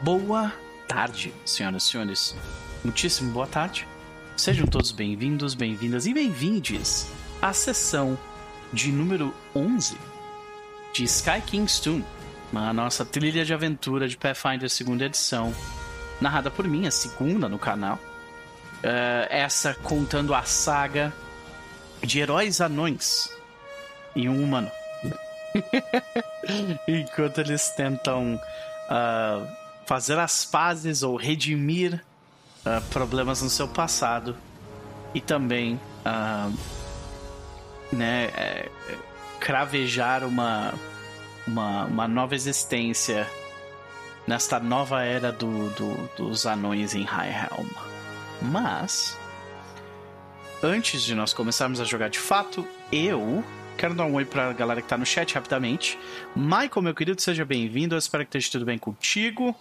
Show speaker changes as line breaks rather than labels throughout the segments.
Boa tarde, senhoras e senhores. Muitíssimo boa tarde. Sejam todos bem-vindos, bem-vindas e bem-vindes à sessão de número 11 de Sky King's Tomb, a nossa trilha de aventura de Pathfinder segunda edição, narrada por mim, a segunda no canal. Uh, essa contando a saga de heróis anões e um humano. Enquanto eles tentam uh, fazer as pazes ou redimir uh, problemas no seu passado e também uh, né, é, cravejar uma, uma, uma, nova existência nesta nova era do, do, dos anões em High Helm. Mas, antes de nós começarmos a jogar de fato, eu quero dar um oi pra galera que tá no chat rapidamente. Michael, meu querido, seja bem-vindo. Eu espero que esteja tudo bem contigo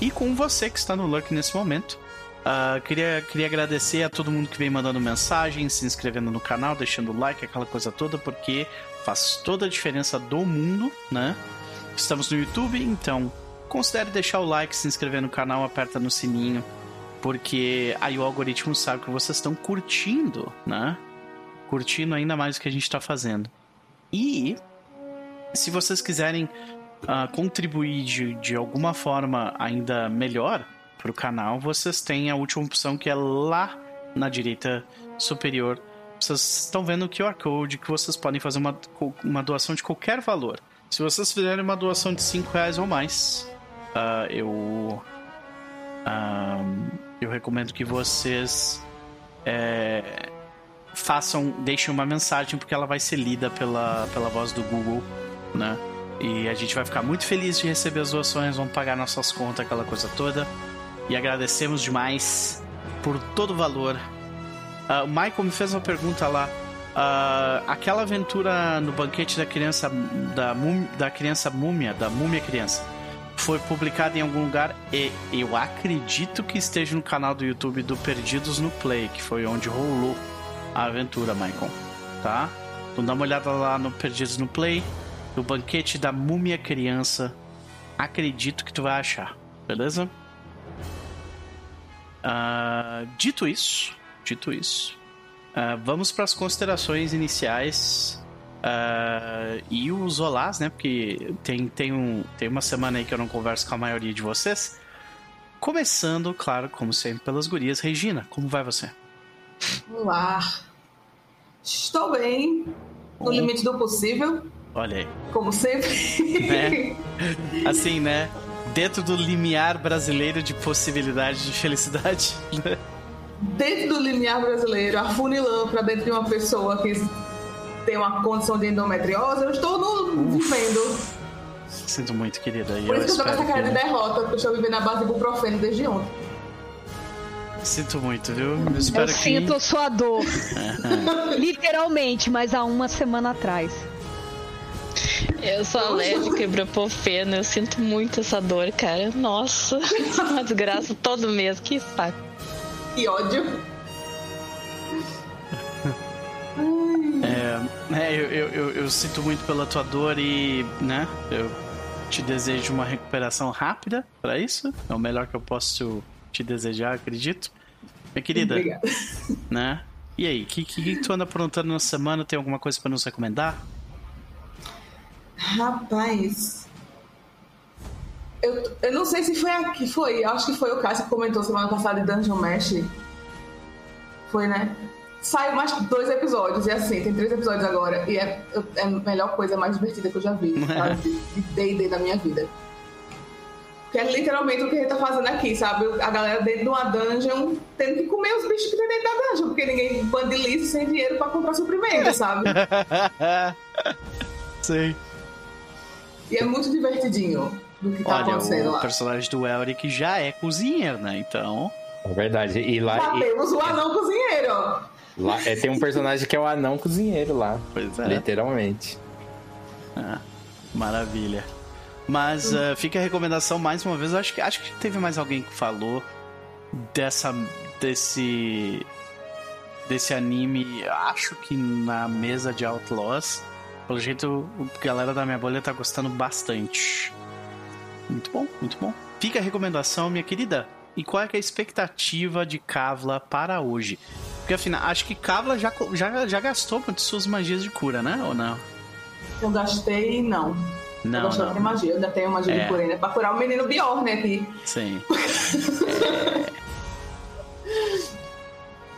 e com você que está no Lurk nesse momento. Uh, queria, queria agradecer a todo mundo que vem mandando mensagem, se inscrevendo no canal, deixando like, aquela coisa toda, porque faz toda a diferença do mundo, né? Estamos no YouTube, então considere deixar o like, se inscrever no canal, aperta no sininho, porque aí o algoritmo sabe que vocês estão curtindo, né? Curtindo ainda mais o que a gente está fazendo. E se vocês quiserem uh, contribuir de, de alguma forma ainda melhor para o canal, vocês têm a última opção que é lá na direita superior. Vocês estão vendo o QR Code que vocês podem fazer uma, uma doação de qualquer valor. Se vocês fizerem uma doação de 5 reais ou mais, uh, eu. Uh, eu recomendo que vocês. É, façam, deixem uma mensagem porque ela vai ser lida pela, pela voz do Google, né? E a gente vai ficar muito feliz de receber as doações, vamos pagar nossas contas, aquela coisa toda. E agradecemos demais por todo o valor. Uh, o Michael me fez uma pergunta lá. Uh, aquela aventura no banquete da criança da, da criança múmia, da múmia criança, foi publicada em algum lugar e eu acredito que esteja no canal do YouTube do Perdidos no Play, que foi onde rolou a aventura, Michael. Tá? Então dá uma olhada lá no Perdidos no Play, do banquete da múmia criança. Acredito que tu vai achar, beleza? Uh, dito isso, dito isso, uh, vamos para as considerações iniciais uh, e os olás, né? Porque tem, tem, um, tem uma semana aí que eu não converso com a maioria de vocês. Começando, claro, como sempre, pelas gurias. Regina, como vai você?
Olá. Estou bem, no limite do possível.
Olha aí.
Como sempre.
Né? Assim, né? Dentro do limiar brasileiro de possibilidade de felicidade. Né?
Dentro do limiar brasileiro, afunilando para dentro de uma pessoa que tem uma condição de endometriose, eu estou no, vivendo.
Sinto muito, querida.
Por isso que eu tô com essa cara que... de derrota, porque eu estou vivendo a base do ibuprofeno desde ontem.
Sinto muito, viu? Eu, espero
eu
que...
sinto sua dor. Literalmente, mas há uma semana atrás.
Eu sou alérgica e ibuprofeno, eu sinto muito essa dor, cara. Nossa, uma desgraça todo mês, que saco.
Que ódio.
É, é eu, eu, eu, eu, sinto muito pela tua dor e, né, eu te desejo uma recuperação rápida para isso. É o melhor que eu posso te desejar, acredito. Minha querida.
Obrigada.
Né? E aí, o que, que, tu anda aprontando na semana? Tem alguma coisa para nos recomendar?
Rapaz. Eu, eu não sei se foi aqui, foi. Acho que foi o Cássio que comentou semana passada de Dungeon Mesh. Foi, né? Saiu mais dois episódios, e assim, tem três episódios agora. E é, é a melhor coisa mais divertida que eu já vi, sabe? De DD na minha vida. Que é literalmente o que a gente tá fazendo aqui, sabe? A galera dentro de uma dungeon tendo que comer os bichos que tem dentro da dungeon, porque ninguém bandilice sem dinheiro pra comprar suprimento, sabe?
Sei.
E é muito divertidinho do que tá
Olha,
acontecendo
o
lá.
O personagem do Elric já é cozinheiro, né? Então.
É verdade. E lá.
Já
e...
temos o anão cozinheiro.
Lá, é, tem um personagem que é o anão cozinheiro lá.
Pois é.
Literalmente.
Ah, maravilha. Mas uh, fica a recomendação mais uma vez. Acho que, acho que teve mais alguém que falou dessa. desse. desse anime. Acho que na mesa de Outlaws. Pelo jeito, a galera da minha bolha tá gostando bastante. Muito bom, muito bom. fica a recomendação, minha querida. E qual é, que é a expectativa de Kavla para hoje? Porque afinal, acho que Kavla já, já, já gastou de suas magias de cura, né? Ou não?
Eu gastei, não. Eu
Não,
gostei
não.
de magia, eu ainda tenho magia
É.
de cura ainda. Pra curar o menino Bjorn, né? Que...
Sim.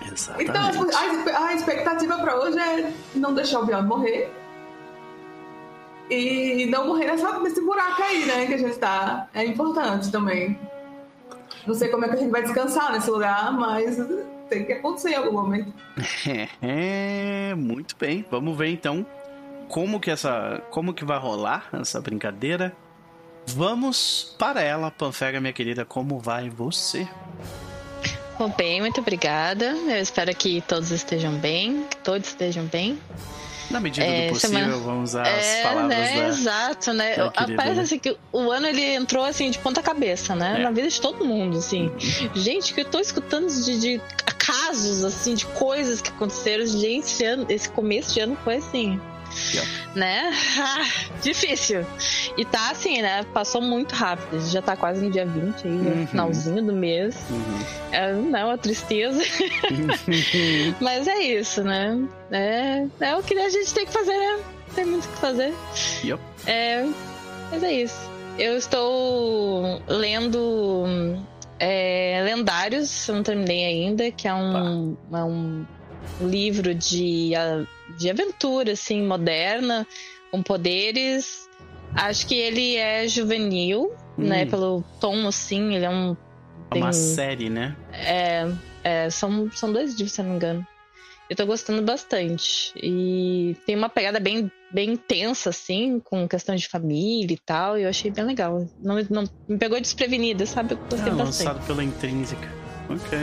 É... Exatamente.
Então, a, a expectativa pra hoje é não deixar o Bjorn morrer. E não morrer nessa, nesse buraco aí, né? Que a gente tá. É importante também. Não sei como é que a gente vai descansar nesse lugar, mas tem que acontecer em algum momento.
É, muito bem. Vamos ver então como que essa, como que vai rolar essa brincadeira. Vamos para ela, Panfega, minha querida, como vai você?
Bom, bem, muito obrigada. Eu espero que todos estejam bem, que todos estejam bem.
Na medida
É,
do possível,
semana-
vamos usar as
é,
palavras
né?
da.
Exato, né? Parece assim que o ano ele entrou assim de ponta cabeça, né?
É.
Na vida de todo mundo, assim. Gente, que eu tô escutando de, de casos, assim, de coisas que aconteceram. Gente, esse, ano, esse começo de ano foi assim.
Yep.
Né? Ah, difícil. E tá assim, né? Passou muito rápido. Já tá quase no dia 20 aí,
Uhum.
no finalzinho do mês.
Uhum.
É, não, a tristeza. Mas é isso, né? É, é o que a gente tem que fazer, né? Tem muito o que fazer.
Yup.
É, mas é isso. Eu estou lendo é, Lendários, eu não terminei ainda, que é um, é um livro de, a- de aventura, assim, moderna, com poderes. Acho que ele é juvenil, né?
Hum.
Pelo tom, assim, ele é um.
É uma
tem-
série, né?
é, é, são, são dois livros, se eu não me engano. Eu tô gostando bastante. E tem uma pegada bem, bem intensa, assim, com questão de família e tal. E eu achei bem legal. Não, não me pegou desprevenida, sabe? Eu gostei
Ah,
bastante.
lançado pela Intrínseca. Ok.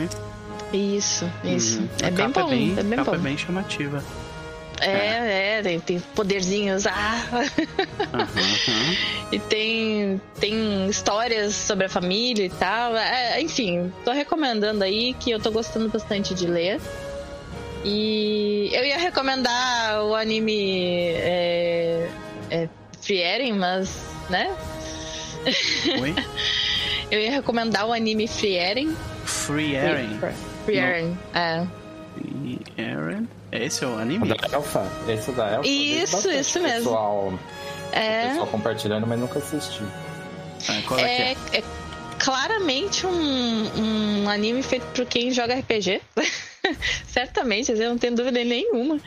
Isso, isso.
Uhum.
É bem
capa
bom,
é bem,
é bem
a capa
bom.
é bem chamativa.
É, é, tem, tem poderzinhos. Ah!
Aham.
E tem, tem histórias sobre a família e tal. É, enfim, tô recomendando aí que eu tô gostando bastante de ler. E eu ia recomendar o anime é, é, Frieren, mas, né?
Oi?
Eu ia recomendar o anime Frieren.
Free Aaron.
Frieren, é.
Free Esse é o anime?
da Elfa. Esse da Elfa.
Isso, isso mesmo.
Pessoal,
É,
pessoal compartilhando, mas nunca assisti.
Ah, qual é, que é?
é, é claramente um, um anime feito por quem joga RPG. Certamente, eu não tenho dúvida nenhuma.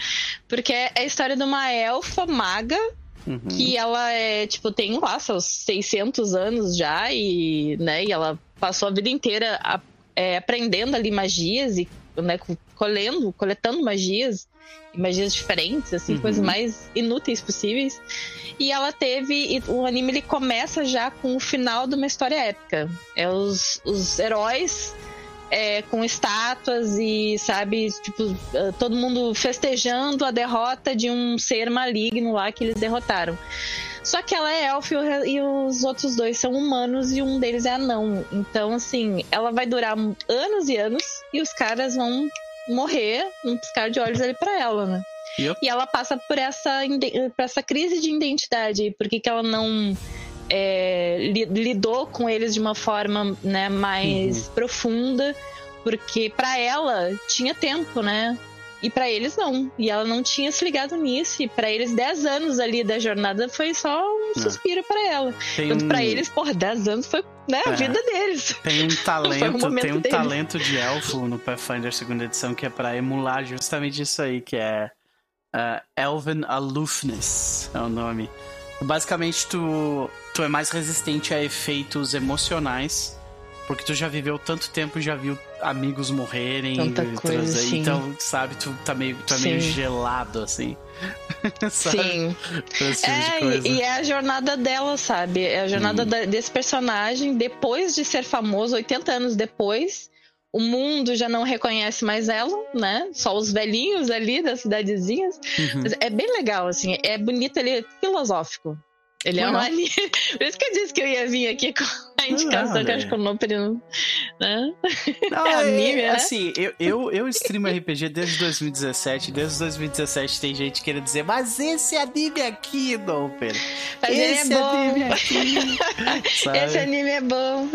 Porque é a história de uma elfa maga
Uhum.
que ela é, tipo, tem lá seus 600 anos já e, né, e ela passou a vida inteira a- é, aprendendo ali magias e, né, co- colhendo, coletando magias, magias diferentes, assim,
Uhum.
coisas mais inúteis possíveis. E ela teve, e o anime ele começa já com o final de uma história épica. É os, os heróis é, com estátuas e, sabe, tipo, eh, todo mundo festejando a derrota de um ser maligno lá que eles derrotaram. Só que ela é elfo e os outros dois são humanos e um deles é anão. Então, assim, ela vai durar anos e anos e os caras vão morrer num piscar de olhos ali pra ela, né?
Yup.
E ela passa por essa, por essa crise de identidade. Por que, que ela não é, li- lidou com eles de uma forma né, mais profunda? Porque pra ela tinha tempo, né? E pra eles não. E ela não tinha se ligado nisso. E pra eles, 10 anos ali da jornada foi só um
É.
suspiro pra ela.
Tem
Tanto
um,
pra eles, porra, 10 anos foi né, a
É.
vida deles.
tem um talento,
momento
tem um
deles.
talento de elfo no Pathfinder segunda edição que é pra emular justamente isso aí, que é ah, Elven Aloofness, é o nome. Basicamente, tu, tu é mais resistente a efeitos emocionais, porque tu já viveu tanto tempo e já viu amigos morrerem.
Tanta
e
coisa,
trazer-
sim.
Então, sabe, tu, tá meio, tu é meio gelado, assim.
Sim.
Esse tipo
É, e, é a jornada dela, sabe? É a jornada
Hum.
da- desse personagem depois de ser famoso, 80 anos depois. O mundo já não reconhece mais ela, né? Só os velhinhos ali das cidadezinhas.
Uhum.
É bem legal, assim. É bonito, ele é filosófico. Ele é um anime. Por isso que eu disse que eu ia vir aqui com A indicação
Não,
que eu acho que o Noper não. Né?
Não,
É anime,
é,
né?
assim, eu, eu, eu streamo RPG desde 2017. Desde 2017 tem gente querendo dizer, mas esse anime aqui, Doper.
Mas ele é
esse
bom.
anime aqui. Sabe?
Esse anime é bom.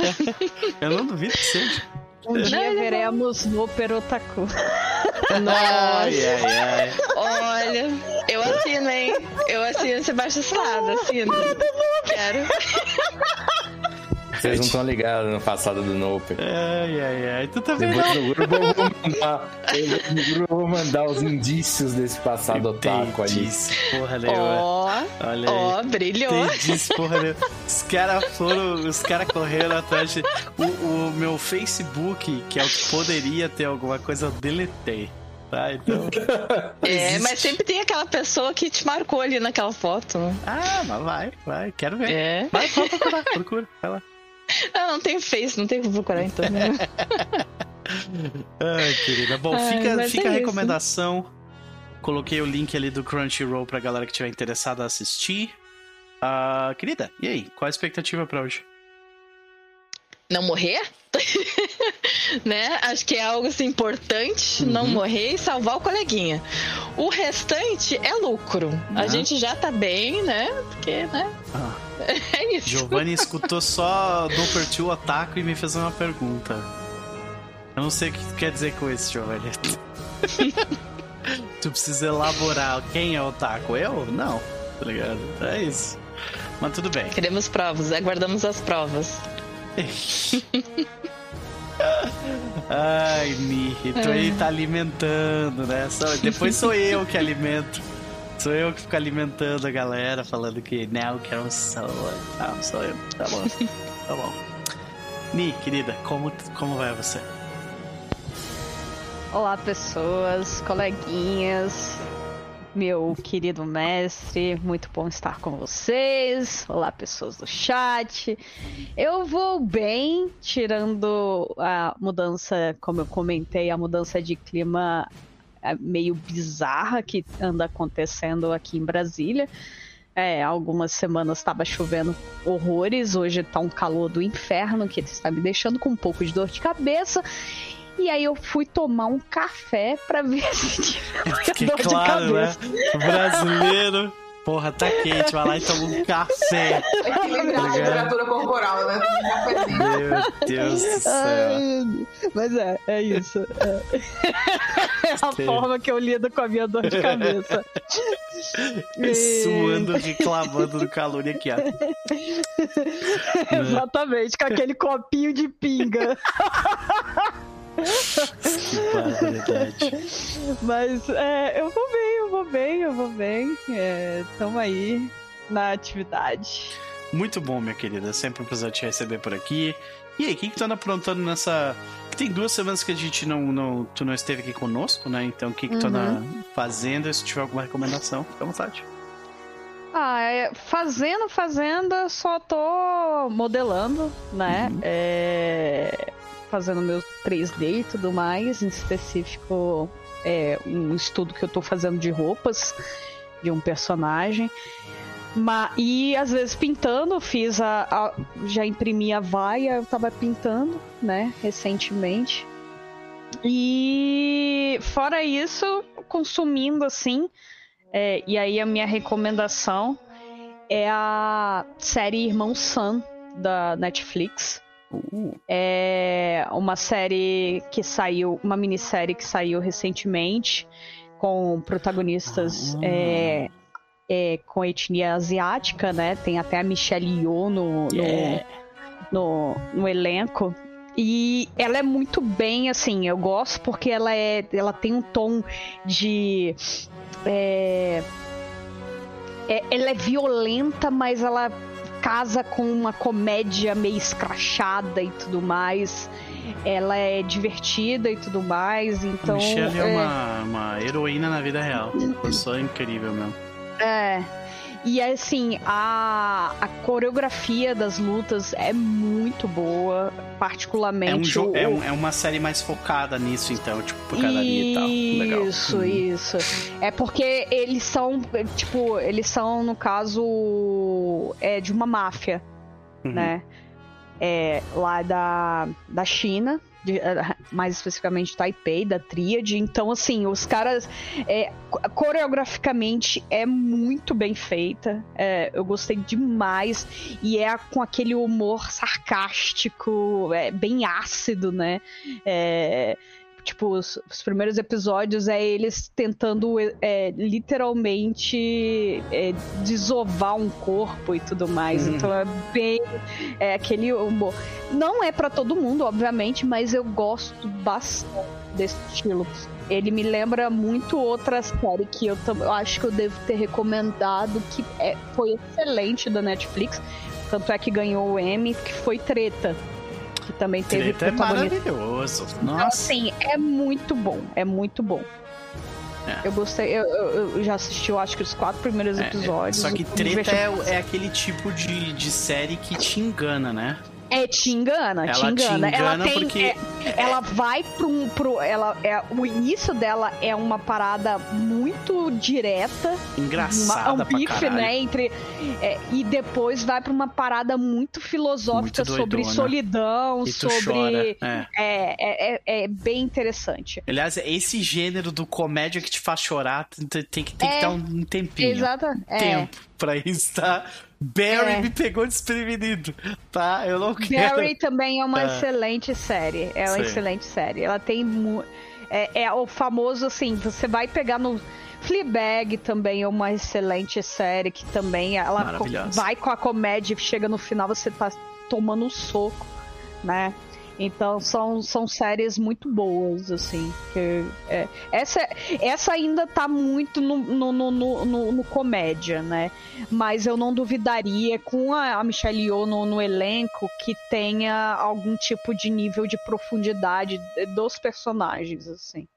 Eu não duvido que seja.
Um dia
é
veremos no Perotaku.
Ai, ai, ai.
Olha, eu assino, hein? Eu assino Sebastião Slado, assino. Quero.
Vocês não estão ligados no passado do Noper.
Ai, ai, ai. Tu também
Depois no grupo eu vou mandar. eu- No grupo eu vou mandar os indícios desse passado otaku ali.
Porra nenhuma.
Ó,
Olha aí.
ó, brilhou.
Entendi, porra nenhuma. Os caras foram, os caras correram atrás de... O, o meu Facebook, que é o que poderia ter alguma coisa, eu deletei. Tá, então...
É,
existe.
mas sempre tem aquela pessoa que te marcou ali naquela foto. né?
Ah, mas vai, vai, quero ver.
É.
Vai, pode procurar, procura, vai lá.
Ah, não tem Face, não tem como procurar então. Né?
Ai, querida. Bom,
Ai,
fica, fica
é
a
isso.
recomendação. Coloquei o link ali do Crunchyroll pra galera que tiver interessada a assistir. Ah, querida, e aí? Qual a expectativa pra hoje?
Não morrer? né? Acho que é algo assim, importante não
Uhum.
morrer e salvar o coleguinha. O restante é lucro. A
Uhum.
gente já tá bem, né? Porque, né?
Ah,
É isso.
Giovanni escutou só Doper 2 Otaku e me fez uma pergunta. Eu não sei o que tu quer dizer com isso, Giovanni. tu precisa elaborar quem é Otaku? Eu? Não, tá ligado? É isso. Mas tudo bem.
Queremos provas, aguardamos as provas.
Ai, Mi, tu aí tá alimentando, né? Depois sou eu que alimento. Sou eu que fico alimentando a galera, falando que não, que eu não sou. Não, sou eu. Tá bom. Tá bom. Mi, querida, como, como vai você?
Olá, pessoas, coleguinhas, meu querido mestre, muito bom estar com vocês. Olá, pessoas do chat. Eu vou bem, tirando a mudança, como eu comentei, a mudança de clima é, meio bizarra que anda acontecendo aqui em Brasília. É, algumas semanas estava chovendo horrores, hoje tá um calor do inferno que está me deixando com um pouco de dor de cabeça. E aí eu fui tomar um café pra ver se tinha dor de
claro, né?
cabeça.
O brasileiro, porra, tá quente, vai lá e toma um café.
Equilibrar a
Obrigado.
temperatura corporal, né?
Meu Deus do céu.
Ai, mas é, é isso. É, É a
Sim.
forma que eu lido com a minha dor de cabeça. E-
Suando, reclamando do calor e aqui, ó.
Exatamente, com aquele copinho de pinga.
Que barbaridade.
Mas é, eu vou bem, eu vou bem, eu vou bem. É, tamo aí na atividade.
Muito bom, minha querida. Sempre um prazer te receber por aqui. E aí, o que, que tu anda aprontando nessa. Tem duas semanas que a gente não, não. Tu não esteve aqui conosco, né? Então, o que, que tu anda fazendo? Se tiver alguma recomendação, fica à vontade.
Ah, é, fazendo, só tô modelando, né?
Uhum.
É, fazendo meu 3D e tudo mais, em específico é, um estudo que eu tô fazendo de roupas de um personagem. Ma- e às vezes pintando, fiz a, a- já imprimi a vaia, eu tava pintando, né, recentemente. E fora isso, consumindo assim, é, e aí a minha recomendação é a série Irmão Sam da Netflix.
Uh,
É uma série que saiu, uma minissérie que saiu recentemente, com protagonistas
Ah.
é, é, com etnia asiática, né? Tem até a Michelle Yeoh no, no-
Yeah.
no, no elenco. E ela é muito bem, assim, eu gosto porque ela é. Ela tem um tom de. é, é- ela é violenta, mas ela casa com uma comédia meio escrachada e tudo mais. Ela é divertida e tudo mais,
a
então.
Michelle é,
é-
uma, uma heroína na vida real. Pessoa incrível mesmo.
É. E assim, a, a coreografia das lutas é muito boa, particularmente.
É, um jo-
o-
é, um- é uma série mais focada nisso, então, tipo, porcadaria e tal. Legal.
Isso,
Uhum.
isso. É porque eles são, tipo, eles são, no caso, é de uma máfia,
Uhum.
né? é, lá da, da China, de, eh, mais especificamente Taipei, da Tríade. Então, assim, os caras. É, coreograficamente é muito bem feita. É, eu gostei demais. E é com aquele humor sarcástico, é, bem ácido, né? É, tipo, os, os, primeiros episódios é eles tentando é, literalmente é, desovar um corpo e tudo mais. Hum. Então é bem é, aquele humor. Não é para todo mundo, obviamente, mas eu gosto bastante desse estilo. Ele me lembra muito outra série que eu, eu acho que eu devo ter recomendado, que é, foi excelente da Netflix. Tanto é que ganhou o Emmy, que foi Treta que também teve
Treta é maravilhoso. Nossa. Então,
assim, é muito bom. É muito bom. É. Eu gostei, eu, eu, eu, já assisti, eu acho que os quatro primeiros é, episódios.
Só que treta é, é, aquele tipo de, de série que te engana, né?
É, te engana, ela te engana. Te engana ela tem. Porque... É, ela vai pro, pro. Ela, é, o início dela é uma parada muito direta.
Engraçada.
Uma, um bife, né? Entre, é, e depois vai pra uma parada muito filosófica muito sobre solidão, sobre. É. é. É, é, bem interessante.
Aliás, esse gênero do comédia que te faz chorar tem, tem, que, tem que dar um tempinho.
Exato.
Tempo pra isso, tá? Barry é. me pegou desprevenido, tá? Eu não quero.
Barry também é uma é. excelente série. É uma Sim. excelente série. Ela tem. Mu... É, é o famoso assim, você vai pegar no. Fleabag também é uma excelente série que também ela vai com a comédia e chega no final você tá tomando um soco, né? Então são, são séries muito boas, assim. Que, é, essa, essa ainda tá muito no, no, no, no, no comédia, né? Mas eu não duvidaria com a, a Michelle Yeoh no, no elenco que tenha algum tipo de nível de profundidade dos personagens, assim.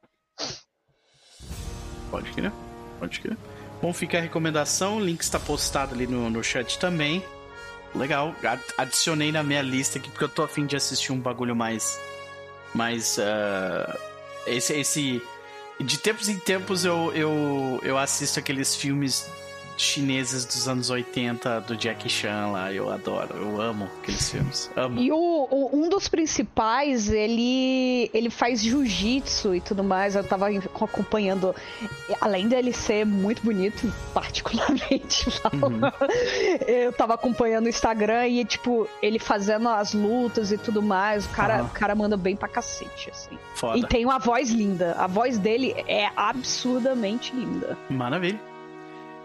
Pode crer, pode crer. Bom, fica a recomendação, o link está postado ali no, no chat também legal. Adicionei na minha lista aqui porque eu tô afim de assistir um bagulho mais. Mais. Uh, esse, esse. De tempos em tempos eu, eu, eu assisto aqueles filmes chineses dos anos 80 do Jackie Chan lá. Eu adoro, eu amo aqueles filmes. Amo.
E o, o um dos principais, ele ele faz jiu-jitsu e tudo mais. Eu tava acompanhando, além dele ser muito bonito, particularmente, uhum. eu tava acompanhando o Instagram e, tipo, ele fazendo as lutas e tudo mais. O cara, uhum. o cara manda bem pra cacete, assim.
Foda.
E tem uma voz linda. A voz dele é absurdamente linda.
Maravilha.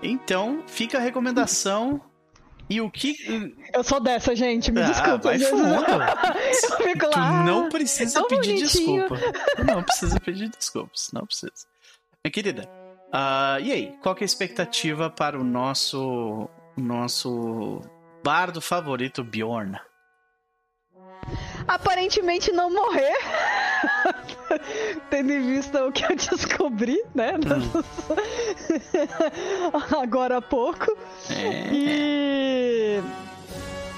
Então, fica a recomendação. E o que.
Eu sou dessa, gente, me ah, desculpa.
Vai fundo.
eu fico lá.
Tu não precisa pedir bonitinho. desculpa. Não precisa pedir desculpas. Não precisa. Minha querida, uh, e aí? Qual é a expectativa para o nosso. Nosso bardo favorito, Bjorn?
Aparentemente não morrer. Tendo em vista o que eu descobri, né? Hum. Agora há pouco. É. E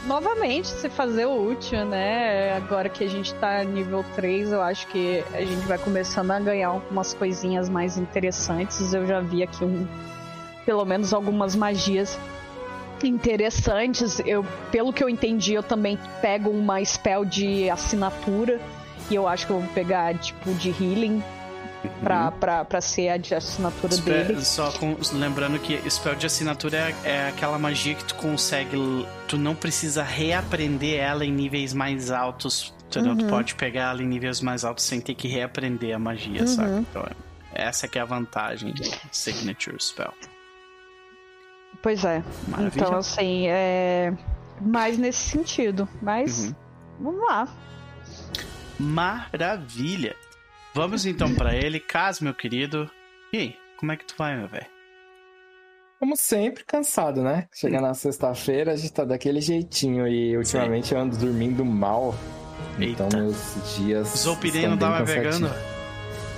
novamente se fazer o útil, né? Agora que a gente tá nível 3, eu acho que a gente vai começando a ganhar umas coisinhas mais interessantes. Eu já vi aqui um pelo menos algumas magias interessantes. Eu, pelo que eu entendi, eu também pego uma spell de assinatura e eu acho que eu vou pegar tipo de healing pra, uhum. pra, pra ser a de assinatura dele.
Só com, lembrando que spell de assinatura é, é, aquela magia que tu consegue. Tu não precisa reaprender ela em níveis mais altos. Entendeu? Uhum. Tu pode pegar ela em níveis mais altos sem ter que reaprender a magia, uhum. sabe? Então, essa que é a vantagem do Signature Spell.
Pois é. Maravilha. Então, assim, é. Mais nesse sentido. Mas. Uhum. Vamos lá.
Maravilha. Vamos então para ele. Cas, meu querido. E aí, como é que tu vai, meu velho?
Como sempre, cansado, né? Chega na sexta-feira, a gente tá daquele jeitinho e ultimamente Sim. eu ando dormindo mal. Eita. Então meus dias.
Zolpidem não tava pegando?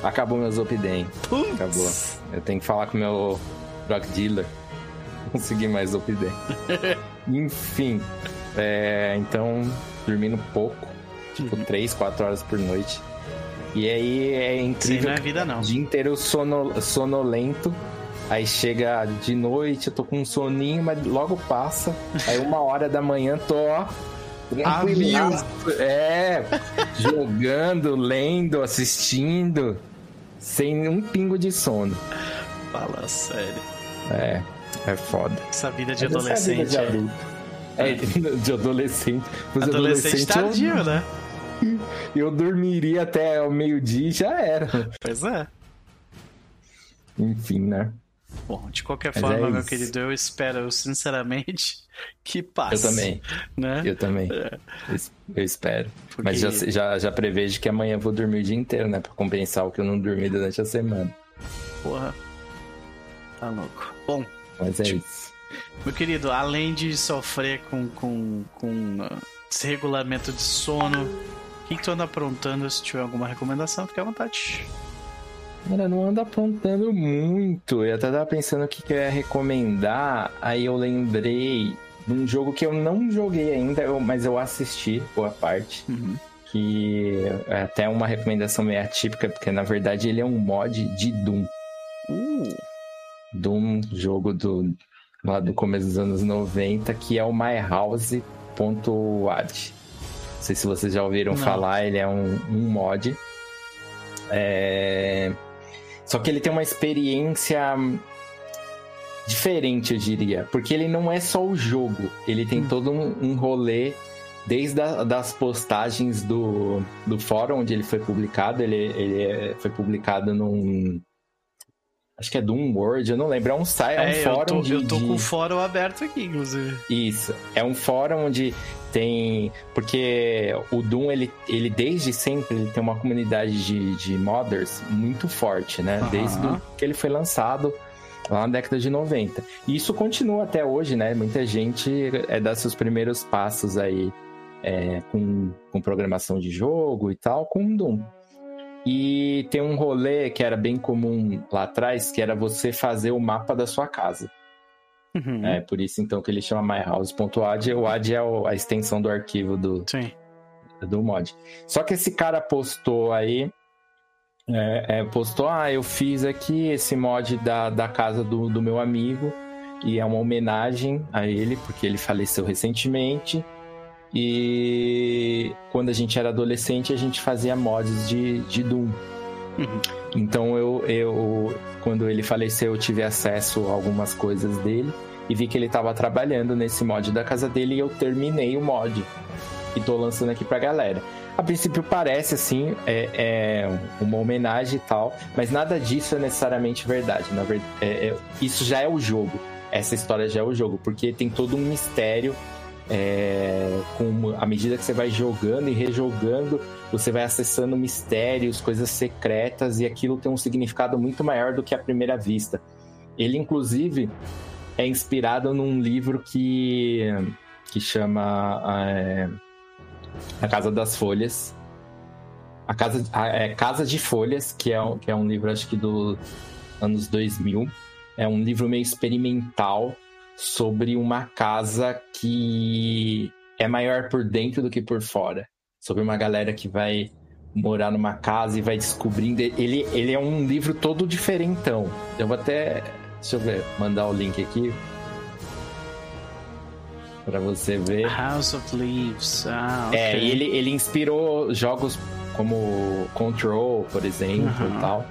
Acabou meu Zolpidem. Acabou. Eu tenho que falar com o meu drug dealer. Consegui mais Zolpidem. Enfim. É, então, dormindo pouco tipo, uhum. 3, 4 horas por noite. E aí é incrível. Sim,
não é vida, não.
O dia inteiro sono, sonolento. Aí chega de noite, eu tô com um soninho, mas logo passa. Aí uma hora da manhã tô, ó, tranquilo. É, jogando, lendo, assistindo, sem um pingo de sono.
Fala sério.
É, é foda.
Essa vida de
Mas essa é a vida
adolescente.
de adulto. É, de adolescente. Os
Adolescente
adolescentes,
tardio, né?
eu, eu dormiria até o meio-dia e já era.
Pois é.
Enfim, né?
Bom, de qualquer
Mas
forma,
é
meu querido, eu espero sinceramente que passe.
Eu também,
Né?
eu também.
É.
Eu Eu espero.
Porque-
Mas já, já, já prevejo que amanhã eu vou dormir o dia inteiro, né? Pra compensar o que eu não dormi durante a semana.
Porra. Tá louco. Bom,
Mas é
Tipo,
isso.
meu querido, além de sofrer com, com, com ah, desregulamento de sono, o que, que tu anda aprontando? Se tiver alguma recomendação, fica à vontade.
Cara, não anda apontando muito. Eu até tava pensando o que, que eu ia recomendar. Aí eu lembrei de um jogo que eu não joguei ainda, mas eu assisti boa parte.
Uhum.
Que é até uma recomendação meio atípica, porque na verdade ele é um mod de Doom.
Uh,
Doom, jogo do, lá do começo dos anos 90, que é o myhouse.wad. Não sei se vocês já ouviram
Não.
falar, ele é um, um mod. É, Só que ele tem uma experiência diferente, eu diria. Porque ele não é só o jogo, ele tem
Hum.
todo um, um rolê. Desde a, das postagens do, do fórum onde ele foi publicado, ele, ele é- foi publicado num, Acho que é Doom World, eu não lembro. É um site, é um
é, eu
fórum
tô,
de.
eu tô com o fórum aberto aqui, inclusive.
Isso. É um fórum onde tem. Porque o Doom, ele, ele desde sempre ele tem uma comunidade de, de modders muito forte, né?
Aham.
Desde que ele foi lançado lá na década de 90. E isso continua até hoje, né? Muita gente é dar seus primeiros passos aí é, com, com programação de jogo e tal, com Doom. E tem um rolê que era bem comum lá atrás, que era você fazer o mapa da sua casa.
Uhum.
É por isso então que ele chama myhouse.ad. O ad é a extensão do arquivo do,
Sim.
do mod. Só que esse cara postou aí. é, é, postou, ah, eu fiz aqui esse mod da, da casa do, do meu amigo. E é uma homenagem a ele, porque ele faleceu recentemente. E quando a gente era adolescente, a gente fazia mods de, de Doom.
Uhum.
Então eu, eu, quando ele faleceu, eu tive acesso a algumas coisas dele e vi que ele estava trabalhando nesse mod da casa dele e eu terminei o mod e tô lançando aqui pra galera. A princípio parece assim, é, é uma homenagem e tal, mas nada disso é necessariamente verdade. Na verdade, isso já é o jogo. Essa história já é o jogo, porque tem todo um mistério. É, com à medida que você vai jogando e rejogando, você vai acessando mistérios, coisas secretas, e aquilo tem um significado muito maior do que à primeira vista. Ele, inclusive, é inspirado num livro que, que chama é, A Casa das Folhas. A Casa, a, é, Casa de Folhas, que é, que é um livro, acho que dos anos 2000. É um livro meio experimental sobre uma casa que é maior por dentro do que por fora sobre uma galera que vai morar numa casa e vai descobrindo. Ele, ele é um livro todo diferentão. Eu vou até. Deixa eu ver, mandar o link aqui. Pra você ver.
House of Leaves. Ah.
É, e ele, ele inspirou jogos como Control, por exemplo, e tal.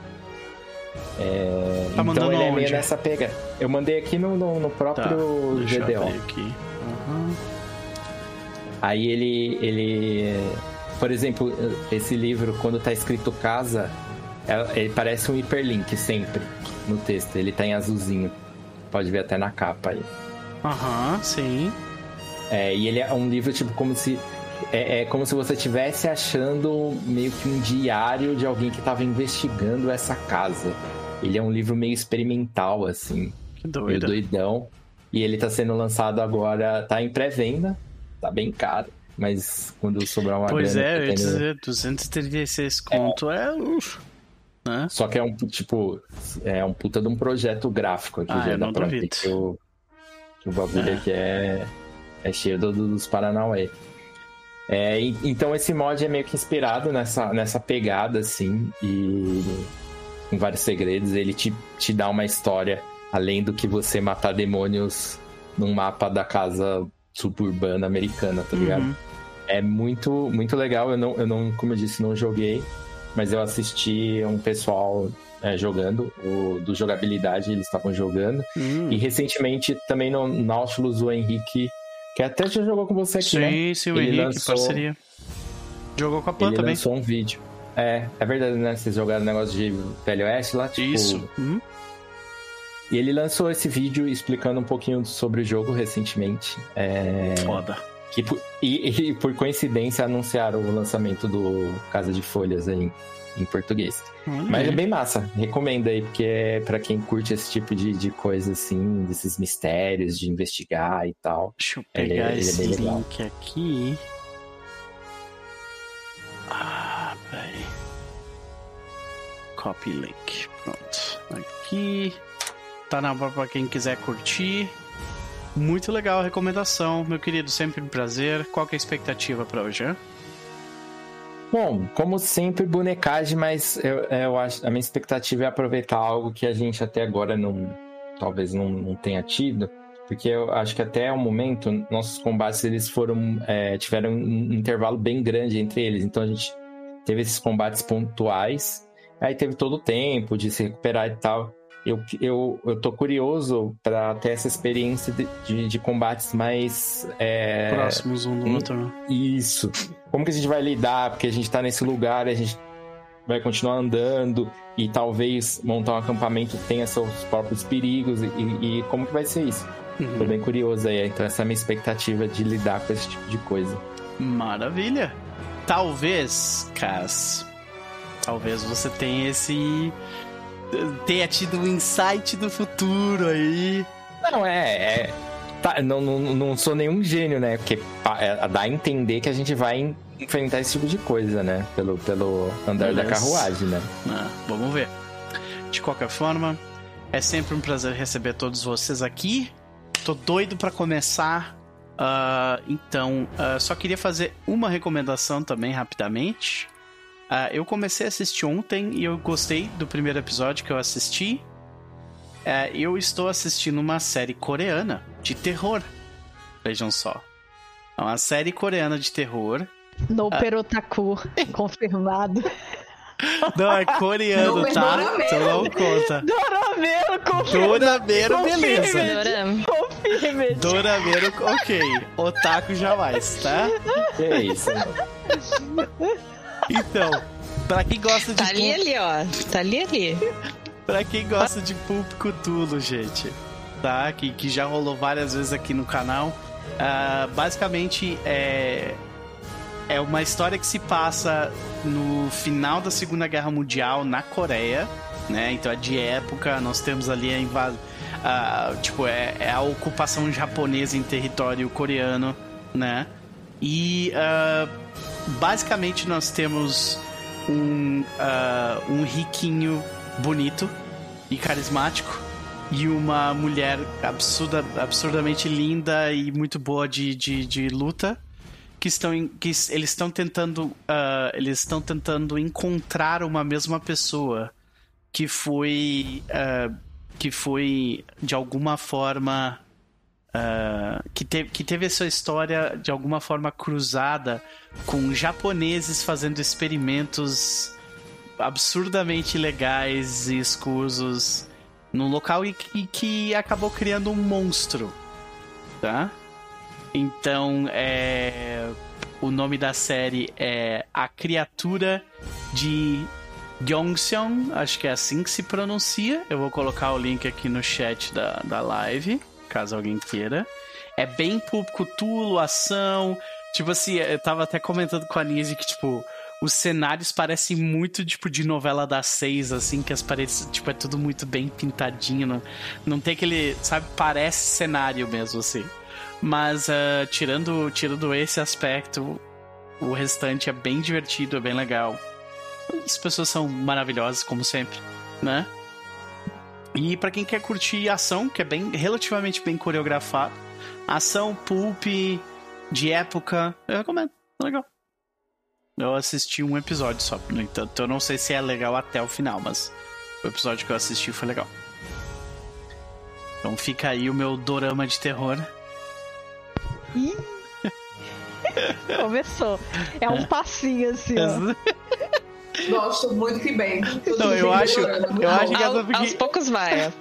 É,
Tá
então ele é meio
onde?
nessa pega. Eu mandei aqui no, no, no
Tá,
próprio
eu
GDO.
Uhum.
Aí ele, ele. Por exemplo, esse livro, quando tá escrito casa, é- ele parece um hiperlink sempre no texto. Ele tá em azulzinho. Pode ver até na capa aí.
Aham, sim.
É, e ele é um livro, tipo, como se. É, é como se você estivesse achando meio que um diário de alguém que tava investigando essa casa. Ele é um livro meio experimental, assim.
Que
meio
doido.
doidão. E ele tá sendo lançado agora, tá em pré-venda, tá bem caro. Mas quando sobrar uma
Pois
grana,
é, eu ia dizer, 236 conto é. uf, né?
Só que é um, tipo, é um puta de um projeto gráfico aqui,
Ah,
já
eu
dá
não
pra
duvido.
ver que o, que o bagulho
É.
aqui é, é cheio do- dos Paranauê. É, e- então esse mod é meio que inspirado nessa, nessa pegada, assim, e com vários segredos. Ele te, te dá uma história, além do que você matar demônios num mapa da casa suburbana americana, tá ligado?
Uhum.
é muito, muito legal. Eu não, eu não, como eu disse, não joguei, mas eu assisti um pessoal é, jogando, o, do jogabilidade, eles estavam jogando.
Hum.
E recentemente também no Nautilus, o Henrique, que até já jogou com você aqui,
sim,
né?
sim, o
Ele
Henrique,
lançou-
parceria. Jogou com a Pan
Ele
também.
lançou um vídeo. É, é verdade, né? Vocês jogaram negócio de Velho Oeste lá, tipo...
Isso. Hum.
E ele lançou esse vídeo explicando um pouquinho sobre o jogo recentemente. É...
Foda.
Que e, e por coincidência anunciaram o lançamento do Casa de Folhas aí em português.
Olha
Mas é bem massa, recomendo aí, porque é pra quem curte esse tipo de, de coisa assim, desses mistérios, de investigar e tal.
Deixa eu
Ele-
pegar
ele é
esse
bem legal.
link aqui. Ah, peraí. Copy link. Pronto. Aqui. Tá na pra quem quiser curtir. Muito legal a recomendação, meu querido. Sempre um prazer. Qual que é a expectativa pra hoje? hã?
Bom, como sempre, bonecagem, mas eu, eu acho a minha expectativa é aproveitar algo que a gente até agora não, talvez não, não tenha tido, porque eu acho que até o momento nossos combates eles foram é, tiveram um intervalo bem grande entre eles, então a gente teve esses combates pontuais, aí teve todo o tempo de se recuperar e tal. Eu, eu, eu tô curioso para ter essa experiência de, de, de combates mais é,
Próximos um do outro. né?
isso. Como que a gente vai lidar? Porque a gente tá nesse lugar, a gente vai continuar andando e talvez montar um acampamento tenha seus próprios perigos e, e como que vai ser isso? Tô
Uhum.
bem curioso aí, então essa é a minha expectativa de lidar com esse tipo de coisa.
Maravilha. Talvez, Cass, talvez você tenha esse. Tenha tido um insight do futuro aí.
Não, é. é tá, não, não, não sou nenhum gênio, né? Porque é, dá a entender que a gente vai en- enfrentar esse tipo de coisa, né? Pelo, pelo andar da
Beleza.
carruagem, né?
Ah, vamos ver. De qualquer forma, é sempre um prazer receber todos vocês aqui. Tô doido pra começar. Ah, então, ah, só queria fazer uma recomendação também rapidamente. Ah, eu comecei a assistir ontem e eu gostei do primeiro episódio que eu assisti. É, eu estou assistindo uma série coreana de terror. Vejam só. É uma série coreana de terror.
No Perotaku, confirmado.
Não, é coreano,
Não,
tá?
Dorameiro.
Então não conta.
Dorameiro, confirmado.
Dorameiro, beleza.
Confirme.
Dorameiro, ok. Otaku jamais, tá?
Que é isso?
Então, pra quem gosta de
Tá ali,
Pulp,
ali, ó. Tá ali, ali.
pra quem gosta de Pulp Cthulhu, gente, tá? Que, que já rolou várias vezes aqui no canal. ah, basicamente é é uma história que se passa no final da Segunda Guerra Mundial na Coreia, né? Então é de época, nós temos ali a invasão. tipo, é, é a ocupação japonesa em território coreano, né? E ah, basicamente nós temos um, ah, um riquinho bonito e carismático e uma mulher absurda, absurdamente linda e muito boa de, de, de luta que estão em- que eles estão tentando ah, eles estão tentando encontrar uma mesma pessoa que foi ah, que foi de alguma forma ah, que, teve, que teve a sua história de alguma forma cruzada com japoneses fazendo experimentos absurdamente legais e escusos num local e que, que acabou criando um monstro, tá? Então, é o nome da série é A Criatura de Gyeongseong, acho que é assim que se pronuncia. Eu vou colocar o link aqui no chat da, da live, caso alguém queira. É bem Pulp Cthulhu, ação. Tipo assim, eu tava até comentando com a Nise que, tipo, os cenários parecem muito, tipo, de novela das seis, assim, que as paredes, tipo, é tudo muito bem pintadinho. Não, não tem aquele, sabe, parece cenário mesmo, assim. Mas, ah, tirando, tirando esse aspecto, o restante é bem divertido, é bem legal. As pessoas são maravilhosas, como sempre, né? E pra quem quer curtir ação, que é bem relativamente bem coreografado, ação pulp de época, eu recomendo. É legal. Eu assisti um episódio só, no entanto, eu não sei se é legal até o final, mas o episódio que eu assisti foi legal. Então fica aí o meu dorama de terror.
Começou. É um passinho assim, ó.
Gosto muito que bem. Tudo
Não, eu acho, eu acho
Ao-
engraçado
aos
porque
poucos vai.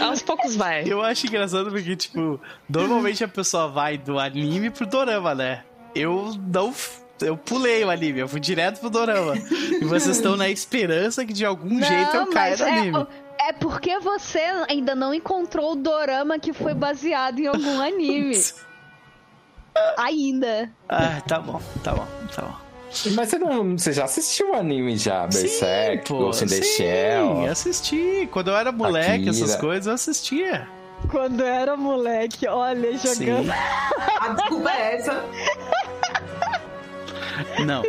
Aos poucos vai.
eu acho engraçado porque tipo, normalmente a pessoa vai do anime pro dorama, né? Eu não eu pulei o anime, eu fui direto pro dorama. E vocês estão na esperança que de algum jeito eu caia no
é,
anime.
é porque você ainda não encontrou o dorama que foi baseado em algum anime. Ainda.
Ah, tá bom, tá bom, tá bom.
Mas você não. Você já assistiu o anime já? Berserk,
Sim,
Ghost in the
sim,
Shell.
assisti. Quando eu era moleque, essas
Akira.
coisas eu assistia.
Quando eu era moleque, olha, jogando.
Sim.
A desculpa é essa.
Não.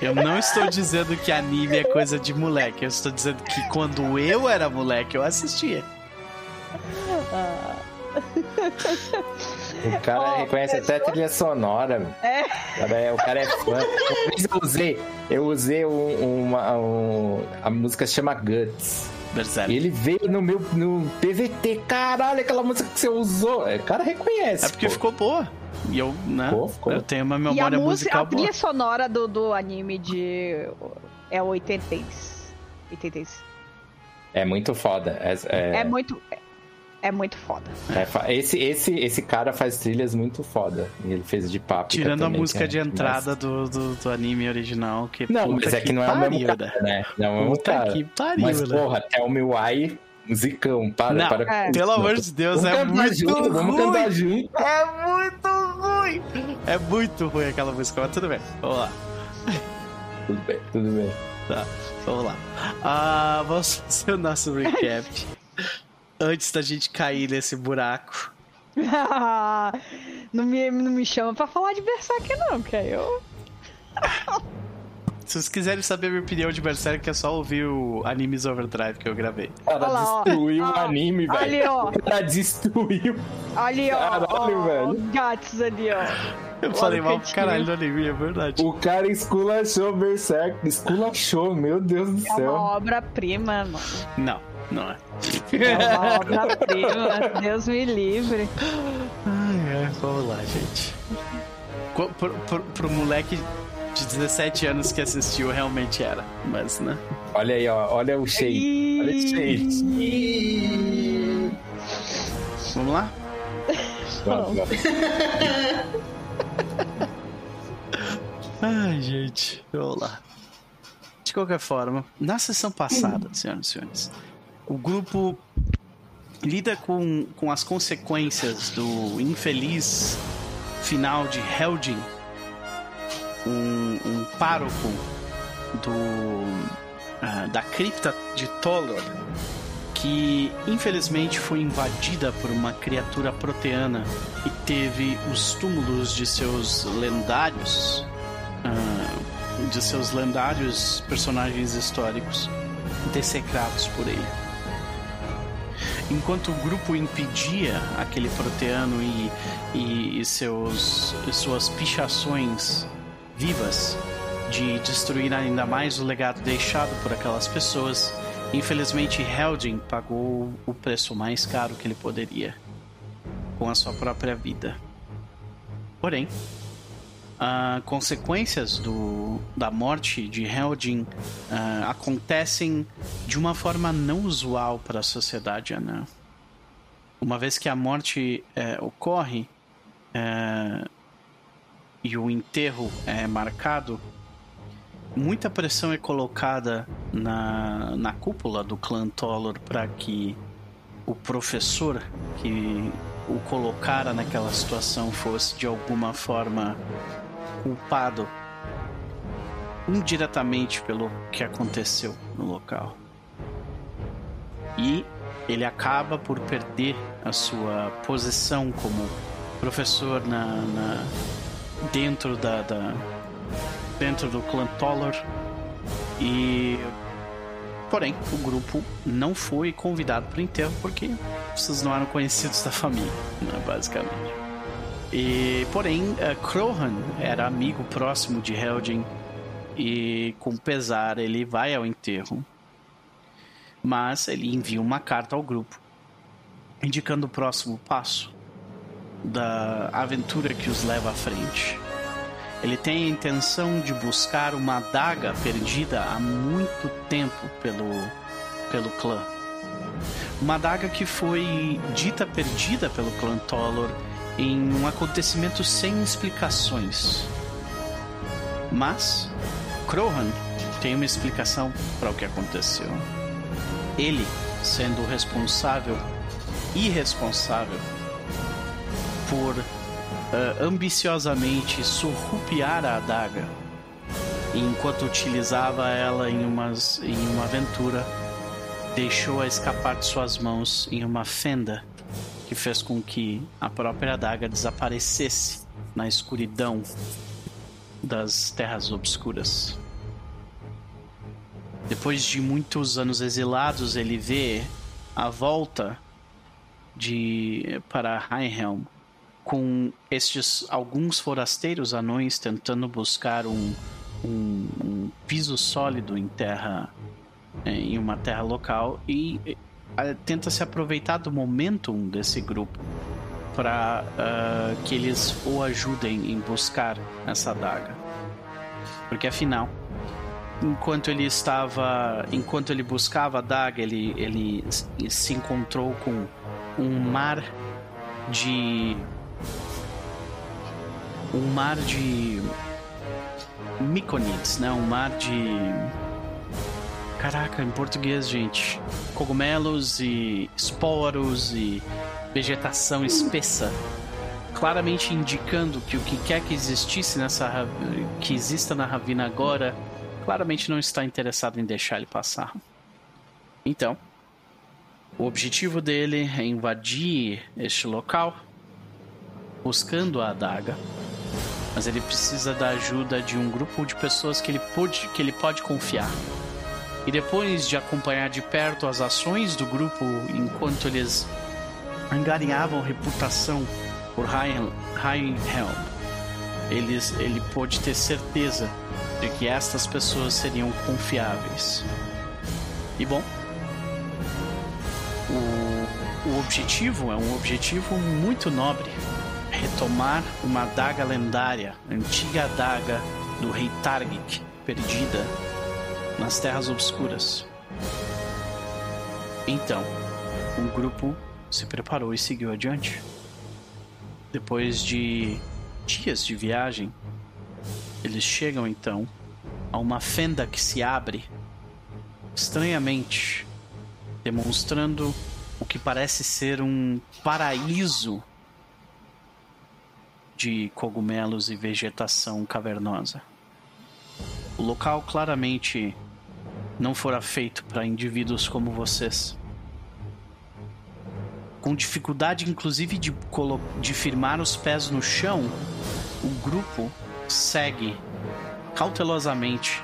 Eu não estou dizendo que anime é coisa de moleque. Eu estou dizendo que quando eu era moleque, eu assistia.
O cara
Ó,
reconhece até a trilha sonora.
É.
O cara é, o cara é fã. Uma vez eu usei, eu usei um- uma. um- a música chama Guts.
Berserk.
E ele veio no meu no PVT. Caralho, aquela música que você usou. O cara reconhece.
É porque
pô.
ficou boa. E eu, né?
Ficou, ficou.
Eu tenho uma
E a
memória
música,
musical
a
boa.
trilha sonora do, do anime de. É 80 80
É muito foda. É, é-
É, muito. É, muito foda.
é esse, esse, esse cara faz trilhas muito foda. E ele fez de papo.
Tirando a
também,
música
que é
de entrada do, do, do anime original, que
Não, mas é que não é o mesmo cara, né? Não é o mesmo
Puta
cara.
que pariu,
Mas,
né?
porra, Tell Me Why, musicão. Para,
Não,
para com
é.
Pelo amor de Deus,
Vamos
é
cantar
muito
junto, vamos
ruim.
cantar junto.
É muito ruim. É muito ruim aquela música, mas tudo bem. Vamos lá.
Tudo bem, tudo bem.
Tá, vamos lá. Ah, vamos fazer o nosso recap. Antes da gente cair nesse buraco.
não, me, não me chama pra falar de Berserk, não, que aí eu.
Se vocês quiserem saber a minha opinião de Berserk, é só ouvir o Animes Overdrive que eu gravei.
O cara
lá, ó.
destruiu o
Ó,
anime, velho.
ali, ó.
O cara destruiu.
Ali, ó.
Caralho,
ó,
velho.
ó, Gats ali, ó.
Eu
Olha
falei mal pro caralho do anime, é verdade.
O cara esculachou Berserk. Esculachou, meu Deus do
É uma
céu.
obra-prima, mano.
Não, não é.
É uma obra-prima. Deus me livre.
Ai, ai, vamos lá, gente. Pro, pro, pro moleque de 17 anos que assistiu, realmente era. Mas, né?
Olha aí, ó. Olha o shade. Olha esse shade.
Vamos lá?
Vamos, vamos.
Ai, gente, vamos lá. De qualquer forma, na sessão passada, senhoras e senhores, o grupo lida com, com as consequências do infeliz final de Heldin, um, um pároco do, ah, da cripta de Tolor, que infelizmente foi invadida por uma criatura proteana e teve os túmulos de seus lendários, ah, de seus lendários personagens históricos dessecrados por ele. Enquanto o grupo impedia aquele proteano e, e, e seus, suas pichações vivas de destruir ainda mais o legado deixado por aquelas pessoas, infelizmente Heldin pagou o preço mais caro que ele poderia com a sua própria vida. Porém, ah, consequências do, da morte de Heldin ah, acontecem de uma forma não usual para a sociedade anã. Uma vez que a morte eh, ocorre eh, e o enterro é marcado, muita pressão é colocada na, na cúpula do clã Tolor para que o professor que o colocara naquela situação fosse de alguma forma culpado indiretamente pelo que aconteceu no local. E ele acaba por perder a sua posição como professor na, na- dentro da, da- dentro do clã Toller e porém o grupo não foi convidado para o enterro porque vocês não eram conhecidos da família, né, basicamente. E, porém, eh, Krohan era amigo próximo de Heldin e, com pesar, ele vai ao enterro. Mas ele envia uma carta ao grupo, indicando o próximo passo. da aventura que os leva à frente. Ele tem a intenção de buscar uma adaga perdida há muito tempo pelo, pelo clã. Uma adaga que foi dita perdida pelo clã Tolor em um acontecimento sem explicações. Mas Krohan tem uma explicação para o que aconteceu. Ele, sendo o responsável, irresponsável, por uh, ambiciosamente surrupiar a adaga, enquanto utilizava ela em, umas, em uma aventura, deixou-a escapar de suas mãos em uma fenda que fez com que a própria adaga desaparecesse na escuridão das terras obscuras. Depois de muitos anos exilados, ele vê a volta de para Heimhelm com estes alguns forasteiros anões tentando buscar um, um, um piso sólido em terra em uma terra local e tenta se aproveitar do momentum desse grupo para uh, que eles o ajudem em buscar essa adaga. Porque afinal, enquanto ele estava, enquanto ele buscava a adaga, ele, ele se encontrou com um mar de um mar de miconids, né? Um mar de Caraca, em português, gente. Cogumelos e esporos e vegetação espessa. Claramente indicando que o que quer que existisse nessa que exista na ravina agora, claramente não está interessado em deixar ele passar. Então, o objetivo dele é invadir este local, buscando a adaga, mas ele precisa da ajuda de um grupo de pessoas que ele pode, que ele pode confiar. E depois de acompanhar de perto as ações do grupo enquanto eles angariavam reputação por Heimhelm, eles, ele pôde ter certeza de que estas pessoas seriam confiáveis. E bom, o, o objetivo é um objetivo muito nobre: retomar uma adaga lendária, antiga adaga do rei Targik, perdida nas terras obscuras. Então, o grupo se preparou e seguiu adiante. Depois de dias de viagem, eles chegam então a uma fenda que se abre estranhamente, demonstrando o que parece ser um paraíso de cogumelos e vegetação cavernosa. O local claramente não fora feito para indivíduos como vocês. Com dificuldade, inclusive, de, de firmar os pés no chão, o grupo segue cautelosamente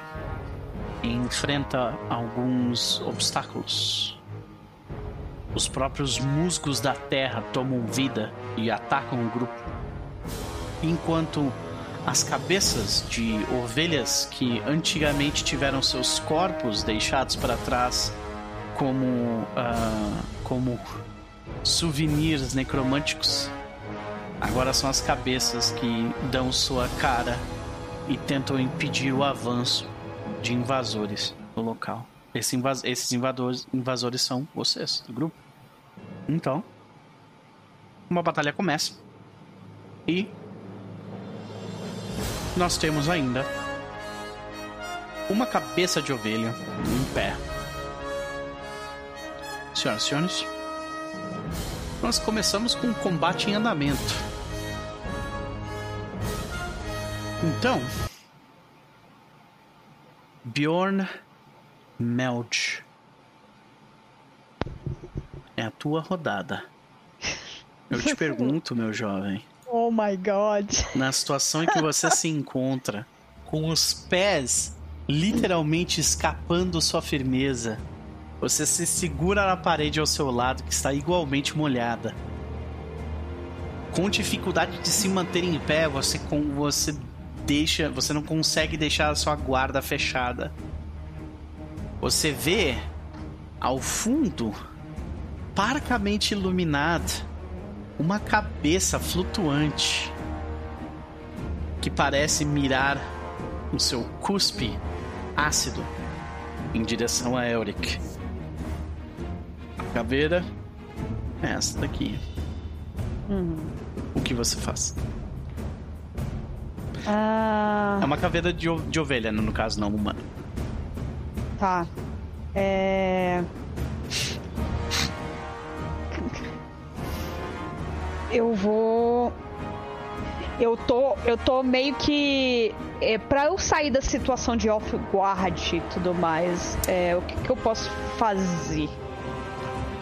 e enfrenta alguns obstáculos. Os próprios musgos da terra tomam vida e atacam o grupo. Enquanto as cabeças de ovelhas que antigamente tiveram seus corpos deixados para trás como, uh, como souvenirs necromânticos. Agora são as cabeças que dão sua cara e tentam impedir o avanço de invasores no local. Esse invas esses invasores são vocês, do grupo. Então, uma batalha começa. E nós temos ainda uma cabeça de ovelha em pé. Senhoras e senhores, nós começamos com um combate em andamento. Então, Bjorn Melch. É a tua rodada. Eu te pergunto, meu jovem.
Oh my god.
Na situação em que você se encontra, com os pés literalmente escapando sua firmeza, você se segura na parede ao seu lado, que está igualmente molhada. Com dificuldade de se manter em pé, você, com, você deixa. Você não consegue deixar a sua guarda fechada. Você vê ao fundo, parcamente iluminado, uma cabeça flutuante que parece mirar o seu cuspe ácido em direção a Elric. A caveira é essa daqui.
Uhum.
O que você faz?
Ah,
É uma caveira de, de ovelha, no caso, não humana.
tá. É. Eu vou. Eu tô, eu tô meio que. É, pra eu sair da situação de off-guard e tudo mais, é, o que, que eu posso fazer?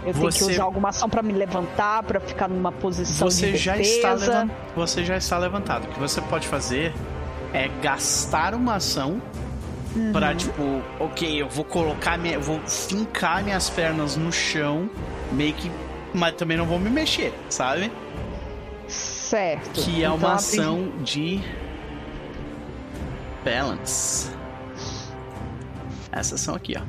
Eu tenho
Você-
que usar alguma ação pra me levantar, pra ficar numa posição
Você
de
já,
defesa.
está levan- você já está levantado. O que você pode fazer é gastar uma ação
Uhum.
pra, tipo, ok, eu vou colocar minha. Vou fincar minhas pernas no chão, meio que. Mas também não vou me mexer, sabe?
Certo.
Que é
Então,
uma ação de. Balance. Essa ação aqui, ó.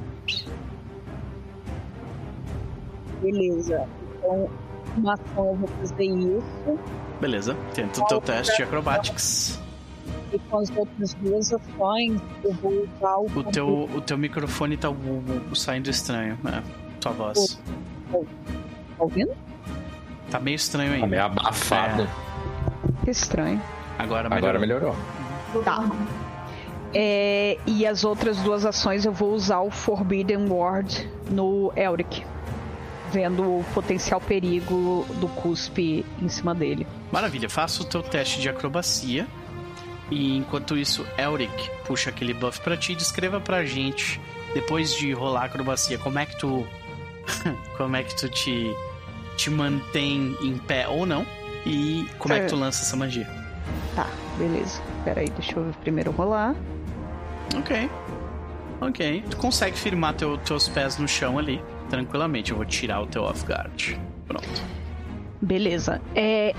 Beleza. Então, uma ação eu vou fazer isso.
Beleza. Tenta o teu teste de acrobatics.
E com as outras duas ações, eu vou usar o.
O teu, o teu microfone tá saindo estranho, né? Tua voz.
Tá ouvindo?
Tá meio estranho
Tá
ainda.
meio abafado.
Que estranho.
Agora melhorou.
Agora melhorou.
Tá. É, e as outras duas ações eu vou usar o Forbidden Ward no Elric. Vendo o potencial perigo do cuspe em cima dele.
Maravilha, faça o teu teste de acrobacia. E enquanto isso, Elric puxa aquele buff pra ti e descreva pra gente, depois de rolar a acrobacia, como é que tu. como é que tu te. Te mantém em pé ou não. E como é, que tu lança essa magia.
Tá, beleza. Pera aí, deixa eu primeiro rolar.
Ok. Ok. Tu consegue firmar teu, teus pés no chão ali, tranquilamente. Eu vou tirar o teu off-guard. Pronto.
Beleza. É,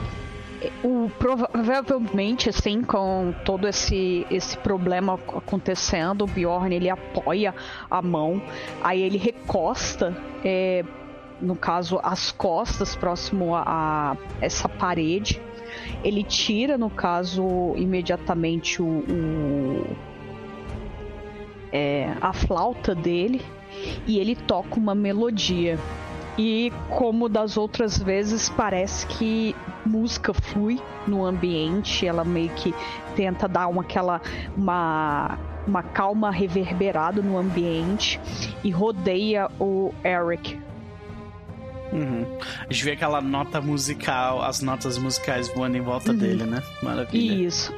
é, o, provavelmente, assim, com todo esse, esse problema ac- acontecendo, o Bjorn ele apoia a mão, aí ele recosta, é, no caso, as costas próximo a, essa parede. Ele tira, no caso, imediatamente o, o- é, a flauta dele e ele toca uma melodia. E como das outras vezes, parece que música flui no ambiente, ela meio que tenta dar uma aquela uma uma calma reverberada no ambiente e rodeia o Eric.
Uhum. A gente vê aquela nota musical, as notas musicais voando em volta dele, né? Maravilha.
Isso.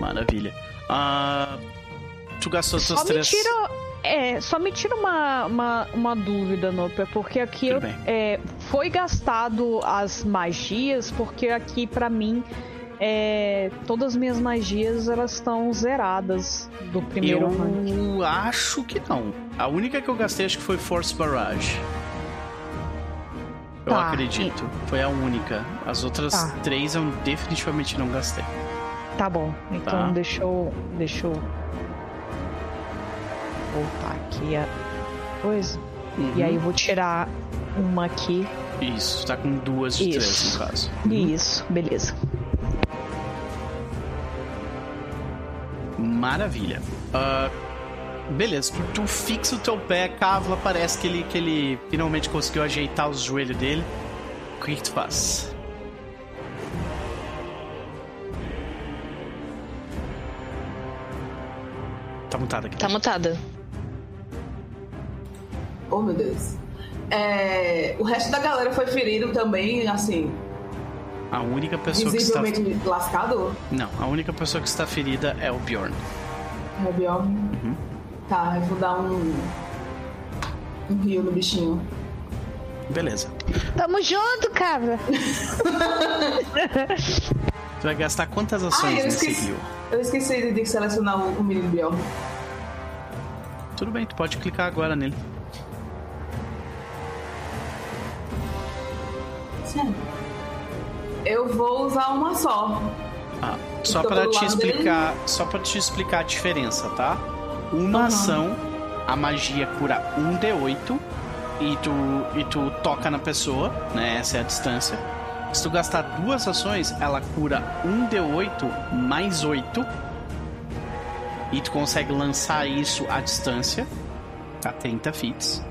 Maravilha. Ah, tu gastou
Só me
três.
tira, é, só me tira uma, uma, uma dúvida, Noper, porque aqui eu, é, foi gastado as magias, porque aqui pra mim é, todas as minhas magias elas estão zeradas do primeiro rank.
Eu acho que não. A única que eu gastei acho que foi Force Barrage. Eu
Tá,
acredito. Foi a única. As outras
Tá.
três eu definitivamente não gastei.
Tá bom, então
Tá.
deixa eu. Deixa eu. Voltar aqui a coisa.
Uhum.
E aí eu vou tirar uma aqui.
Isso, tá com duas de três
Isso.
no caso.
Isso, beleza.
Maravilha. Ah, beleza, tu, tu fixa o teu pé, Cávula, parece que ele, que ele finalmente conseguiu ajeitar os joelhos dele. O que, que tu faz? Tá mutado aqui.
Tá mutada.
Oh, meu Deus. É, o resto da galera foi ferido também, assim,
A única pessoa que está.
visivelmente lascado.
Não, a única pessoa que está ferida é o Bjorn.
É Bjorn.
Uhum.
Tá, eu vou dar um. Um rio no bichinho.
Beleza.
Tamo junto, cabra!
Tu vai gastar quantas
Ah,
ações
eu
nesse
esqueci.
rio?
Eu esqueci de selecionar o, o menino Bjorn.
Tudo bem, tu pode clicar agora nele.
Sério. Eu vou usar uma só.
Ah, só
do
te
lado dele.
explicar, só para te explicar a diferença, tá? Uma
Uhum.
ação, a magia cura um D8 e tu e tu toca na pessoa, né? Essa é a distância. Se tu gastar duas ações, ela cura um D8 mais 8. E tu consegue lançar isso à distância, a 30 fits.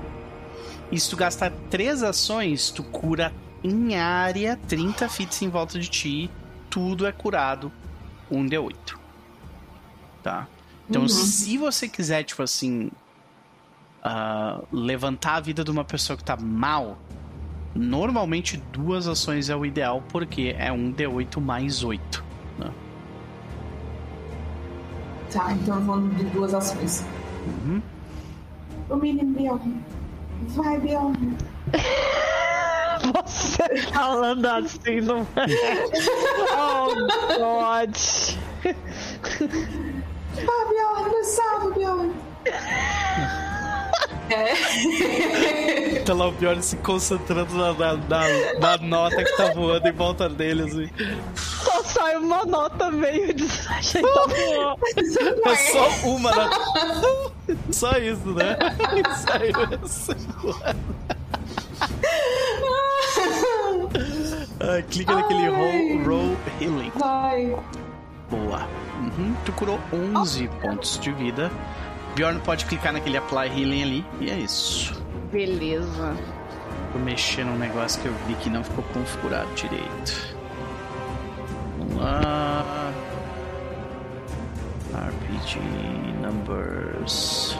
E se tu gastar três ações, tu cura em área 30 fits em volta de ti. Tudo é curado um D8. Tá? Então,
Uhum.
se você quiser, tipo assim, ah, levantar a vida de uma pessoa que tá mal, normalmente duas ações é o ideal, porque é um D8 mais 8. Né?
Tá, então eu vou de duas ações.
Uhum.
O menino Bjorn. Vai, Bjorn.
Você falando assim, não é? Oh, God.
Vai, Bjorn, me salva, Bjorn. É.
Tá lá o pior se concentrando na, na, na- na nota que tá voando em volta dele, assim.
Só sai uma nota meio desajeitada.
É só uma nota. Só isso, né? Saiu essa. Ah, clica naquele roll, roll healing.
Vai.
Boa. Uhum, tu curou 11 pontos de vida. Bjorn pode clicar naquele apply healing ali. E é isso.
Beleza.
Vou mexer num negócio que eu vi que não ficou configurado direito. Vamos lá. RPG numbers.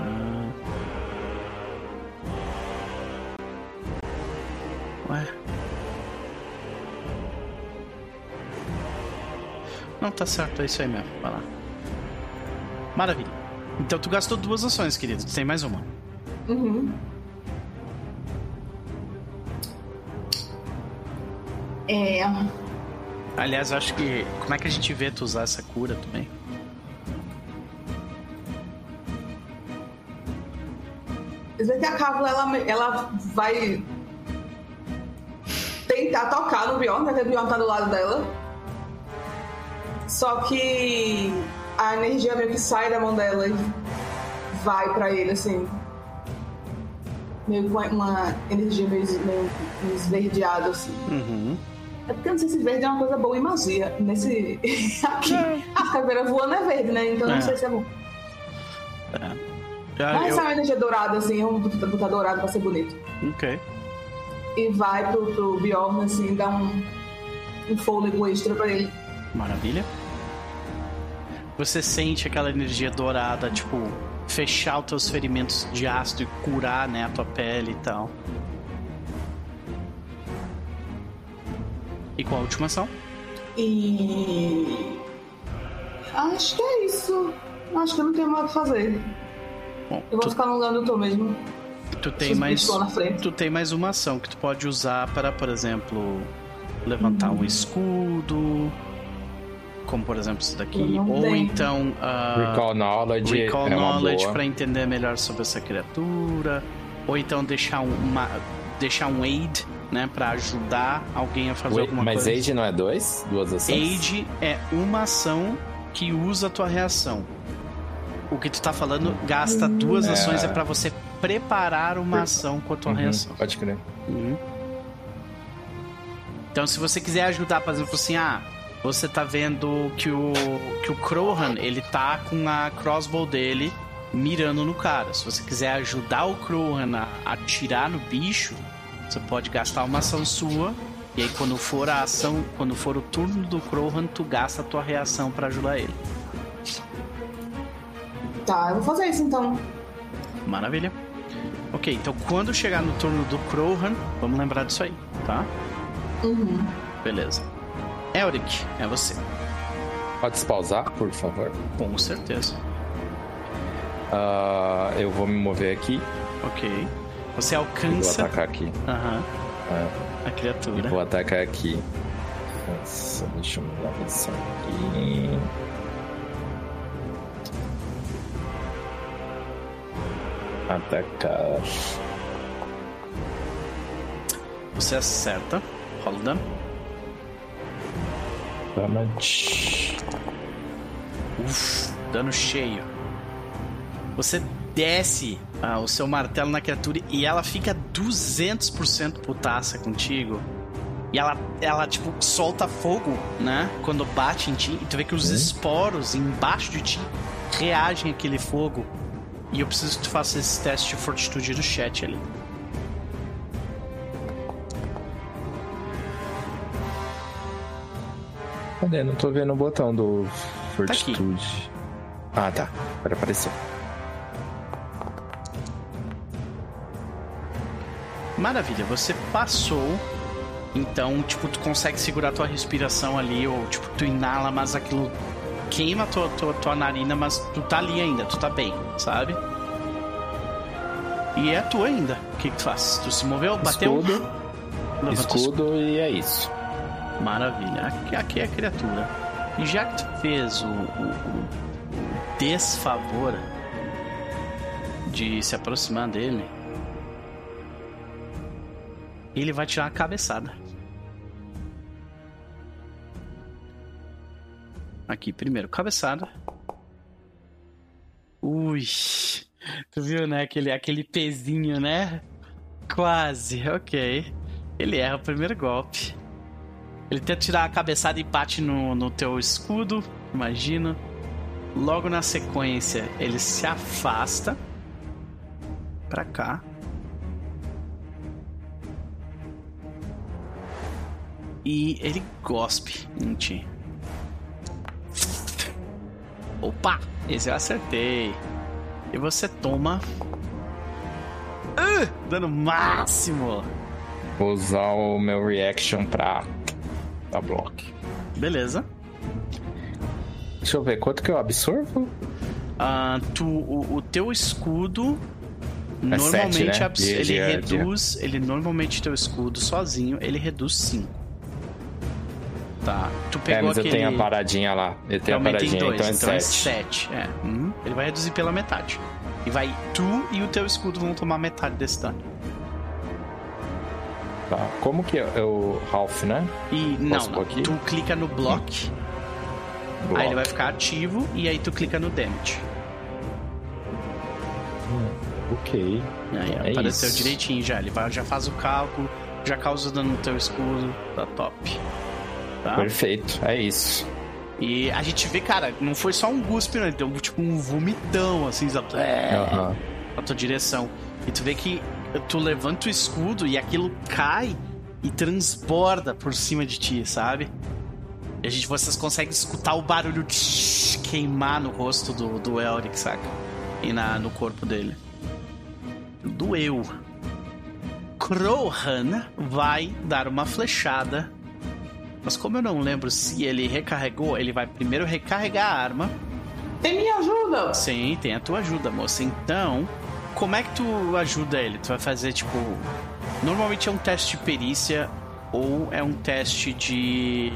Ah. Ué? Não, tá certo, é isso aí mesmo. Vai lá. Maravilha. Então tu gastou duas ações, querido. Tu tem mais uma.
Uhum. É.
Aliás, eu acho que. Como é que a gente vê tu usar essa cura também?
Às vezes que a Cábula, ela, ela vai tentar tocar no Bjorn, porque o Bjorn tá do lado dela. Só que a energia meio que sai da mão dela e vai pra ele, assim. Meio com uma, energia meio, meio esverdeada, assim.
Uhum.
É porque eu não sei se verde é uma coisa boa em magia. Nesse. Aqui. A caveira voando é verde, né? Então eu
É.
não sei se é bom.
Já,
Mas
eu...
sai uma energia dourada, assim, vamos botar dourado pra ser bonito.
Ok.
E vai pro, pro Bjorn, assim, dá um, um fôlego extra pra ele.
Maravilha. Você sente aquela energia dourada, tipo, fechar os teus ferimentos de ácido e curar, né, a tua pele e tal. E qual a última ação?
E. Acho que é isso. Acho que eu não tenho mais o que fazer.
Bom,
Eu vou
tu,
ficar no lugar do Tô mesmo.
tu tem mais. Tu tem mais uma ação que tu pode usar para, por exemplo, levantar um escudo. Como por exemplo isso daqui. Ou
tenho.
então. ah,
Recall Knowledge
Recall
é
Knowledge
boa.
pra entender melhor sobre essa criatura. Ou então deixar um- uma. deixar um aid, né? Pra ajudar alguém a fazer
Wait,
alguma
mas
coisa.
Age não é dois? Duas ações?
Aid é uma ação que usa a tua reação. O que tu tá falando, gasta duas
É.
ações, é pra você preparar uma ação com a tua
Uhum,
reação.
Pode crer.
Uhum. Então, se você quiser ajudar, por exemplo, assim, ah, você tá vendo que o que o Crohan, ele tá com a crossbow dele mirando no cara. Se você quiser ajudar o Crohan a atirar no bicho, você pode gastar uma ação sua. E aí, quando for a ação, quando for o turno do Crohan, tu gasta a tua reação pra ajudar ele.
Tá, eu vou fazer isso então.
Maravilha. Ok, então quando chegar no turno do Crohan, vamos lembrar disso aí, tá?
Uhum.
Beleza. Elric, é você.
Pode se pausar, por favor?
Com certeza.
Ah, eu vou me mover aqui
Ok. Você
e vou
alcança
atacar aqui.
Aham,
É,
a
e
criatura.
vou atacar aqui. Nossa, deixa eu mudar a posição aqui. Atacar.
Você acerta. Rola o dano.
Damage.
Uf, dano cheio. Você desce ah, o seu martelo na criatura e ela fica 200% putaça contigo. E ela, ela, tipo, solta fogo, né? Quando bate em ti. E tu vê que os esporos embaixo de ti reagem àquele fogo. E eu preciso que tu faça esse teste de fortitude no chat ali.
Cadê? Não tô vendo o botão do Fortitude. ah, tá. Agora apareceu.
Maravilha, você passou. Então, tipo, tu consegue segurar tua respiração ali, ou tipo, tu inala, mas aquilo queima tua, tua, tua narina, mas tu tá ali ainda, tu tá bem, sabe? E é tu ainda. O que, que tu faz? Tu se moveu, bateu?
Escudo. Escudo e é isso.
Maravilha. Aqui, aqui é a criatura. E já que tu fez o, o- o desfavor de se aproximar dele, ele vai tirar uma cabeçada. Aqui, primeiro, cabeçada. Ui. Tu viu, né? Aquele, aquele pezinho, né? Quase, ok. Ele erra o primeiro golpe. Ele tenta tirar a cabeçada e bate no, no teu escudo, imagina. Logo na sequência, ele se afasta pra cá. E ele gospe em ti. Opa! Esse eu acertei. E você toma. Ah, dano máximo!
Vou usar o meu reaction pra dar block.
Beleza.
Deixa eu ver, quanto que eu absorvo?
Ah, tu, o, o teu escudo
É
normalmente
sete, né? De-
ele
de-
reduz, ele normalmente teu escudo sozinho, ele reduz 5. Tá. Tu
É,
pegou
mas eu
aquele
tenho a paradinha lá. Eu
eu
tenho a
aumentei
paradinha,
dois,
então é
então
7.
é 7. É. Uhum. Ele vai reduzir pela metade. E vai tu e o teu escudo vão tomar metade desse dano.
Tá. Como que é o Ralph, né?
E não,
Posso
tu clica no block,
Block.
aí ele vai ficar ativo e aí tu clica no damage.
Ok.
Aí
É
apareceu
isso.
direitinho já. Ele vai, já faz o cálculo, já causa dano no teu escudo. Tá top. Tá?
Perfeito, é isso.
E a gente vê, cara, não foi só um guspe, não. Ele deu tipo um vomitão, assim, sabe? É,
Aham.
na tua direção. E tu vê que tu levanta o escudo e aquilo cai e transborda por cima de ti, sabe? E a gente, vocês conseguem escutar o barulho tsh, queimar no rosto do, do Elric, saca? E na, no corpo dele. Doeu. Krohan vai dar uma flechada. Mas como eu não lembro se ele recarregou, ele vai primeiro recarregar a arma.
Tem minha ajuda!
Sim, tem a tua ajuda, moça. Então, como é que tu ajuda ele? Tu vai fazer, tipo. Normalmente é um teste de perícia ou é um teste de.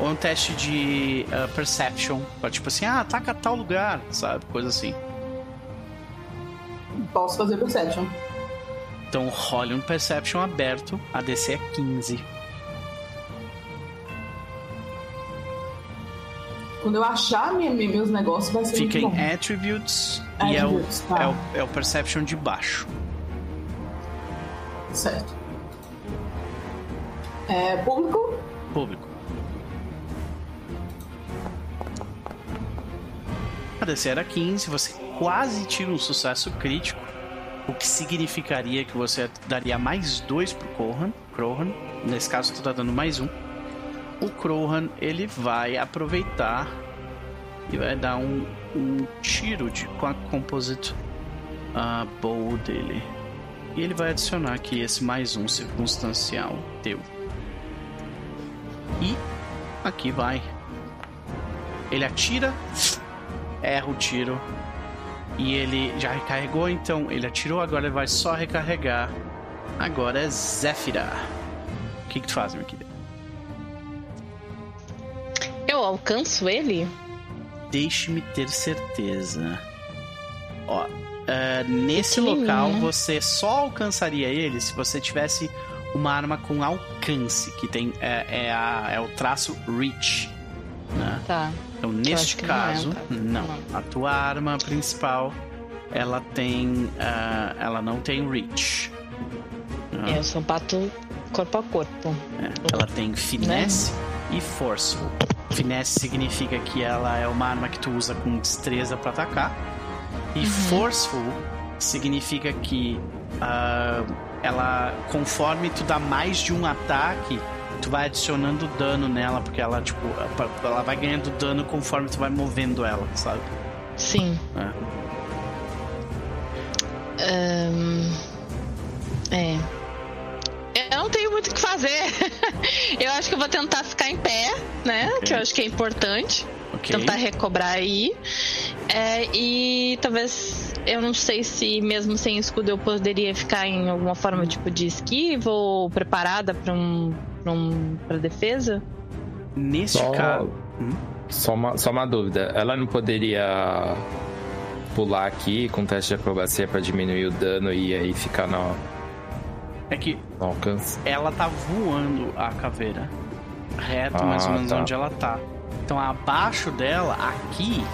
Ou é um teste de ah, perception. Pra, tipo assim, ah, ataca tal lugar, sabe? Coisa assim.
Posso fazer perception.
Então role um perception aberto, a DC é 15.
Quando eu achar minha, meus negócios, vai ser
Fica em
bom.
attributes, e é o,
Attributes, tá.
é, o, é o perception de baixo.
Certo. É, público,
Público. A DC era 15, você quase tira um sucesso crítico, o que significaria que você daria mais 2 pro Krohan. Krohan. Nesse caso, tu tá dando mais um. O Krohan, ele vai aproveitar e vai dar um, um tiro de, com a Composite ah, Bow dele. E ele vai adicionar aqui esse mais um circunstancial teu. E aqui vai. Ele atira, erra o tiro. E ele já recarregou, então ele atirou, agora ele vai só recarregar. Agora é Zéfira. O que, que tu faz, meu querido?
Eu alcanço ele?
Deixe-me ter certeza. Ó, é, nesse local
né?
você só alcançaria ele se você tivesse uma arma com alcance, que tem é, é, a- é o traço reach. Né?
Tá.
Então,
eu
neste
que não é,
caso,
tá?
não. A tua arma principal ela tem. ah, ela não tem reach. Ah,
Eu sou um pato corpo a corpo.
é. Ela tem finesse e forceful. Finesse significa que ela é uma arma que tu usa com destreza pra atacar. E forceful significa que ah, ela, conforme tu dá mais de um ataque, tu vai adicionando dano nela, porque ela, tipo, ela vai ganhando dano conforme tu vai movendo ela, sabe?
Sim.
É.
Ahn, É. Eu não tenho muito o que fazer. eu acho que eu vou tentar ficar em pé, né?
Ok.
Que eu acho que é importante.
Ok.
Tentar recobrar aí. É, e talvez. Eu não sei se mesmo sem escudo eu poderia ficar em alguma forma tipo de esquiva ou preparada pra um. pra, um, pra defesa.
Neste
Só,
caso.
só, uma, só uma dúvida. Ela não poderia pular aqui com teste de acrobacia pra diminuir o dano e aí ficar no,
É que ela tá voando a caveira. Reto,
Ah,
mais ou menos
tá.
onde ela tá. Então abaixo dela, aqui.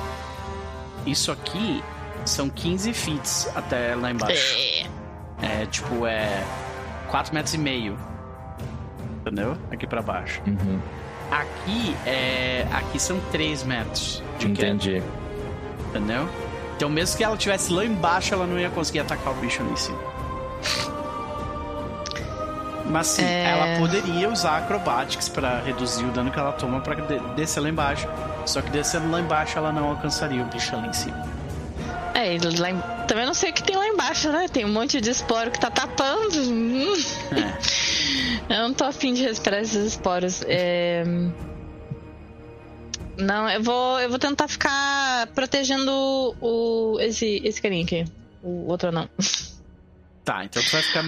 Isso aqui são 15 feet até lá embaixo.
É.
É tipo, é 4 metros e meio. Entendeu? Aqui pra baixo.
Uhum,
Aqui é. Aqui são 3 metros de queda,
entendi.
entendeu? Então mesmo que ela estivesse lá embaixo, ela não ia conseguir atacar o bicho ali em cima. Mas sim,
É.
ela poderia usar acrobatics pra reduzir o dano que ela toma pra de- descer lá embaixo. Só que descendo lá embaixo, ela não alcançaria o bicho ali em cima.
É, lá em- também não sei o que tem lá embaixo, né? Tem um monte de esporo que tá tapando.
É.
Eu não tô afim de respirar esses esporos. É... Não, eu vou, eu vou tentar ficar protegendo o, esse, esse carinha aqui. O outro não.
Tá, então tu vai ficar.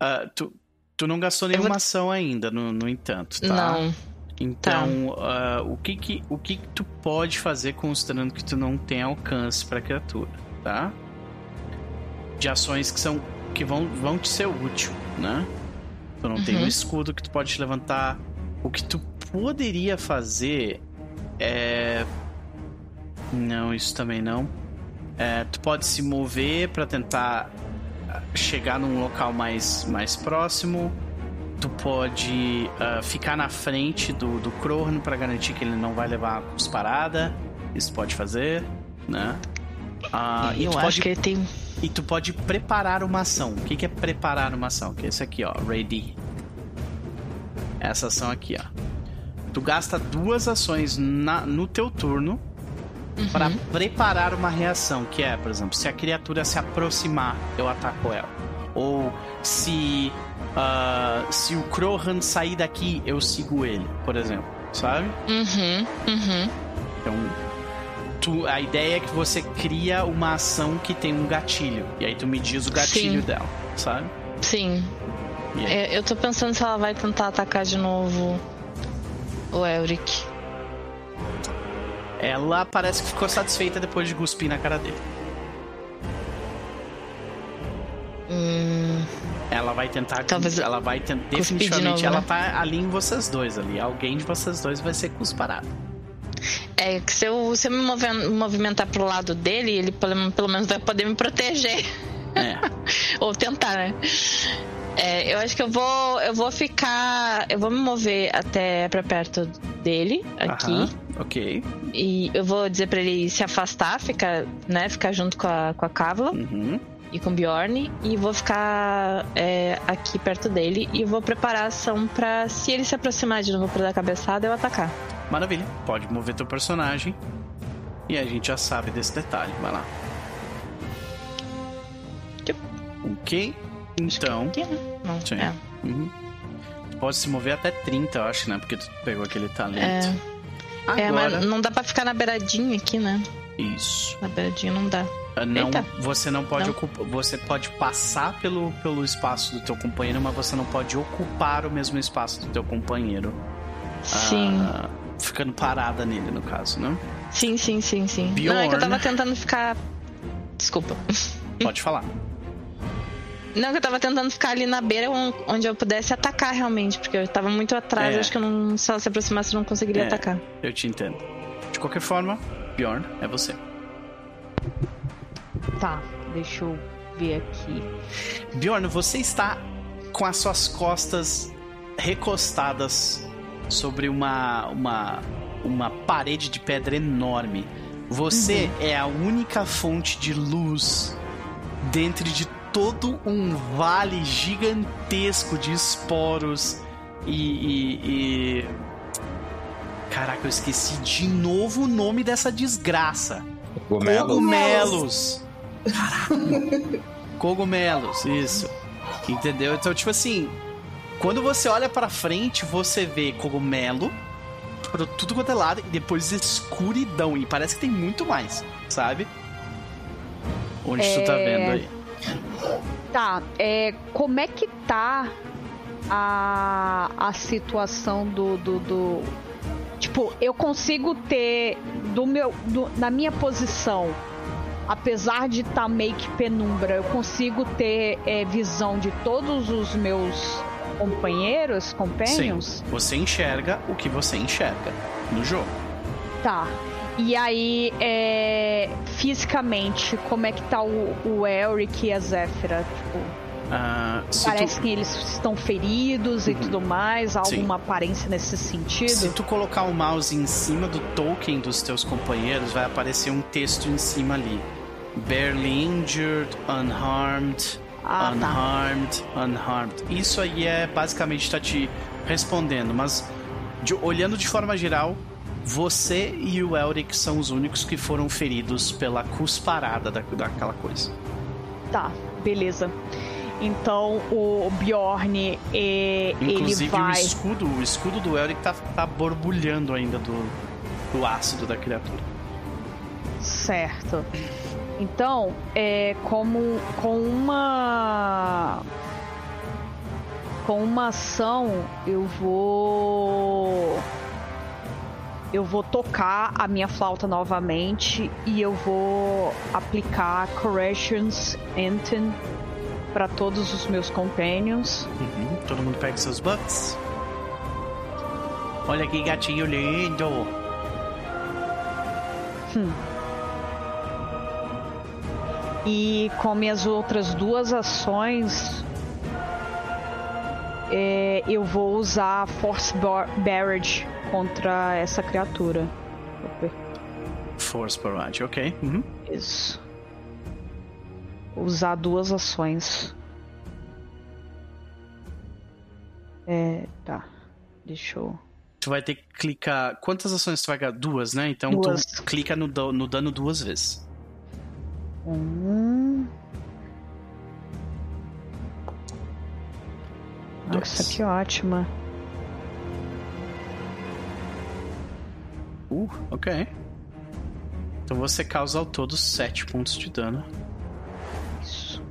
ah, tu, tu não gastou nenhuma
vou-
ação ainda, no, no entanto, tá?
Não.
Então, ah, o, que que, o que que tu pode fazer considerando que tu não tem alcance pra criatura, tá? De ações que são que vão, vão te ser útil, né? Tu não tem um
Uhum.
escudo que tu pode te levantar. O que tu poderia fazer é não, isso também não. É, tu pode se mover pra tentar chegar num local mais mais próximo tu pode ah, ficar na frente do, do Krohan pra garantir que ele não vai levar cusparada. Isso pode fazer, né? Ah, e,
eu acho
pode,
que ele tem.
e tu pode preparar uma ação. O que, que é preparar uma ação? Que é esse aqui, ó, ready. Essa ação aqui, ó. Tu gasta duas ações na, no teu turno para preparar uma reação, que é, por exemplo, se a criatura se aproximar, eu ataco ela. Ou se ah, se o Krohan sair daqui, eu sigo ele, por exemplo, sabe?
Uhum, uhum.
Então, tu, a ideia é que você cria uma ação que tem um gatilho, e aí tu me diz o gatilho
Sim.
dela, sabe?
Sim.
E aí?
É, eu tô pensando se ela vai tentar atacar de novo o Elric.
Ela parece que ficou satisfeita depois de cuspir na cara dele.
Hum,
Ela vai tentar.
Talvez
ela vai tentar.
cuspir de
Definitivamente,
novo,
ela
né?
tá ali em vocês dois ali. Alguém de vocês dois vai ser cusparado.
é que se eu, se eu me mover- movimentar pro lado dele, ele pelo, pelo menos vai poder me proteger.
É.
Ou tentar, né? É, eu acho que eu vou. Eu vou ficar. Eu vou me mover até pra perto dele, aqui.
Aham, ok.
E eu vou dizer pra ele se afastar, ficar, né? Ficar junto com a, com a Kavla
Uhum.
e com o Bjorn. E vou ficar é, aqui perto dele. E vou preparar a ação pra, se ele se aproximar de novo pra dar cabeçada, eu atacar.
Maravilha. Pode mover teu personagem. E a gente já sabe desse detalhe. Vai lá. Ok. Então.
Aqui, né? Não,
Sim.
é.
Uhum. Tu Pode se mover até 30, eu acho, né? Porque tu pegou aquele talento.
É,
Agora.
mas não dá pra ficar na beiradinha aqui, né?
Isso.
Na beiradinha não dá.
Ah, Não,
Eita.
você não pode
Não.
ocupar. Você pode passar pelo, pelo espaço do teu companheiro, mas você não pode ocupar o mesmo espaço do teu companheiro.
Sim.
Ah, ficando parada nele, no caso, né?
Sim, sim, sim, sim. Não, é que eu
Bjorn.
tava tentando ficar. Desculpa.
Pode falar.
Não, que eu tava tentando ficar ali na beira on- onde eu pudesse atacar realmente, porque eu tava muito atrás,
É.
acho que eu não, se ela se aproximasse eu não conseguiria
É.
atacar.
Eu te entendo. De qualquer forma, Bjorn, é você.
Tá, deixa eu ver aqui.
Bjorn, você está com as suas costas recostadas sobre uma, uma, uma parede de pedra enorme. Você é a única fonte de luz dentro de todo um vale gigantesco de esporos e, e, e... Caraca, eu esqueci de novo o nome dessa desgraça.
Cogumelos.
Cogumelos. Caraca. Cogumelos, isso. Entendeu? Então, tipo assim, quando você olha pra frente, você vê cogumelo por tudo quanto é lado e depois escuridão. E parece que tem muito mais, sabe? Onde tu tá
É.
vendo aí?
Tá, é, como é que tá a, a situação do, do, do- Tipo, eu consigo ter do meu. do- na minha posição, apesar de estar meio que penumbra, eu consigo ter é, visão de todos os meus companheiros, companions?
Sim, você enxerga o que você enxerga no jogo.
Tá. E aí, é, fisicamente, como é que tá o, o Elric e a Zéfira? Tipo,
Ah,
parece
tu,
que eles estão feridos e tudo mais, há
Sim.
alguma aparência nesse sentido?
se tu colocar o mouse em cima do token dos teus companheiros, vai aparecer um texto em cima ali. Barely injured, unharmed,
Ah, tá.
unharmed, unharmed. Isso aí é basicamente tá te respondendo, mas de- olhando de forma geral, você e o Elric são os únicos que foram feridos pela cusparada da, daquela coisa.
Tá, beleza. Então o Bjorn, é, ele
Inclusive
vai.
o escudo, o escudo do Elric tá, tá borbulhando ainda do, do ácido da criatura.
Certo. Então, é como com uma com uma ação eu vou eu vou tocar a minha flauta novamente e eu vou aplicar Corrections Anthem para todos os meus companions.
Uhum, Todo mundo pega seus bucks. Olha que gatinho lindo.
E com minhas outras duas ações, é, eu vou usar Force Bar- Barrage contra essa criatura.
Force Barrage, ok. Uhum.
Isso. Usar duas ações. É, tá. Deixa eu.
Tu vai ter que clicar. Quantas ações tu vai ganhar? Duas, né? Então
Duas.
tu clica no, no dano duas vezes.
Um.
Dois.
Nossa, que ótima.
Uh, ok. Então você causa ao todo 7 pontos de dano
Isso.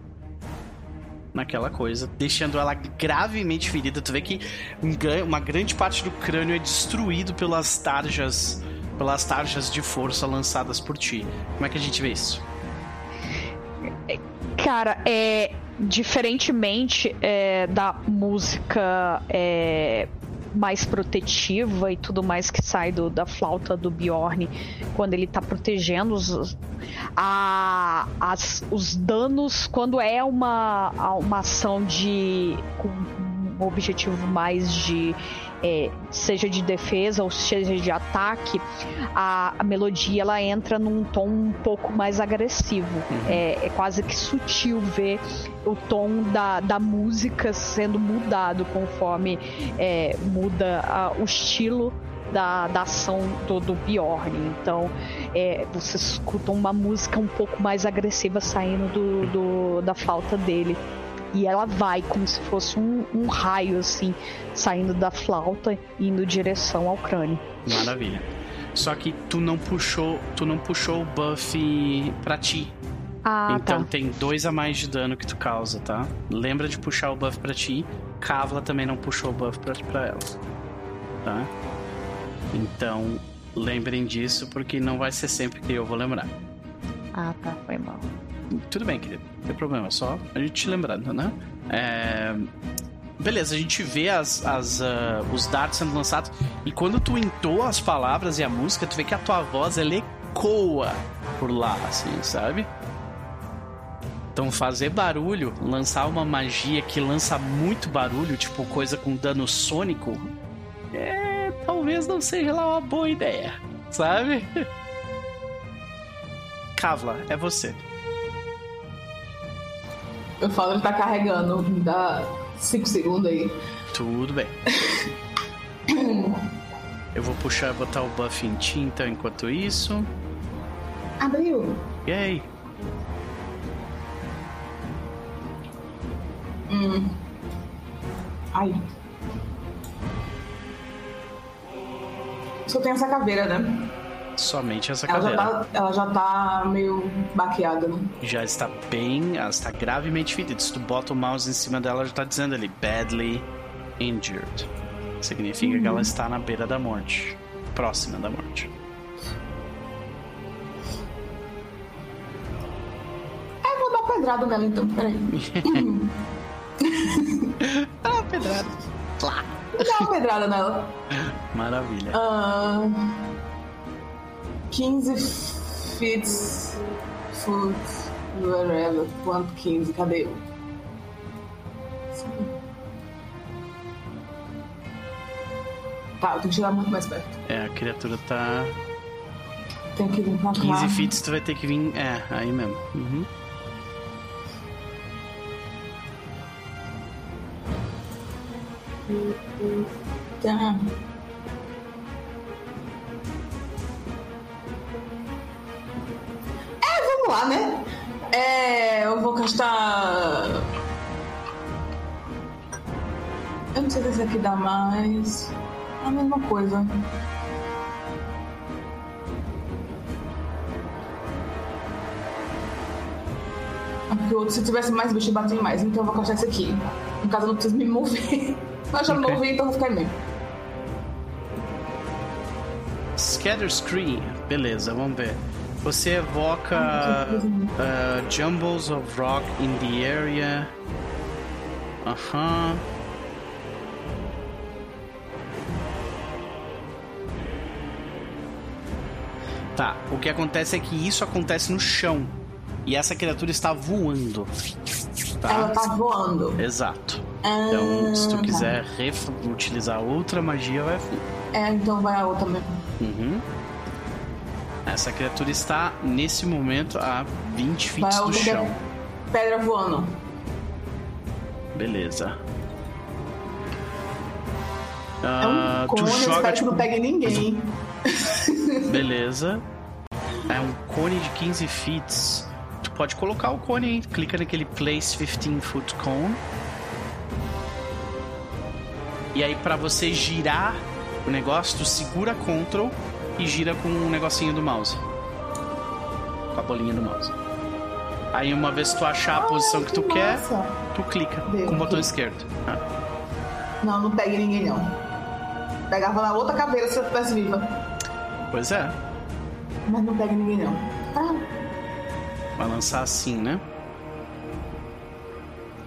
naquela coisa, deixando ela gravemente ferida. Tu vê que um uma grande parte do crânio é destruído pelas tarjas, pelas tarjas de força lançadas por ti. Como é que a gente vê isso?
Cara, é. Diferentemente é, da música é, mais protetiva e tudo mais que sai do- da flauta do Bjorn quando ele tá protegendo os, a- as- os danos quando é uma, uma ação de. com um objetivo mais de. É, seja de defesa ou seja de ataque, a, a melodia ela entra num tom um pouco mais agressivo. É, é quase que sutil ver o tom da, da música sendo mudado conforme é, muda a- o estilo da, da ação do, do Bjorn. Então, é, você escuta uma música um pouco mais agressiva saindo do, do- da flauta dele. E ela vai como se fosse um, um raio, assim, saindo da flauta e indo direção ao crânio.
Maravilha. Só que tu não puxou, tu não puxou o buff pra ti.
Ah,
então
tá.
tem dois a mais de dano que tu causa, tá? Lembra de puxar o buff pra ti. Kavla também não puxou o buff pra, pra ela. Tá? Então, lembrem disso, porque não vai ser sempre que eu vou lembrar.
Ah, tá. Foi mal.
Tudo bem, querido. Não tem problema, só a gente te lembrando, né? É... Beleza, a gente vê as, as, ah, os dardos sendo lançados. E quando tu entoa as palavras e a música, tu vê que a tua voz ela ecoa por lá, assim, sabe? Então fazer barulho, lançar uma magia que lança muito barulho, tipo coisa com dano sônico, é, talvez não seja lá uma boa ideia, sabe? Kavla, é você.
Eu falo, ele tá carregando. Me dá 5 segundos aí.
Tudo bem. Eu vou puxar, botar o buff em ti, então, enquanto isso.
Abriu.
E aí?
Hum. Ai. Só tem essa caveira, né?
Somente essa
Ela já,
caveira.
tá, ela já tá meio baqueada, né?
Já está bem, ela está gravemente ferida. Se tu bota o mouse em cima dela, já tá dizendo ali, badly injured. Significa que ela está na beira da morte. Próxima da morte.
É, eu vou dar pedrada nela então, peraí.
Ah, pedrada.
Dar uma pedrada nela.
Maravilha.
Ah, 15 feet, foot, wherever. Quanto 15? Cadê eu? Tá, eu tenho que chegar muito mais perto.
É, a criatura tá
Tenho que vir pra cá.
15 feet, tu vai ter que vir. É, aí mesmo. Uhum.
Tá. Vamos lá, né? É, eu vou gastar. Eu não sei se esse aqui dá mais. É a mesma coisa. Porque o outro, se tivesse mais bicho, batem mais. Então eu vou gastar esse aqui. No caso, eu não preciso me mover. Mas já me
Ok.
movi, então eu vou ficar mesmo.
Scatter Screen, beleza, vamos ver. Você evoca uh, jumbles of rock in the area. Aham. Tá, o que acontece é que isso acontece no chão. E essa criatura está voando. Tá?
Ela tá voando.
Exato.
Ah,
Então, se tu
tá.
quiser ref- utilizar outra magia, vai
É, então vai a outra mesmo.
Uhum. Essa criatura está, nesse momento, a 20
Vai
feet do chão.
pedra voando.
Beleza.
É
Ah,
um cone,
tu joga,
espero que
tipo,
não pegue ninguém.
beleza. É um cone de 15 feet. Tu pode colocar o cone aí. Clica naquele place 15 foot cone. E aí, pra você girar o negócio, tu segura Ctrl e gira com o negocinho do mouse. Com a bolinha do mouse. Aí, uma vez que tu achar a posição que tu quer,
massa.
tu clica
Deu
com o botão esquerdo. Ah,
Não, não pegue ninguém não. Pegava na outra caveira se eu estivesse viva.
Pois é.
Mas não pega ninguém não. Ah,
Vai lançar assim, né?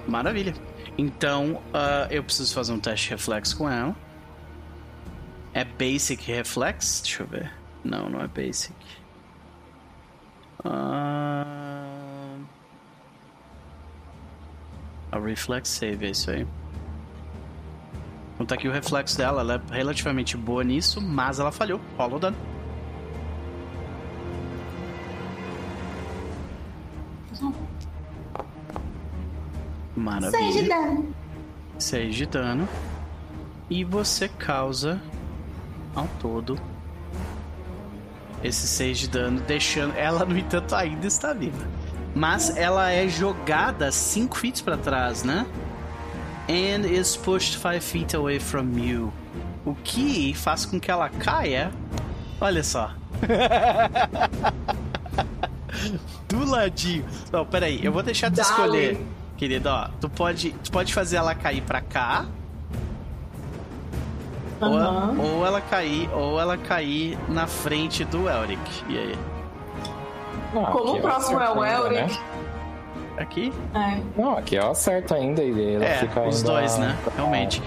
Maravilha. Então, ah, eu preciso fazer um teste reflexo com ela. É basic reflex? Deixa eu ver. Não, não é basic. Ah, A reflex save, é isso aí. Então tá aqui o reflexo dela. Ela é relativamente boa nisso, mas ela falhou. Rola o dano. Maravilha.
seis de dano.
6 de dano. E você causa ao todo esse 6 de dano, deixando. Ela, no entanto, ainda está viva. Mas ela é jogada 5 feet para trás, né? And is pushed 5 feet away from you. O que faz com que ela caia. Olha só. Do ladinho. Não, peraí, eu vou deixar tu escolher, querido. Ó, tu pode, tu pode fazer ela cair pra cá. Ou,
Aham.
ou ela cair, ou ela cair na frente do Elric. E aí?
Não,
Como
aqui
o próximo é o Elric.
né?
Aqui?
É.
Não, aqui eu acerto ainda e ela
é,
fica
os
ainda-
dois, né? Realmente.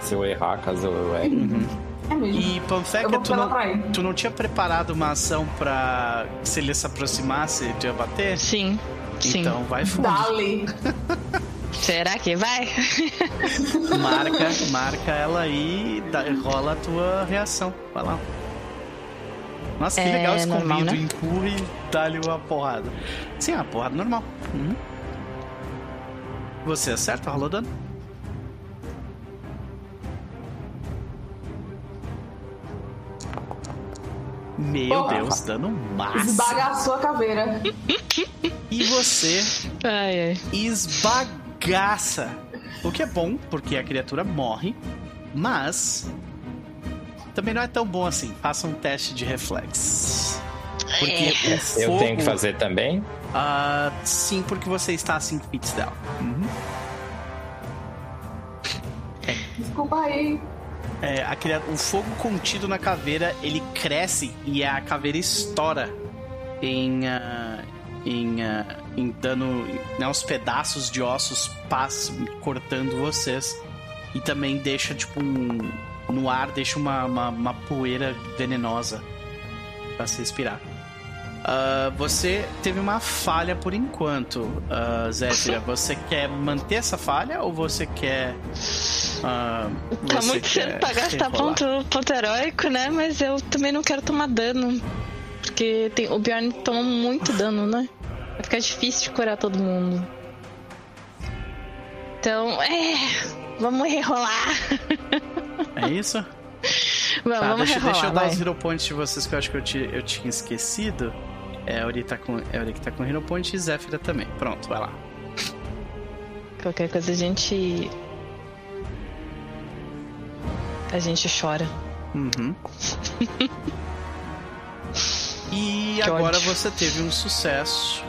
Se eu errar, caso eu erre.
Uhum.
É mesmo.
E Panfeca, tu não, tu não tinha preparado uma ação pra se ele se aproximasse, tu ia bater?
Sim. Sim.
Então vai fundo.
Dali.
Será que vai?
Marca, marca ela aí e rola a tua reação. Vai lá. Nossa, que
É
legal esse
normal,
combinho do
né?
empurra e dá-lhe uma porrada. Sim, uma porrada normal. Uhum. Você acerta, rolou dano? Meu
Porra.
Deus, dano massa.
Esbagaçou a caveira.
E você
Ai, ai.
Esbagaça. O que é bom, porque a criatura morre, mas também não é tão bom assim. Faça um teste de reflexo. Porque o
Eu
fogo,
tenho que fazer também?
Ah, sim, porque você está a 5 feet dela. Uhum.
Desculpa aí.
É, a cria- o fogo contido na caveira ele cresce e a caveira estoura em, ah, em, ah, em dano, né, os pedaços de ossos passam cortando vocês e também deixa tipo um, no ar deixa uma, uma, uma poeira venenosa para se respirar. Ah, você teve uma falha por enquanto, uh, Zéfira. Você quer manter essa falha ou você quer. ah,
Tá
você
muito cedo pra gastar ponto, ponto heróico, né? Mas eu também não quero tomar dano. Porque tem, o Bjorn toma muito dano, né? Vai ficar difícil de curar todo mundo. Então, é. Vamos rerolar.
É isso?
Vamos,
Tá,
vamos
deixa,
rerolar.
deixa eu dar
vai.
os hero points de vocês que eu acho que eu, ti- eu tinha esquecido. É, a Ori tá com, é Ori que tá com hero point e Zéfira também. Pronto, vai lá.
Qualquer coisa a gente. A gente chora.
Uhum. e
Que
agora
ódio.
você teve um sucesso.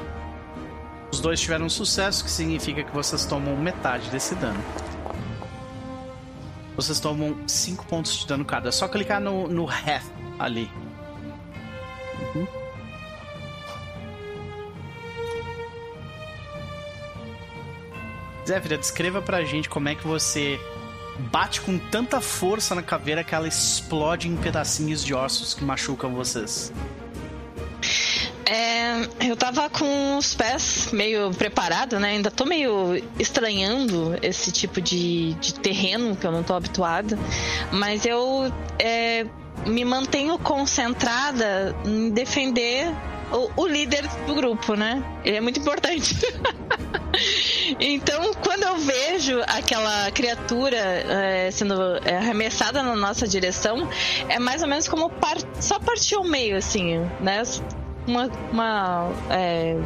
Os dois tiveram um sucesso, que significa que vocês tomam metade desse dano. Vocês tomam 5 pontos de dano cada. É só clicar no, no half ali. Uhum. Zéfira, descreva pra gente como é que você bate com tanta força na caveira que ela explode em pedacinhos de ossos que machucam vocês.
É, eu tava com os pés meio preparado, né? Ainda tô meio estranhando esse tipo de, de terreno que eu não tô habituada. Mas eu é, me mantenho concentrada em defender o, o líder do grupo, né? Ele é muito importante. Então, quando eu vejo aquela criatura é, sendo é, arremessada na nossa direção, é mais ou menos como só partir ao meio, assim, né? Uma, uma é,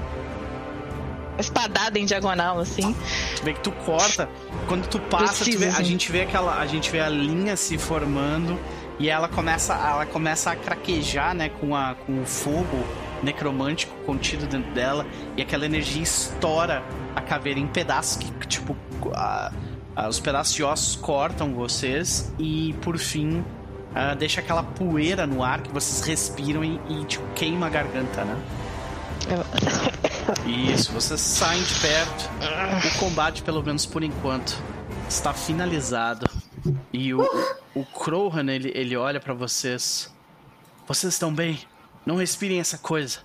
espadada em diagonal, assim.
Tu vê que tu corta, quando tu passa, tu vê- a
Preciso, sim.
gente vê aquela, a gente vê a linha se formando e ela começa, ela começa a craquejar, né, com a com o fogo necromântico contido dentro dela e aquela energia estoura a caveira em pedaços que tipo a- a- os pedaços de ossos cortam vocês e por fim ah, deixa aquela poeira no ar que vocês respiram e, e tipo, queima a garganta, né? Isso, vocês saem de perto. O combate, pelo menos por enquanto, está finalizado. E o, o Crowhan, ele, ele olha pra vocês. Vocês estão bem? Não respirem essa coisa.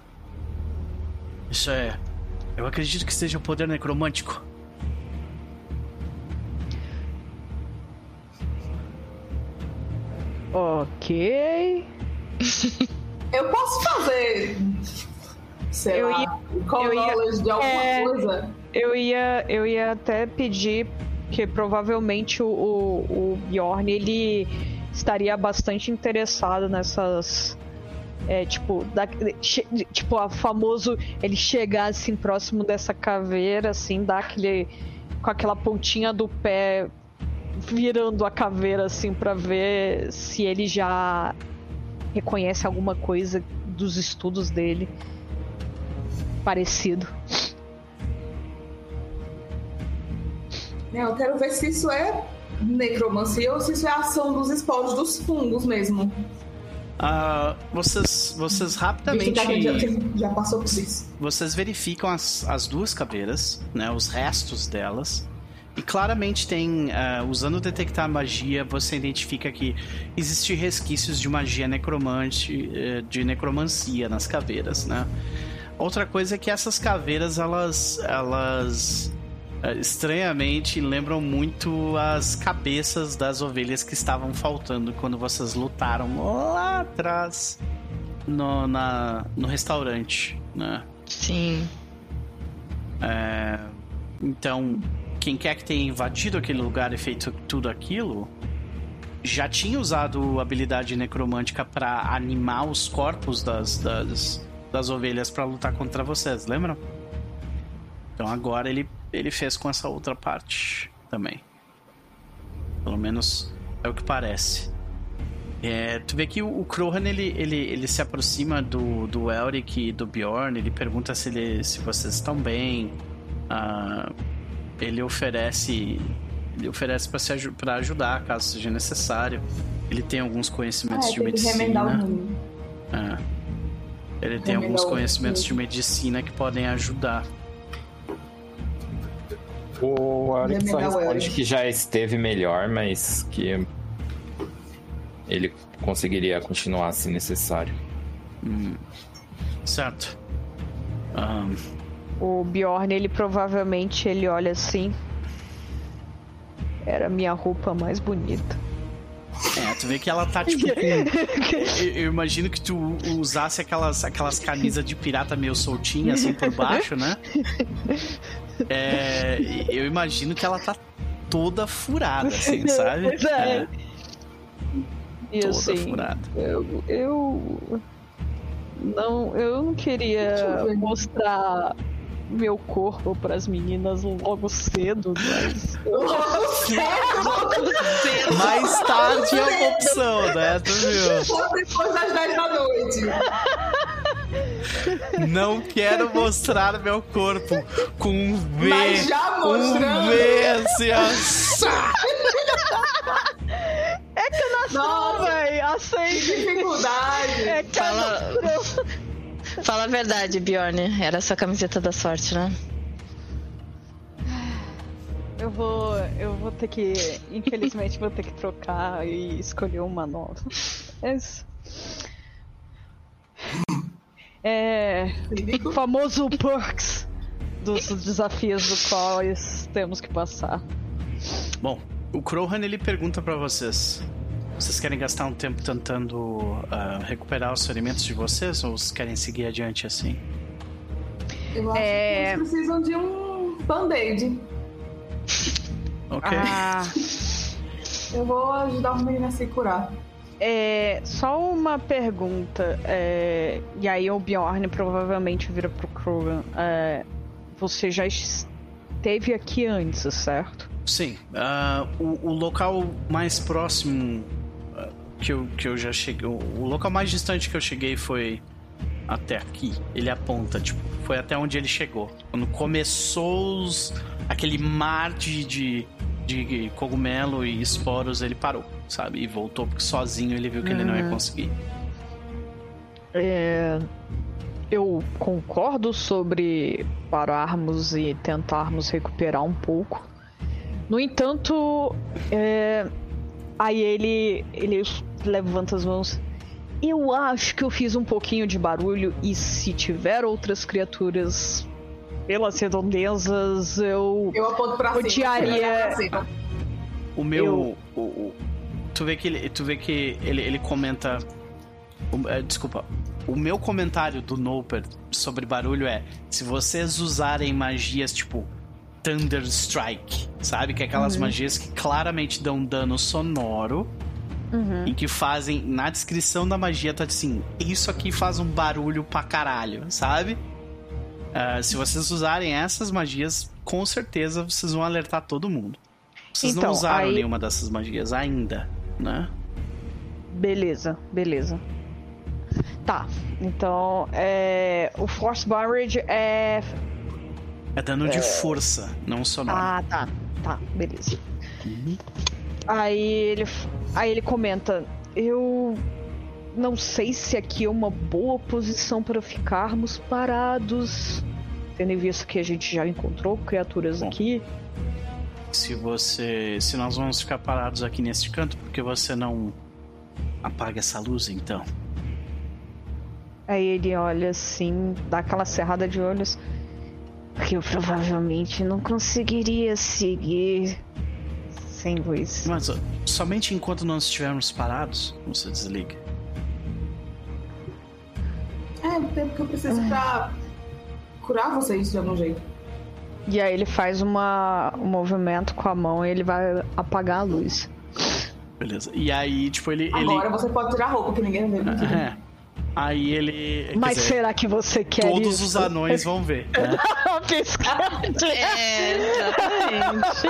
Isso é. Eu acredito que seja o poder necromântico.
Ok.
Eu posso fazer. Sei
Eu
lá.
ia-
com
eu ia-
de alguma
é,
coisa.
Eu ia, eu ia até pedir que provavelmente o, o, o Bjorn ele estaria bastante interessado nessas. É, tipo, da, che- tipo, a famoso ele chegar assim próximo dessa caveira, assim, dar aquele. com aquela pontinha do pé virando a caveira assim pra ver se ele já reconhece alguma coisa dos estudos dele parecido.
Né, Eu quero ver se isso é necromancia ou se isso é ação dos esporos dos fungos mesmo.
Ah, vocês, vocês
Visto
rapidamente.
já, já passou por isso.
Vocês verificam as, as duas caveiras, né, os restos delas. E claramente tem, ah, usando o detectar magia, você identifica que existe resquícios de magia necromante, eh, de necromancia nas caveiras, né? outra coisa é que essas caveiras, elas. elas é, estranhamente lembram muito as cabeças das ovelhas que estavam faltando quando vocês lutaram lá atrás no, na, no restaurante, né?
Sim.
É, então, quem quer que tenha invadido aquele lugar e feito tudo aquilo já tinha usado habilidade necromântica para animar os corpos das, das, das ovelhas para lutar contra vocês, lembram? Então agora ele, ele fez com essa outra parte também. Pelo menos é o que parece. É, tu vê que o, Krohan ele, ele, ele se aproxima do, do Elric e do Bjorn, ele pergunta se, ele, se vocês estão bem. Uh, ele oferece ele oferece para ajudar caso seja necessário. Ele tem alguns conhecimentos
ah,
de medicina.
O
é. Ele tem alguns conhecimentos de medicina que podem ajudar.
O Alex só responde que já esteve melhor, mas que ele conseguiria continuar se necessário.
Hum. Certo. Um...
O Bjorn, ele provavelmente ele olha assim. Era a minha roupa mais bonita.
É, tu vê que ela tá tipo. Com... eu, eu, imagino que tu usasse aquelas, aquelas camisas de pirata meio soltinhas assim por baixo, né? É, eu imagino que ela tá toda furada, assim, sabe?
É. é. E
toda
assim,
furada.
Eu, eu não, eu não queria mostrar meu corpo para as meninas logo cedo, mas.
Logo cedo!
Mais tarde é uma opção, né? Tu viu?
Depois das 10 da noite.
Não quero mostrar meu corpo com um V.
Mas já mostrando.
Um V assim.
É que eu nasci, velho. Aceita.
Dificuldade.
É que
Fala... Fala a verdade, Bjorn. Era a sua camiseta da sorte, né?
Eu vou. Eu vou ter que. Infelizmente, vou ter que trocar e escolher uma nova. É isso. É. O famoso perks dos desafios dos quais temos que passar.
Bom, o Crowhan ele pergunta para vocês: vocês querem gastar um tempo tentando uh, recuperar os ferimentos de vocês ou vocês querem seguir adiante assim?
Eu acho é... que eles precisam de um band-aid.
Ok. Ah.
Eu vou ajudar o menino a se curar.
É, só uma pergunta. É, e aí o Bjorn provavelmente vira pro Krogan. É, você já esteve aqui antes, certo?
Sim. Uh, o, o, local mais próximo que eu, que eu já cheguei. O local mais distante que eu cheguei foi até aqui. Ele aponta, tipo, foi até onde ele chegou. Quando começou os, aquele mar de, de, de, cogumelo e esporos, ele parou, sabe? E voltou porque sozinho ele viu que uhum. ele não ia uhum. conseguir.
É, eu concordo sobre pararmos e tentarmos recuperar um pouco. No entanto, é, aí ele, ele levanta as mãos. Eu acho que eu fiz um pouquinho de barulho e se tiver outras criaturas pelas redondezas, eu.
Eu aponto pra
odiaria.
Cima.
O meu. Eu... O, o, tu vê que ele, tu vê que ele, ele comenta. O, é, desculpa. O meu comentário do Noper sobre barulho é: se vocês usarem magias tipo Thunder Strike, sabe? Que é aquelas uhum. magias que claramente dão dano sonoro Uhum. Em que fazem, na descrição da magia, tá assim: isso aqui faz um barulho pra caralho, sabe? Uh, se vocês usarem essas magias, com certeza vocês vão alertar todo mundo. Vocês então, não usaram aí... nenhuma dessas magias ainda, né?
Beleza, beleza. Tá, então é... o Force Barrage é.
É dano é... de força, não sonoro.
Ah, tá, tá, beleza. Uhum. Aí ele, aí ele comenta: Eu não sei se aqui é uma boa posição para ficarmos parados, tendo em vista que a gente já encontrou criaturas Bom, aqui.
Se você, se nós vamos ficar parados aqui neste canto, porque você não apaga essa luz, então?
Aí ele olha assim, dá aquela cerrada de olhos. Porque eu provavelmente não conseguiria seguir sem luz.
Mas somente enquanto nós estivermos parados, você desliga.
É, o tempo que eu preciso pra curar vocês de algum jeito.
E aí ele faz uma, um movimento com a mão e ele vai apagar a luz.
Beleza. E aí, tipo, ele.
Agora
ele...
você pode tirar a roupa que ninguém vê.
É. Aí ele.
Mas
dizer,
será que você quer
Todos
isso?
os anões vão ver. Né?
Pescante.
É, exatamente.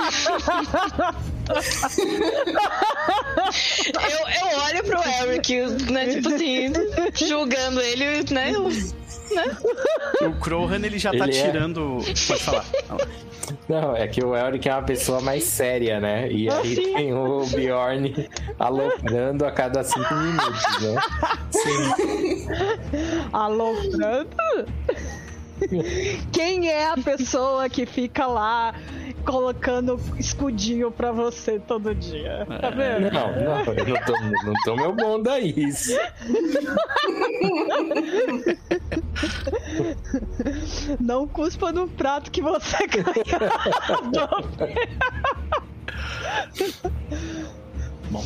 eu, eu olho pro Eric, né? Tipo assim, julgando ele, né?
O Crohan, ele já tá
Ele é-
tirando. Pode falar.
Não, é que o Elric é uma pessoa mais séria, né? E aí
Sim.
tem o Bjorn aloprando a cada cinco minutos, né?
Sim.
Aloprando? Quem é a pessoa que fica lá colocando escudinho pra você todo dia? Tá vendo?
Não, não, eu não tô, não tô meu bom a isso.
Não cuspa no prato que você ganhou.
Bom.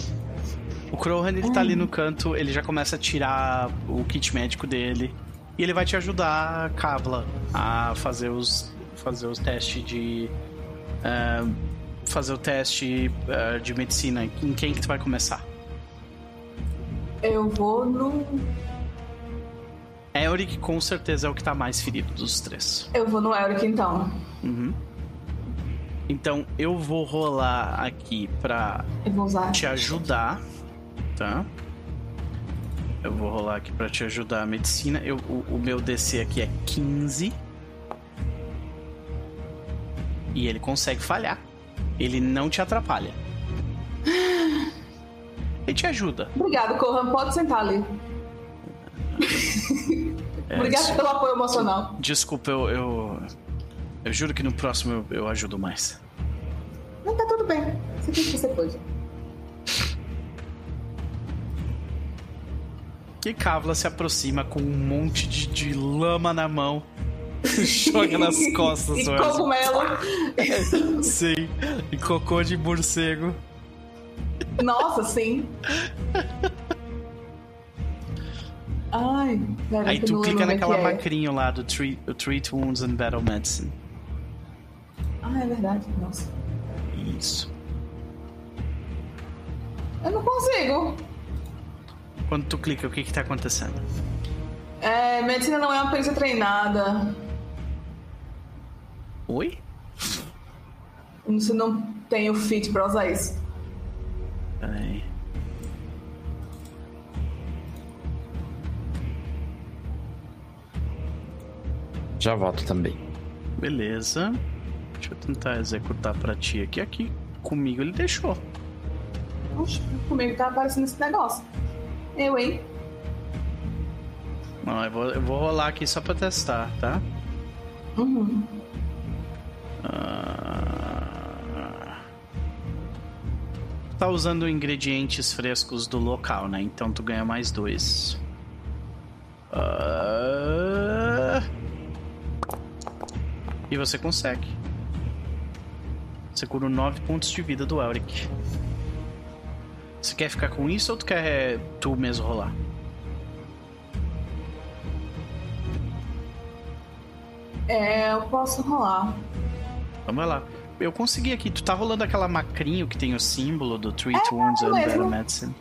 O Crohan, ele tá ali no canto, ele já começa a tirar o kit médico dele. E ele vai te ajudar, Kavla, a fazer os, fazer os testes de. Fazer o teste ah, de medicina. Em quem que tu vai começar?
Eu vou no.
Elric com certeza é o que tá mais ferido dos três.
Eu vou no Eric então.
Uhum. Então eu vou rolar aqui pra
usar.
te ajudar, tá? Eu vou rolar aqui pra te ajudar a medicina. Eu, o, o meu DC aqui é 15. E ele consegue falhar. Ele não te atrapalha. Ele te ajuda.
Obrigado, Corran. Pode sentar ali.
É,
Obrigado pelo apoio emocional.
Desculpa, eu, eu. eu juro que no próximo eu, eu ajudo mais.
Mas tá tudo bem. Você fez o que você pôde.
Que Kavla se aproxima com um monte de, de lama na mão. Joga nas costas
E
Elsa.
cogumelo.
Sim. E cocô de morcego.
Nossa, sim. Ai, velho,
Aí tu clica
lembro
naquela
é.
macrinho lá do treat, treat Wounds and Battle Medicine.
Ah, é verdade. Nossa.
Isso.
Eu não consigo.
Quando tu clica, o que que tá acontecendo?
É, medicina não é uma perícia treinada.
Oi?
Você não tem o fit pra usar isso.
Peraí.
Já volto também.
Beleza. Deixa eu tentar executar pra ti aqui. Aqui comigo ele deixou.
Oxe, comigo tá aparecendo esse negócio. Eu, hein?
Não, eu vou, eu vou rolar aqui só pra testar, tá?
Uhum.
Ah. Tá usando ingredientes frescos do local, né? Então tu ganha mais dois. Ah. E você consegue. Você cura 9 pontos de vida do Elric. Você quer ficar com isso ou tu quer tu mesmo rolar?
É, eu posso rolar.
Vamos lá. Eu consegui aqui. Tu tá rolando aquela macrinho que tem o símbolo do Treat
É,
Wounds
é
and. Battle Medicine.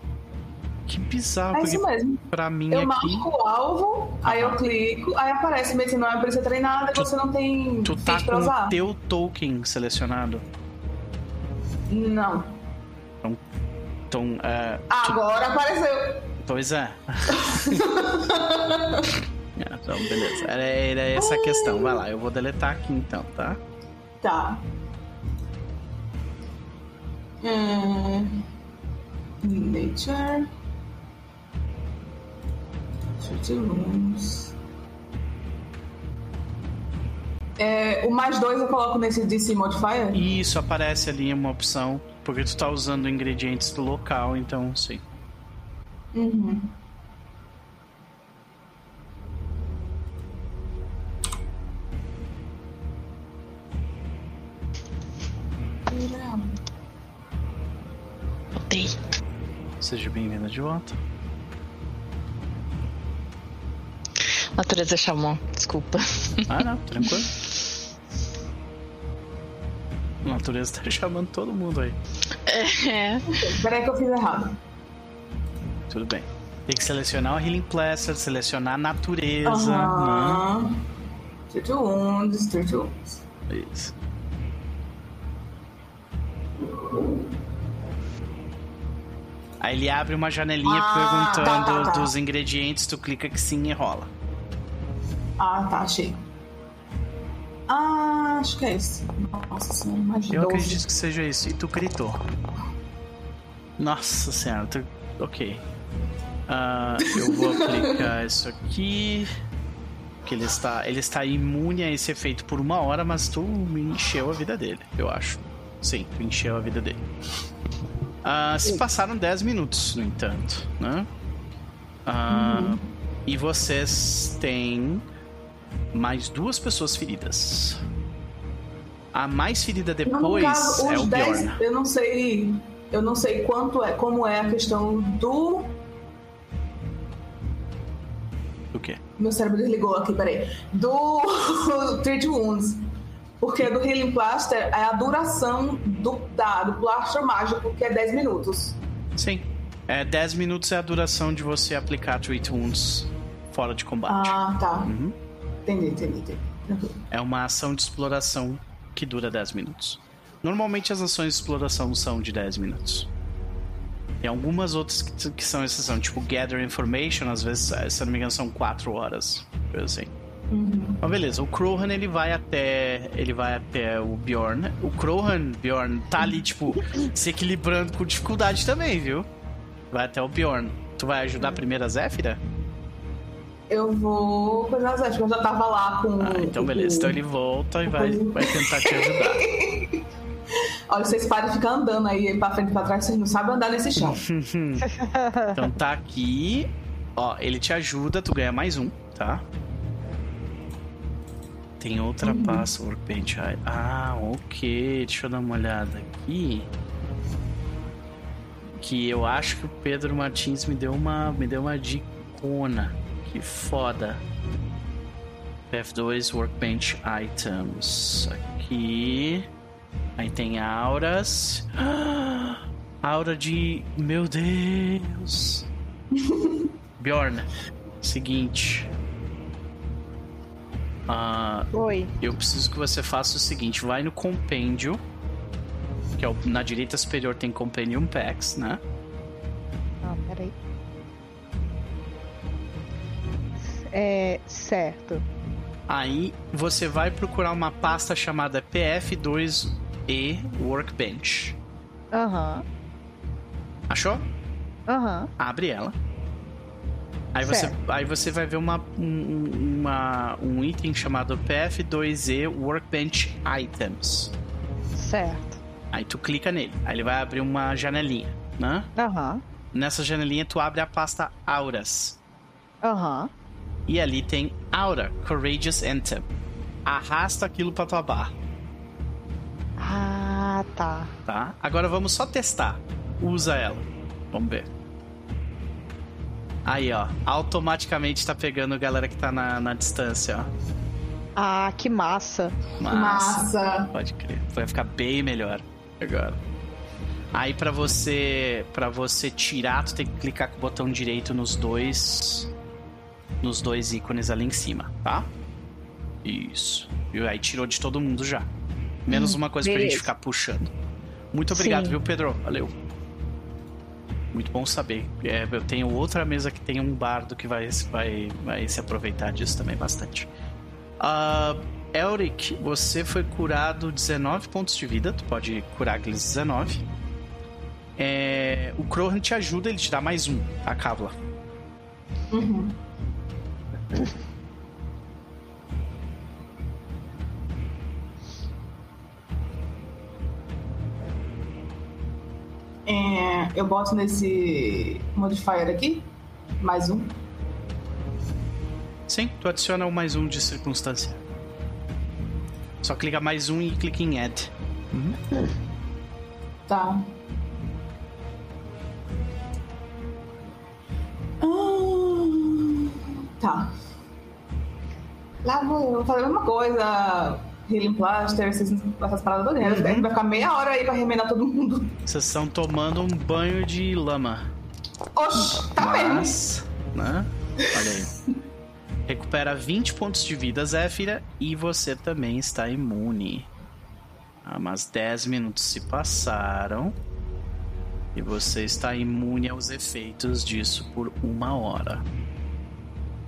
Que bizarro,
É isso mesmo.
pra mim
Eu
aqui.
marco o alvo, aí eu clico, aí aparece medicina não é uma perícia treinada e
Tu-
você não tem
Tu tá com o teu token selecionado.
Não.
Então, é, tu-
Agora apareceu.
pois é. É, então, beleza. Era, era essa a questão. Vai lá, eu vou deletar aqui então, tá?
Tá. Hum... Nature. Shoot rooms. É, o mais dois eu coloco nesse DC Modifier?
Isso aparece ali uma opção, porque tu tá usando ingredientes do local, então sim.
Uhum.
Volta.
Natureza chamou, desculpa.
Ah, não, tranquilo. A natureza tá chamando todo mundo aí.
É.
Peraí que eu fiz errado.
Tudo bem. Tem que selecionar o Healing Plaster, selecionar a natureza. né?
Wounds, treat wounds.
Isso. Aí ele abre uma janelinha
Ah,
perguntando
tá, tá, tá.
dos ingredientes, tu clica que sim e rola.
Ah, tá, achei. Ah, acho que é esse. Nossa senhora, de
Eu
12.
acredito que seja isso. E tu gritou. Nossa senhora, tu... ok. Ah, eu vou aplicar isso aqui. Que ele está, ele está imune a esse efeito por uma hora, mas tu encheu a vida dele, eu acho. Sim, tu encheu a vida dele. Ah, se passaram 10 minutos, no entanto, né? Ah, E vocês têm mais duas pessoas feridas. A mais ferida depois
caso,
é o
10,
Bjorn.
eu não sei. Eu não sei quanto é, como é a questão do.
O quê?
Meu cérebro desligou aqui, peraí. Do Treat Wounds. Porque do Healing Plaster é a duração do, da, do plaster mágico, que é 10 minutos.
Sim. É 10 minutos é a duração de você aplicar Treat Wounds fora de combate.
Ah, tá.
Uhum.
Entendi, entendi, entendi.
É uma ação de exploração que dura 10 minutos. Normalmente as ações de exploração são de 10 minutos. Tem algumas outras que, que são exceção, tipo Gather Information, às vezes, eh, se não me engano, são 4 horas. Coisa assim.
Uhum.
Mas beleza, o Krohan ele vai até. Ele vai até o Bjorn. O Krohan, Bjorn, tá ali, tipo, se equilibrando com dificuldade também, viu? Vai até o Bjorn. Tu vai ajudar a primeira Zéfira?
Eu vou coisar as porque eu já tava lá com.
Ah, então beleza. Então ele volta e vai, vai tentar te ajudar.
Olha, vocês param de ficar andando aí pra frente e pra trás, vocês não sabem andar nesse chão.
Então tá aqui. Ó, ele te ajuda, tu ganha mais um, tá? Tem outra
Uhum.
pasta, Workbench. Ah, ok. Deixa eu dar uma olhada aqui. Que eu acho que o Pedro Martins me deu uma, me deu uma dicona. Que foda. F2 Workbench Items. Aqui. Aí tem auras. Ah, aura de. Meu Deus! Bjorn, seguinte. Ah,
Oi.
eu preciso que você faça o seguinte: vai no compêndio. Que é o- na direita superior tem Compendium Packs, né?
Ah, peraí. É, certo.
Aí você vai procurar uma pasta chamada PF2E Workbench.
Aham.
Achou?
Aham.
Abre ela. Aí você, aí você vai ver uma, um, uma- um item chamado PF2E Workbench Items.
Certo.
Aí tu clica nele. Aí ele vai abrir uma janelinha, né?
Aham.
Nessa janelinha tu abre a pasta Auras.
Aham.
E ali tem Aura, Courageous Anthem. Arrasta aquilo pra tua barra,
Ah, tá.
tá? Agora vamos só testar. Usa ela. Vamos ver. Aí, ó. Automaticamente tá pegando a galera que tá na, na distância, ó.
Ah, que massa.
Massa.
Massa.
Pode crer. Vai ficar bem melhor agora. Aí pra você para você tirar, tu tem que clicar com o botão direito nos dois nos dois ícones ali em cima, tá? Isso. E aí tirou de todo mundo já. Menos uma coisa pra gente
beleza.
ficar puxando. Muito obrigado,
Sim.
viu, Pedro? Valeu. Muito bom saber. É, eu tenho outra mesa que tem um bardo que vai, vai, vai se aproveitar disso também bastante. Ah, Elric, você foi curado 19 pontos de vida. Tu pode curar aqueles 19. É, o Krohan te ajuda, ele te dá mais um, a Kavla.
Uhum. É, eu boto nesse modifier aqui. Mais um.
Sim, tu adiciona o mais um de circunstância. Só clica mais um e clica em add. Uhum.
Tá. Ah, tá. Lá vou eu fazer a mesma coisa. Healing Plaster, essas, essas paradas todas.
Uhum.
Vai ficar meia hora aí pra remendar todo mundo.
Vocês estão tomando um banho de lama.
Oxi, tá mesmo.
Mas, né? Olha aí. Recupera 20 pontos de vida, Zéfira, e você também está imune. Ah, mas 10 minutos se passaram. E você está imune aos efeitos disso por uma hora.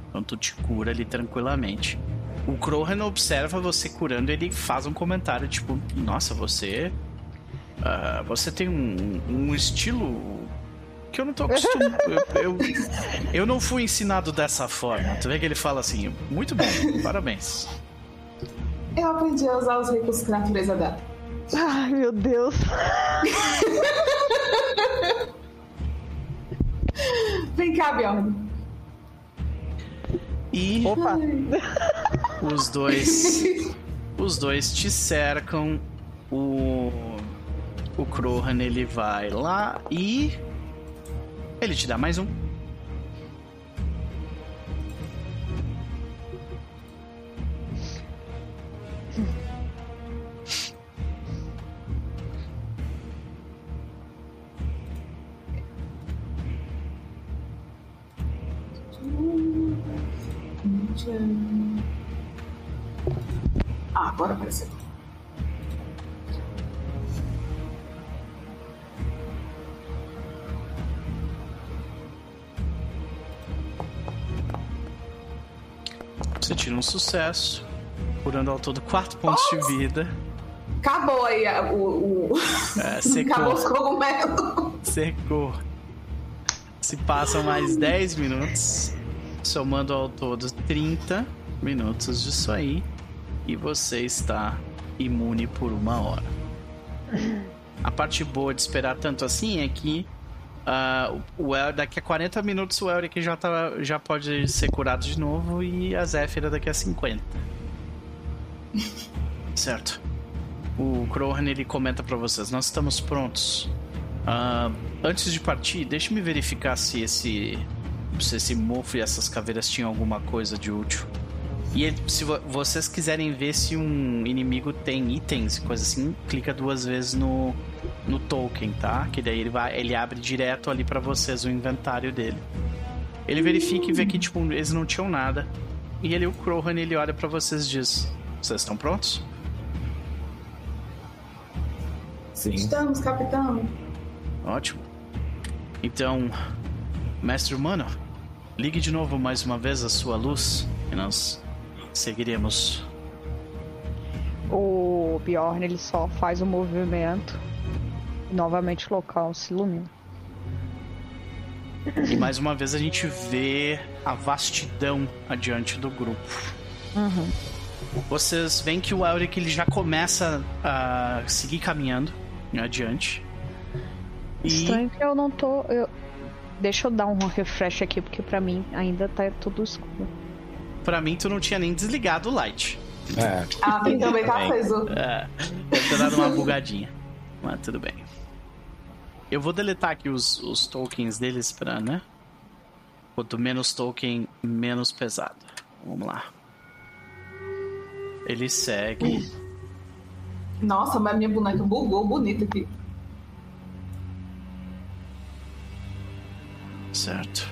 Então tu te cura ali tranquilamente. O Krohan observa você curando, ele faz um comentário tipo: Nossa, você. ah, você tem um, um estilo que eu não tô acostumado. eu, eu, eu não fui ensinado dessa forma. Tu vê que ele fala assim: Muito bem, parabéns.
Eu aprendi a usar os recursos que a natureza dá.
Ai, meu Deus.
Vem cá, Bjorn.
E
Opa.
Os dois. Os dois te cercam. O. O Krohan ele vai lá e. Ele te dá mais um. Sucesso. Curando ao todo 4 pontos de vida.
Acabou aí a- o. o...
É, secou.
Acabou os cogumelos.
Secou. Se passam mais 10 minutos, somando ao todo 30 minutos disso aí, e você está imune por uma hora. A parte boa de esperar tanto assim é que ah, o El, daqui a 40 minutos o Elric já, tá, já pode ser curado de novo e a Zéfira daqui a 50. Certo. O Krohan ele comenta pra vocês: Nós estamos prontos. Ah, antes de partir, deixe-me verificar se esse se esse mofo e essas caveiras tinham alguma coisa de útil. E ele- se vo- vocês quiserem ver se um inimigo tem itens e coisa assim, clica duas vezes no, no token, tá? Que daí ele vai, ele abre direto ali pra vocês o inventário dele. Ele verifica e vê que tipo eles não tinham nada. E ele o Krohan ele olha pra vocês e diz: "Vocês estão prontos?"
Sim.
Estamos, capitão.
Ótimo. Então, mestre humano, ligue de novo mais uma vez a sua luz e nós seguiremos.
O Bjorn ele só faz o movimento e novamente o local se ilumina.
E mais uma vez a gente vê a vastidão adiante do grupo.
Uhum.
Vocês veem que o Elric ele já começa a seguir caminhando adiante. E
Estranho que eu não tô. eu- Deixa eu dar um refresh aqui, porque pra mim ainda tá tudo escuro.
pra mim tu não tinha nem desligado o light.
É,
Ah, quem também tá
Bem.
aceso.
É, deve ter dado uma bugadinha. Mas tudo bem. Eu vou deletar aqui os, os tokens deles pra, né? Quanto menos token, menos pesado. Vamos lá. Ele segue.
Nossa, mas minha boneca bugou bonita aqui.
Certo.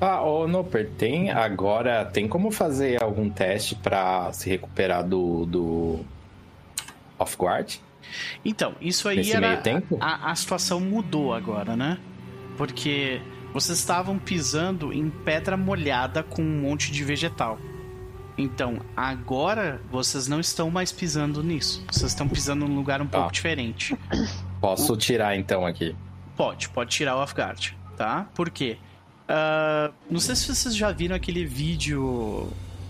Ah, ô Noper, tem agora. Tem como fazer algum teste pra se recuperar do. do. Off-guard?
Então, isso aí
Nesse
era.
meio tempo?
A, a situação mudou agora, né? Porque vocês estavam pisando em pedra molhada com um monte de vegetal. Então, agora vocês não estão mais pisando nisso. Vocês estão pisando num lugar um
Tá.
pouco diferente.
Posso tirar então aqui.
Pode, pode tirar o off-guard, tá? Por quê? Ah, não sei se vocês já viram aquele vídeo,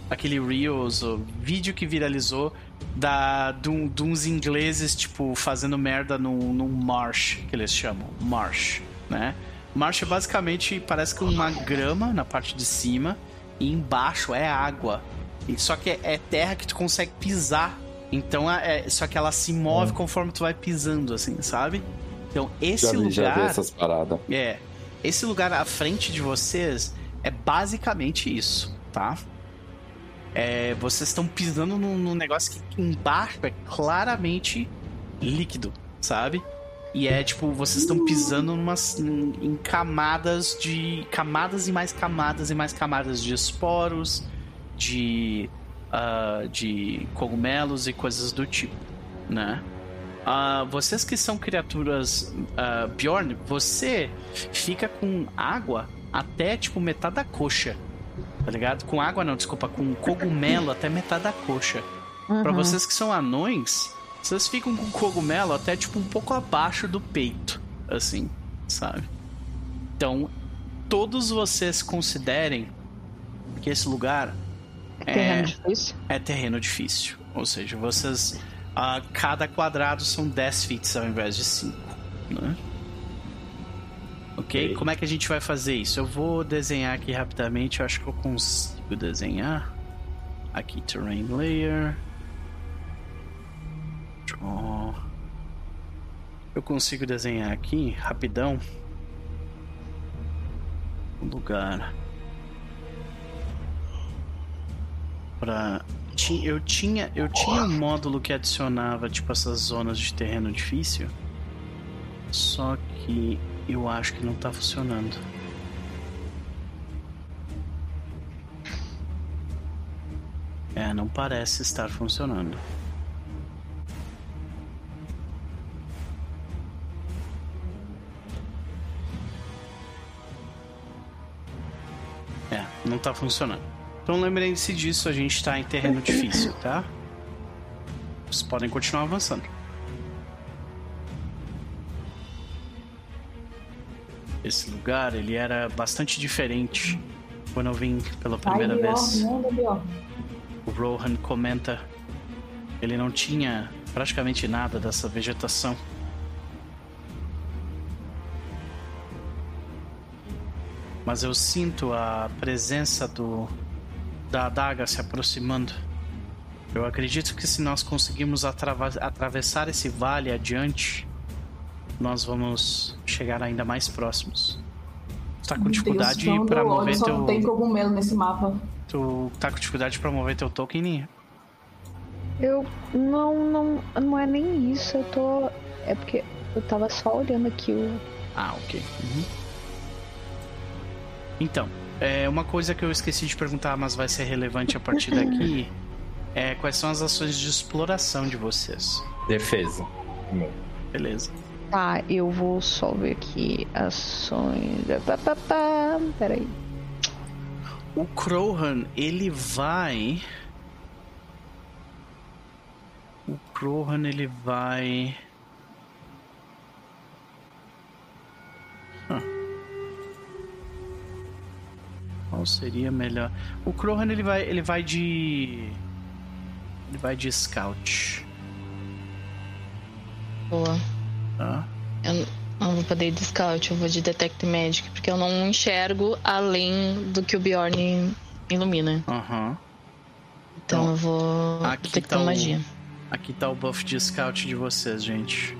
aquele Reels, o vídeo que viralizou da, de, um- de uns ingleses, tipo, fazendo merda num, num marsh, que eles chamam, marsh, né? Marsh é basicamente, parece que uma grama na parte de cima e embaixo é água. E Só que é, terra que tu consegue pisar. Então, é, é- só que ela se move conforme tu vai pisando, assim, sabe? Então, esse
já vi,
lugar...
já vi essas paradas.
É. esse lugar à frente de vocês é basicamente isso, tá? É, vocês estão pisando num, num negócio que embaixo é claramente líquido, sabe? E é tipo, vocês estão pisando numas, em, em camadas de. camadas e mais camadas e mais camadas de esporos, de. Uh, de cogumelos e coisas do tipo, né? Uh, vocês que são criaturas uh, Bjorn, você fica com água até tipo metade da coxa. Tá ligado? Com água não, desculpa, com cogumelo até metade da coxa. Uhum. Para vocês que são anões, vocês ficam com cogumelo até tipo um pouco abaixo do peito, assim, sabe? Então, todos vocês considerem que esse lugar
é terreno difícil.
É terreno difícil. Ou seja, vocês. Uh, cada quadrado são 10 feet ao invés de 5. Né? Ok? Como é que a gente vai fazer isso? Eu vou desenhar aqui rapidamente. Eu acho que eu consigo desenhar. Aqui, Terrain Layer. Draw. Eu consigo desenhar aqui, rapidão. Um lugar. Pra... Eu tinha, eu tinha um módulo que adicionava tipo essas zonas de terreno difícil. Só que eu acho que não tá funcionando. É, não parece estar funcionando. É, não tá funcionando. Então lembrem-se disso, a gente tá em terreno difícil, tá? Vocês podem continuar avançando. Esse lugar, ele era bastante diferente quando eu vim pela primeira Ai, vez. O Rohan comenta ele não tinha praticamente nada dessa vegetação. Mas eu sinto a presença do da adaga se aproximando. Eu acredito que se nós conseguirmos atravessar esse vale adiante, nós vamos chegar ainda mais próximos. Tu tá com dificuldade para mover
só
teu.
Não tem cogumelo nesse mapa.
Tu tá com dificuldade para mover teu token?
Eu não, não, não é nem isso. Eu tô, é porque eu tava só olhando aqui o.
Ah, ok. Uhum. Então, é uma coisa que eu esqueci de perguntar, mas vai ser relevante a partir daqui. É quais são as ações de exploração de vocês?
Defesa.
Beleza.
Tá, eu vou só ver aqui ações. Peraí.
O Crohan, ele vai. O Crohan, ele vai. Qual seria melhor? O Crohan, ele vai, ele vai de. Ele vai de Scout.
Boa. Tá. Eu não vou poder ir de Scout, eu vou de Detect Magic, porque eu não enxergo além do que o Bjorn ilumina.
Aham. Uhum.
Então, então, eu vou aqui detectar tá magia.
O, aqui tá o buff de Scout de vocês, gente.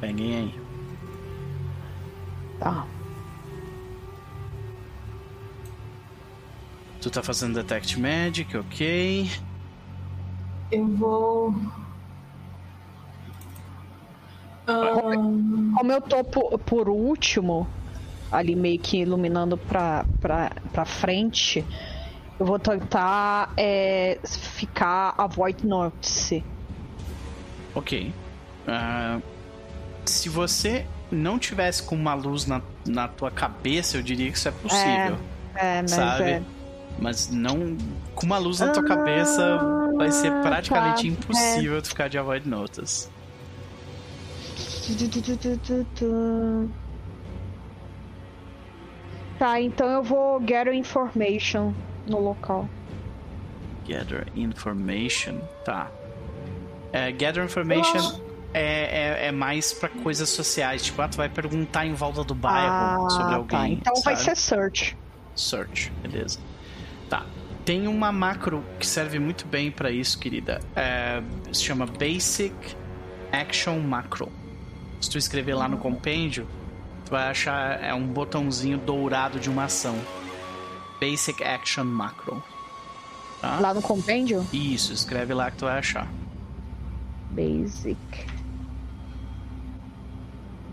Peguem aí.
Tá.
Tu tá fazendo Detect Magic, ok.
Eu vou
como eu tô por, por, último, ali meio que iluminando pra, pra, pra frente, eu vou tentar é, ficar a Void Notice.
Ok. Uh, se você não tivesse com uma luz na, na tua cabeça, eu diria que isso é possível.
É, é mas
sabe?
É...
Mas não. Com uma luz na tua ah, cabeça, vai ser praticamente tá, impossível é. tu ficar de Avoid Notice.
Tá, então eu vou gather information no local.
Gather information, tá. É, gather information é, é, é, mais pra coisas sociais. Tipo, ah, tu vai perguntar em volta do bairro ah, sobre tá. alguém. Tá.
Então
sabe?
vai ser search.
Search, beleza. Tá. Tem uma macro que serve muito bem para isso, querida. É, se chama Basic Action Macro. Se tu escrever lá no compêndio, Tu vai achar é um botãozinho dourado de uma ação. Basic Action Macro. Tá?
Lá no compêndio?
Isso, escreve lá que tu vai achar.
Basic.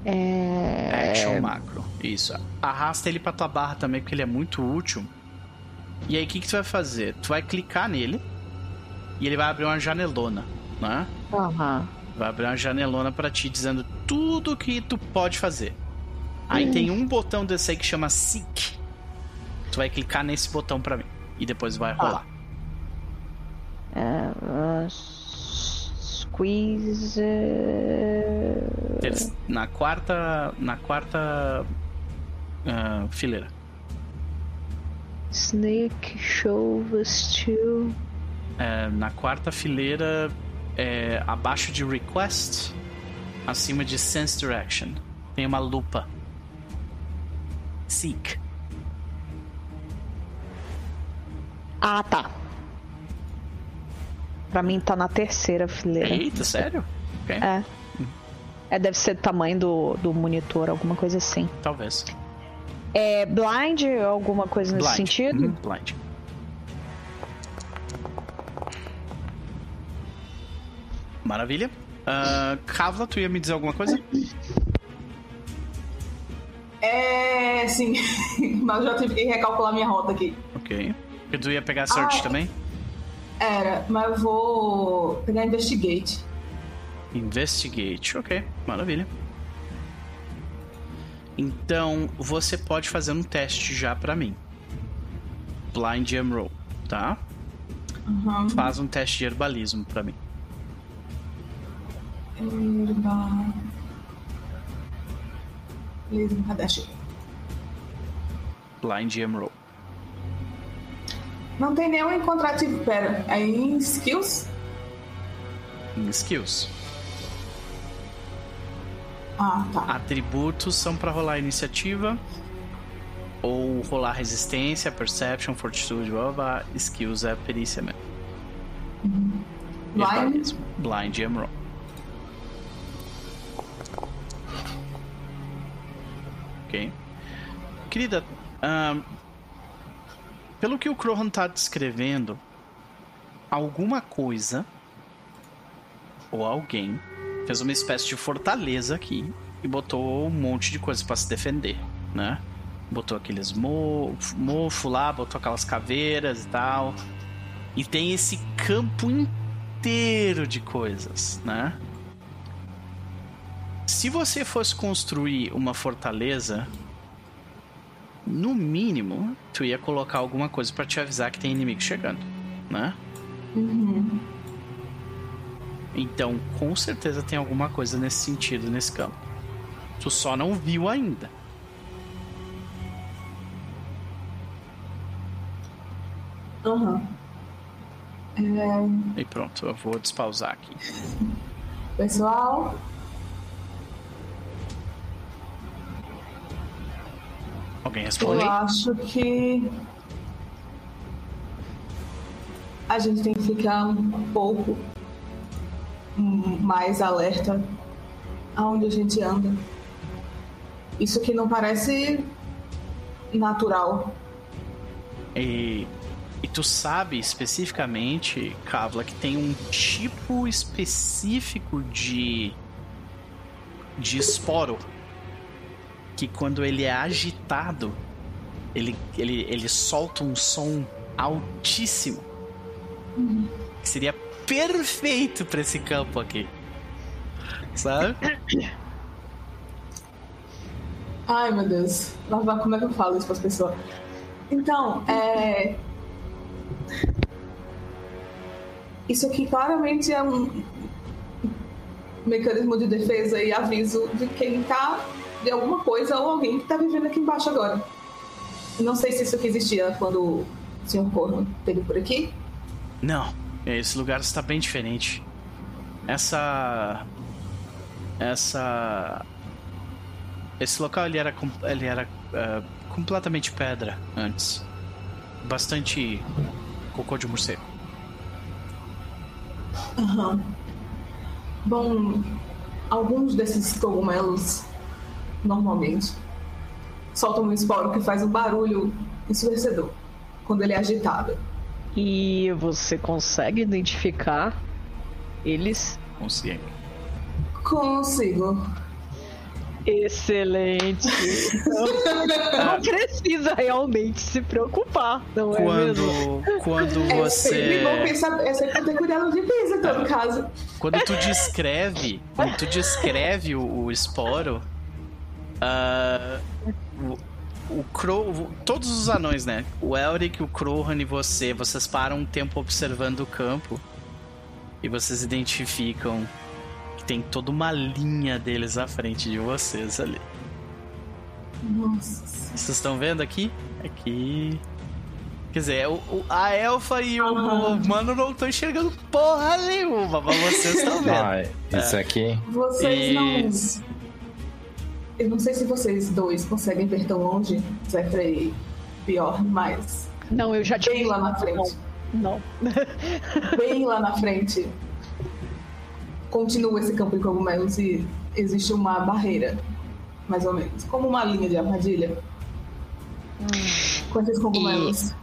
É...
Action Macro. Isso. Arrasta ele pra tua barra também, porque ele é muito útil. E aí, o que, que tu vai fazer? Tu vai clicar nele e ele vai abrir uma janelona, né?
Aham.
Vai abrir uma janelona pra ti dizendo tudo que tu pode fazer. Aí tem um botão desse aí que chama Seek. Tu vai clicar nesse botão pra mim. E depois vai rolar.
É, uh, squeeze.
Ter- Na quarta. Na quarta. ah, fileira.
Snake show steel.
É, na quarta fileira, é, abaixo de Request, acima de Sense Direction, tem uma lupa. Seek.
Ah, tá. Pra mim tá na terceira fileira.
Eita, sério? Ok,
É. É, deve ser do tamanho do, do monitor, alguma coisa assim.
talvez.
É blind, alguma coisa nesse
Blind.
sentido?
Uhum, blind. Maravilha. Ah, Kavla, tu ia me dizer alguma coisa?
É, sim. Mas eu já tive que recalcular minha rota aqui.
Ok. Porque tu ia pegar Search
Ah,
também?
Era, mas eu vou pegar Investigate.
Investigate, ok, maravilha. Então você pode fazer um teste já pra mim. Blind Gem Roll, tá?
Uhum.
Faz um teste de herbalismo pra mim.
Herba... Beleza, cadê? Achei.
Blind Gem Roll.
Não tem nenhum encontrativo. Pera, aí em skills?
Em skills.
Ah, tá.
Atributos são pra rolar iniciativa. Ou rolar resistência, perception, fortitude, blá, blá, blá. Skills é perícia mesmo.
Blind?
Herbalismo. Blind Roll. Ok. Querida, ahn, pelo que o Crohan tá descrevendo, alguma coisa ou alguém fez uma espécie de fortaleza aqui e botou um monte de coisa pra se defender, né? Botou aqueles mo- mofo lá, botou aquelas caveiras e tal. E tem esse campo inteiro de coisas, né? Se você fosse construir uma fortaleza, no mínimo, tu ia colocar alguma coisa pra te avisar que tem inimigo chegando, né?
Uhum.
Então, com certeza tem alguma coisa nesse sentido nesse campo. Tu só não viu ainda.
Aham. É,
E pronto, eu vou despausar aqui.
pessoal,
Alguém
eu
responde?
acho que a gente tem que ficar um pouco mais alerta aonde a gente anda. Isso que não parece natural.
E, e tu sabe especificamente, Kavla, que tem um tipo específico de de esporo que quando ele é agitado, ele, ele, ele solta um som altíssimo. Que seria perfeito pra esse campo aqui. Sabe?
Ai, meu Deus. Como é que eu falo isso para as pessoas? Então, é. Isso aqui claramente é um mecanismo de defesa e aviso de quem tá. De alguma coisa ou alguém que tá vivendo aqui embaixo agora. Não sei se isso aqui existia quando o Sr. Corno esteve por aqui.
Não, esse lugar está bem diferente. Essa. Essa. Esse local ele era, ele era ah, completamente pedra antes. Bastante cocô de morcego.
Aham. Bom, alguns desses cogumelos normalmente. Solta um esporo que faz um barulho ensurdecedor quando ele é agitado.
E você consegue identificar eles?
Consegui.
Consigo.
Excelente. não precisa realmente se preocupar, não é mesmo?
Quando, quando
É sempre bom
você.
pensar, é sempre ter cuidado de pizza em todo caso.
Quando tu descreve. Quando tu descreve o, o esporo. Ah, o, Crow. Todos os anões, né? O Elric, o Crowhan e você, vocês param um tempo observando o campo. E vocês identificam que tem toda uma linha deles à frente de vocês ali.
Nossa.
Vocês estão vendo aqui? Aqui. Quer dizer, o, o- a elfa e o, o humano não estão enxergando porra nenhuma, mas vocês estão vendo.
Ah, isso aqui.
Vocês não. Eu não sei se vocês dois conseguem ver tão longe, Zefrey e pior, mas
Não, eu já te
bem lá na frente.
Não.
Bem lá na frente. Continua esse campo de cogumelos e existe uma barreira, mais ou menos. Como uma linha de armadilha. Com esses cogumelos.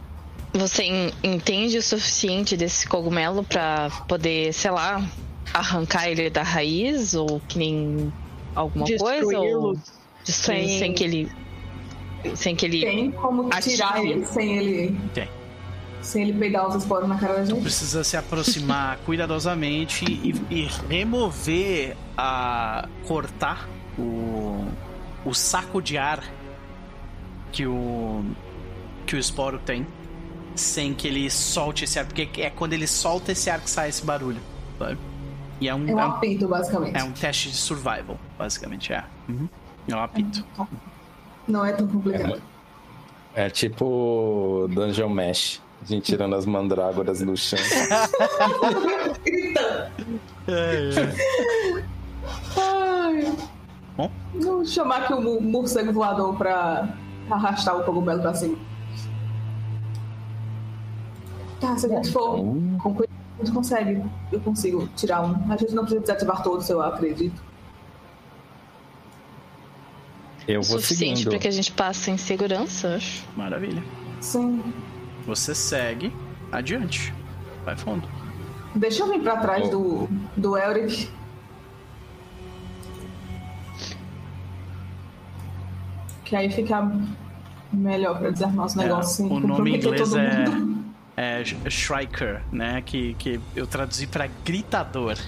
Você en- entende o suficiente desse cogumelo pra poder, sei lá, arrancar ele da raiz ou que nem alguma coisa? Ou destruir
sem-
sem... que ele. Sem que ele.
Tem como tirar ele sem ele.
Tem.
Sem ele peidar os esporos na cara da gente?
Precisa se aproximar cuidadosamente e, e remover a. cortar o. o saco de ar que o. que o esporo tem. Sem que ele solte esse ar, porque é quando ele solta esse ar que sai esse barulho. sabe? E é um,
É um
é um,
apito, basicamente.
é um teste de survival, basicamente, é. Uhum. É um apito.
Não é tão complicado.
É tipo Dungeon Mesh. A gente tirando as mandrágoras do chão.
Ai.
Bom.
Vamos chamar aqui o morcego voador pra arrastar o cogumelo pra cima. Tá, se a gente for com cuidado, a gente consegue. Eu consigo tirar um. A gente não precisa desativar todos, eu acredito.
Eu
O
vou
suficiente pra que a gente passe em segurança, acho.
Maravilha.
Sim.
Você segue adiante. Vai fundo.
Deixa eu vir pra trás
Oh.
do, do Elric. Que aí fica melhor pra desarmar os
É,
negócios sem
o nome em inglês é, é Sh- Shrieker, né? Que, que eu traduzi pra gritador.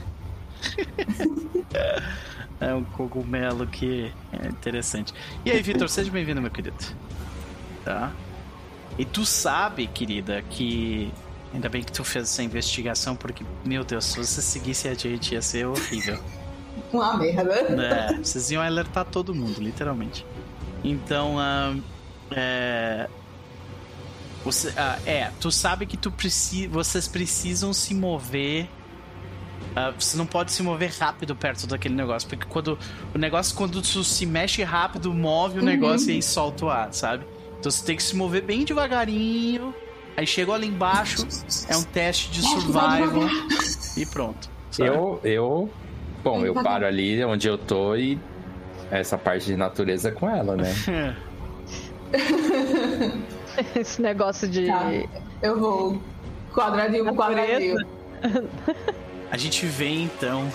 é um cogumelo que é interessante. E aí, Vitor, seja bem-vindo, meu querido. Tá? E tu sabe, querida, que. Ainda bem que tu fez essa investigação, porque, meu Deus, se você seguisse a gente ia ser horrível.
Uma merda.
É, vocês iam alertar todo mundo, literalmente. Então, ahn, é, você, ah, é, tu sabe que tu preci, vocês precisam se mover. Ah, você não pode se mover rápido perto daquele negócio, porque quando o negócio quando tu se mexe rápido move o negócio e aí solta o ar, sabe? Então você tem que se mover bem devagarinho. Aí chegou ali embaixo, é um teste de survival e pronto. sabe?
Eu, eu. Bom, eu paro ali onde eu tô e essa parte de natureza é com ela, né?
Esse negócio de.
Tá. Eu vou quadradinho por quadradinho.
A gente vê então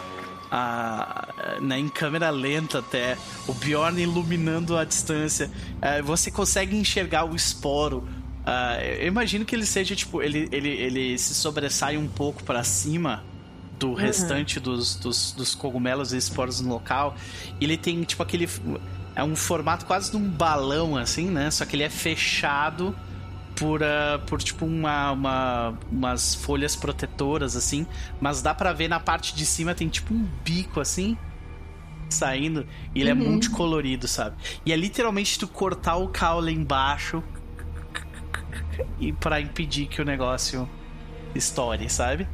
a, na, em câmera lenta até o Bjorn iluminando a distância. Eh, você consegue enxergar o esporo. Ah, eu imagino que ele seja tipo ele, ele, ele se sobressai um pouco para cima do restante dos, dos, dos cogumelos e esporos no local. Ele tem tipo aquele é um formato quase de um balão assim, né? Só que ele é fechado por, ah, por tipo uma, uma- umas folhas protetoras assim, mas dá pra ver na parte de cima tem tipo um bico assim saindo e ele é multicolorido, sabe? E é literalmente tu cortar o caule embaixo e para impedir que o negócio estoure, sabe?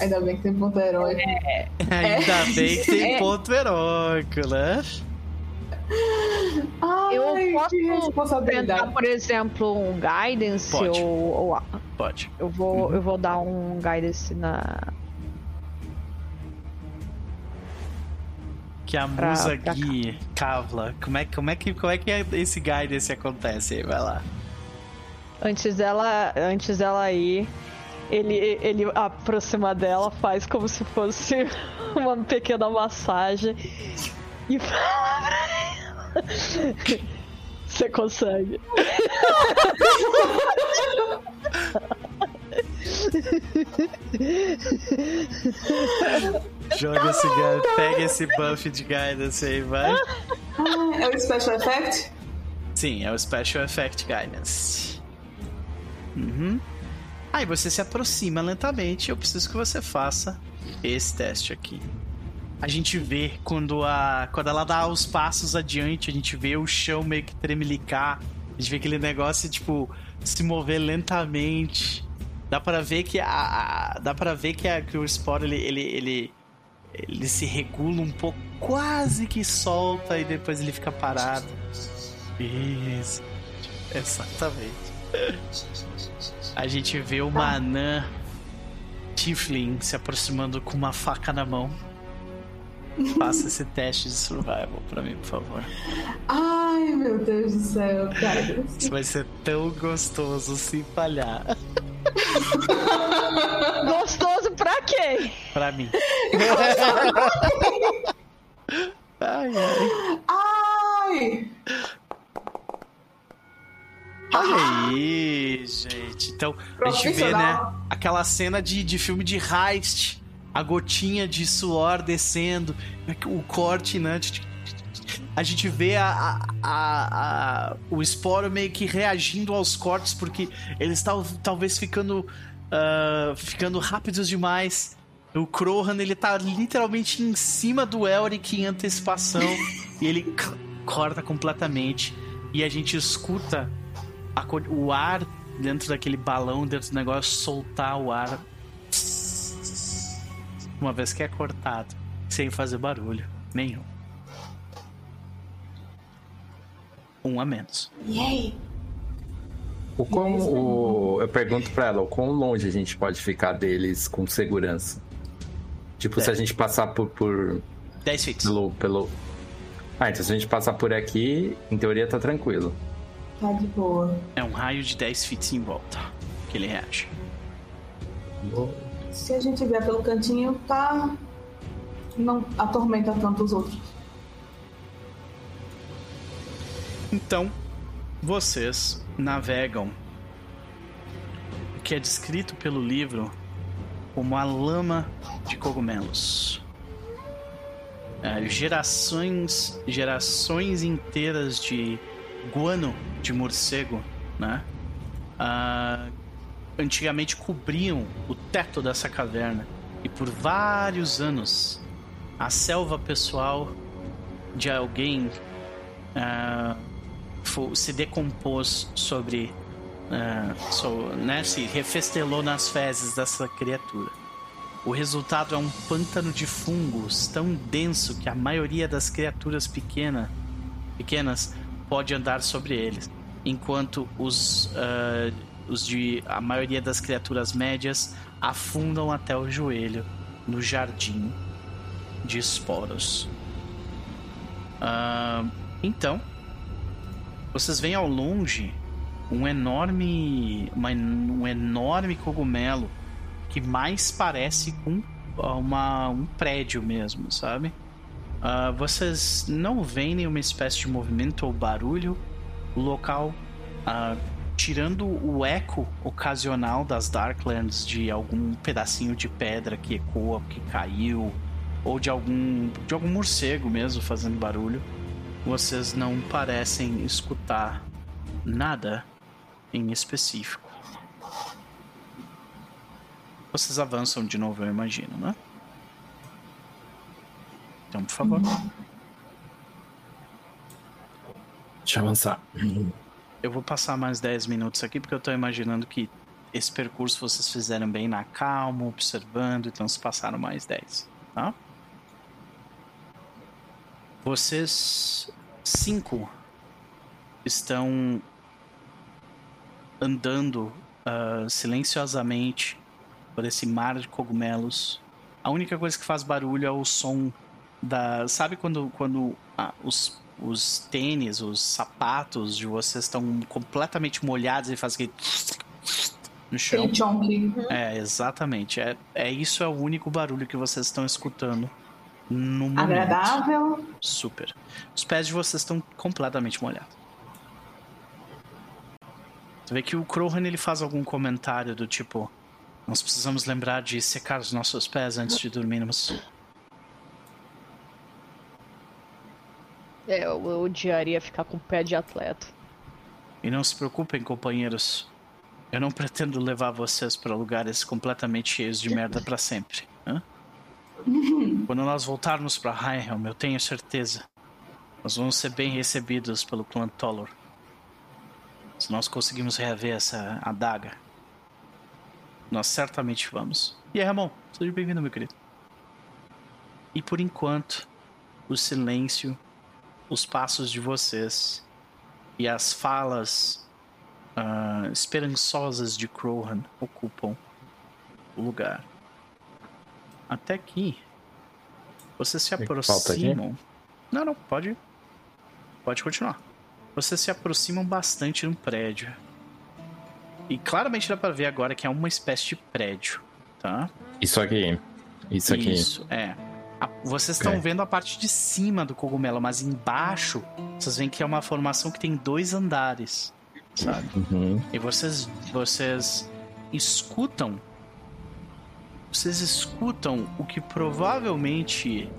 Ainda bem que tem ponto herói.
Ainda bem que tem ponto heróico, né?
Ai,
Eu
que
posso tentar, por exemplo, um guidance
Pode.
ou, ou-
Pode.
eu vou eu vou dar um guidance na
Que a
Pra-
musa
pra
Kavla. Como é, como, é que, como é que esse guidance acontece aí? Vai lá.
Antes dela, antes dela ir, ele, ele aproxima dela, faz como se fosse uma pequena massagem e fala pra. Você consegue.
Joga esse guidance, pega esse buff de guidance aí, vai.
Ah, é o Special Effect?
Sim, é o Special Effect Guidance. Uhum. Aí você se aproxima lentamente. Eu preciso que você faça esse teste aqui. A gente vê quando a quando ela dá os passos adiante, a gente vê o chão meio que tremelicar. A gente vê aquele negócio tipo se mover lentamente. Dá pra ver que a, a- dá para ver que, a, que o Spore ele, ele ele ele se regula um pouco, quase que solta e depois ele fica parado. Isso. Exatamente. A gente vê uma anã Tiflin se aproximando com uma faca na mão. Faça esse teste de survival pra mim, por favor.
Ai, meu Deus do céu, cara.
Isso vai ser tão gostoso se falhar.
Gostoso pra quem?
Pra mim. Ai, ai.
Ai!
Olha aí, gente. Então, a gente vê, né, aquela cena de, de filme de heist. A gotinha de suor descendo, o corte, né? A gente vê a, a, a- o esporo meio que reagindo aos cortes, porque eles tal, talvez ficando, ah, ficando rápidos demais. O Krohan, ele tá literalmente em cima do Elric em antecipação. e ele corta completamente. E a gente escuta o ar dentro daquele balão, dentro do negócio, soltar o ar. Uma vez que é cortado, sem fazer barulho nenhum. Um a menos.
Yay!
O quão, o, eu pergunto pra ela, o quão longe a gente pode ficar deles com segurança? Tipo, se a gente passar por, por
10 feet.
pelo, pelo. Ah, então se a gente passar por aqui, em teoria tá tranquilo.
Tá de boa.
É um raio de 10 feet em volta que ele reage.
Se a gente vier pelo cantinho, tá. Não atormenta tanto os outros.
Então, vocês navegam o que é descrito pelo livro como a lama de cogumelos. É, gerações, gerações inteiras de guano de morcego, né? Ah, antigamente cobriam o teto dessa caverna e por vários anos a selva pessoal de alguém fo- se decompôs sobre, ah, so- né, se refestelou nas fezes dessa criatura. O resultado é um pântano de fungos tão denso que a maioria das criaturas pequena, pequenas pode andar sobre eles, enquanto os, ah, os de a maioria das criaturas médias afundam até o joelho no jardim de esporos. Ah, então, vocês veem ao longe um enorme, uma um enorme cogumelo que mais parece com uma, um prédio mesmo, sabe? Ah, vocês não veem nenhuma espécie de movimento ou barulho. O local, ah, tirando o eco ocasional das Darklands de algum pedacinho de pedra que ecoa, que caiu, ou de algum de algum morcego mesmo fazendo barulho, vocês não parecem escutar nada em específico. Vocês avançam de novo, eu imagino, né? Então, por favor.
Deixa eu avançar.
Eu vou passar mais 10 minutos aqui porque eu tô imaginando que esse percurso vocês fizeram bem na calma, observando, então se passaram mais 10, tá? Vocês cinco estão andando ah, silenciosamente por esse mar de cogumelos. A única coisa que faz barulho é o som da. Sabe quando, quando ah, os, os tênis, os sapatos de vocês estão completamente molhados e fazem aquele. No chão. É, exatamente. É, é isso é o único barulho que vocês estão escutando no momento.
Agradável.
Super. Os pés de vocês estão completamente molhados. Você vê que o Crohan ele faz algum comentário do tipo: Nós precisamos lembrar de secar os nossos pés antes de dormirmos.
É, eu, odiaria ficar com o pé de atleta.
E não se preocupem, companheiros. Eu não pretendo levar vocês para lugares completamente cheios de merda para sempre. Quando nós voltarmos para Highhelm, eu tenho certeza. Nós vamos ser bem recebidos pelo clã Tolor. Se nós conseguimos reaver essa adaga, nós certamente vamos. E aí, Ramon, seja bem-vindo, meu querido. E por enquanto, o silêncio, os passos de vocês e as falas ah, esperançosas de Crohan ocupam o lugar. Até que vocês se
aqui?
aproximam. Não, não, pode. Pode continuar. Vocês se aproximam bastante no prédio. E claramente dá pra ver agora que é uma espécie de prédio, tá?
Isso aqui. Isso aqui.
Isso, é. A- vocês estão
Ok.
vendo a parte de cima do cogumelo, mas embaixo vocês veem que é uma formação que tem dois andares, sabe?
Uhum.
E vocês, vocês escutam. Vocês escutam o que provavelmente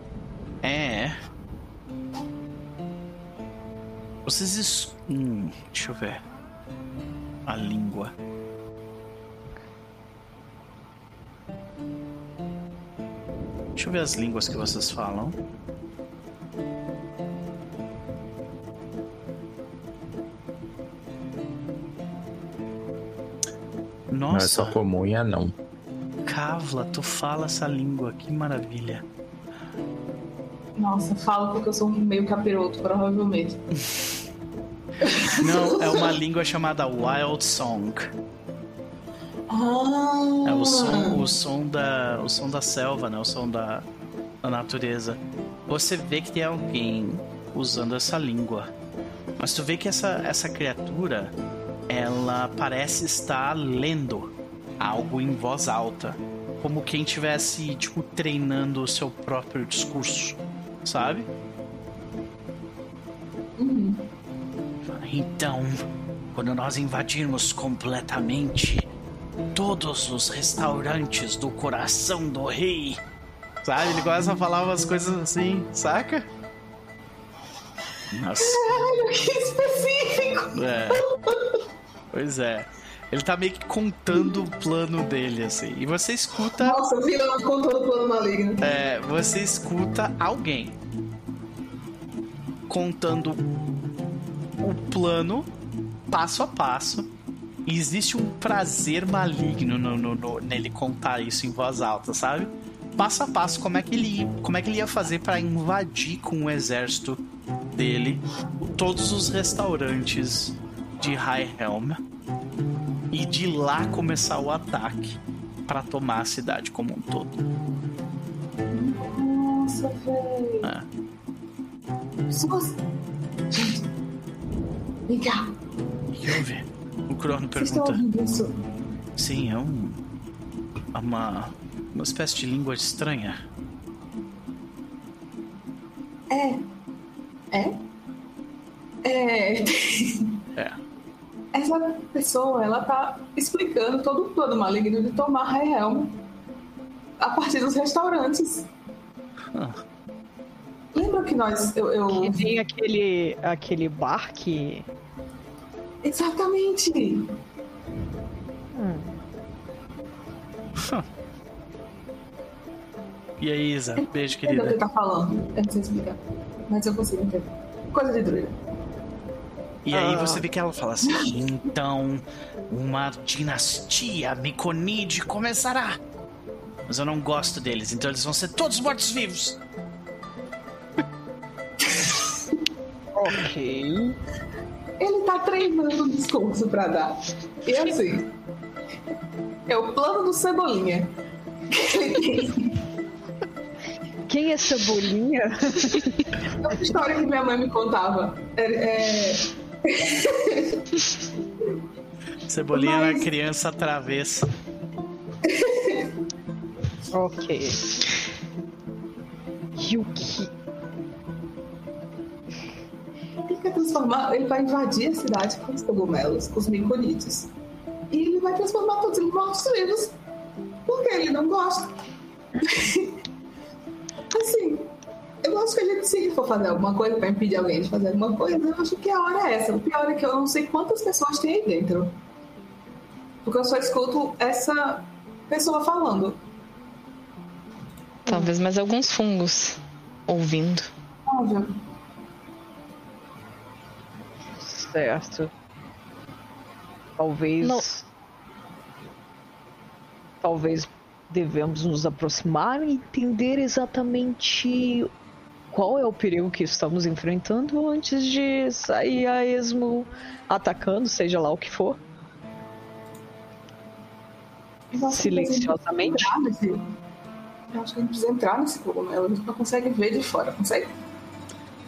é. Vocês. Es... Hum, deixa eu ver. A língua. Deixa eu ver as línguas que vocês falam.
Não é só
Nossa,
comum e não.
Kavla, tu fala essa língua, que maravilha.
Nossa, falo porque eu sou meio capiroto, provavelmente.
Não, é uma língua chamada Wild Song.
Ah,
É o som, o som da, o som da selva, né? O som da, da natureza. Você vê que tem alguém usando essa língua, mas tu vê que essa, essa criatura, ela parece estar lendo algo em voz alta, como quem tivesse tipo treinando o seu próprio discurso, sabe?
Uhum.
Então, quando nós invadirmos completamente todos os restaurantes do coração do rei, sabe? Ele começa a falar umas coisas assim, saca? Nossa,
Caralho, que específico!
é. Pois é. Ele tá meio que contando o plano dele, assim. E você escuta.
Nossa, vilão contou o plano maligno.
É, você escuta alguém contando o plano passo a passo. E existe um prazer maligno no, no- no- nele contar isso em voz alta, sabe? Passo a passo, como é que ele, ia- como é que ele ia fazer para invadir com o exército dele todos os restaurantes de High Helm e de lá começar o ataque para tomar a cidade como um todo.
Nossa, velho.
É.
Pessoas. Gente. Vem cá.
O que houve? O Crono pergunta.
isso?
Sim, é um. é Uma. Uma espécie de língua estranha.
É. É? É.
É.
Essa pessoa, ela tá explicando todo o plano maligno de tomar Helm a partir dos restaurantes.
Ah,
Lembra que nós. Eu, eu-
Que tem aquele, aquele bar que.
Exatamente!
Hum,
E aí, Isa? Beijo,
Entendeu o que ele
querida.
tá falando? Eu não sei explicar. Mas eu consigo entender. Coisa de druida.
E aí
Ah.
você vê que ela fala assim: então, uma dinastia Miconide começará. Mas eu não gosto deles, então eles vão ser todos mortos-vivos.
ok.
Ele tá treinando um discurso pra dar. E assim. É o plano do Cebolinha.
Quem é Cebolinha?
É uma história que minha mãe me contava. É, é...
Cebolinha é
Mas-
uma criança travessa.
ok. Yuki.
Ele quer transformar, ele vai invadir a cidade com os cogumelos, com os miconitos. E ele vai transformar todos em mortos-vivos. Porque ele não gosta. assim, eu acho que a gente, se for fazer alguma coisa pra impedir alguém de fazer alguma coisa, eu acho que a hora é essa. O pior é que eu não sei quantas pessoas tem aí dentro. Porque eu só escuto essa pessoa falando.
Talvez mais alguns fungos ouvindo.
Óbvio.
Certo. Talvez.
Não.
Talvez devemos nos aproximar e entender exatamente qual é o perigo que estamos enfrentando antes de sair a esmo atacando, seja lá o que for. Silenciosamente.
Eu acho que a gente precisa entrar nesse cogumelo. A gente não consegue ver de fora, consegue?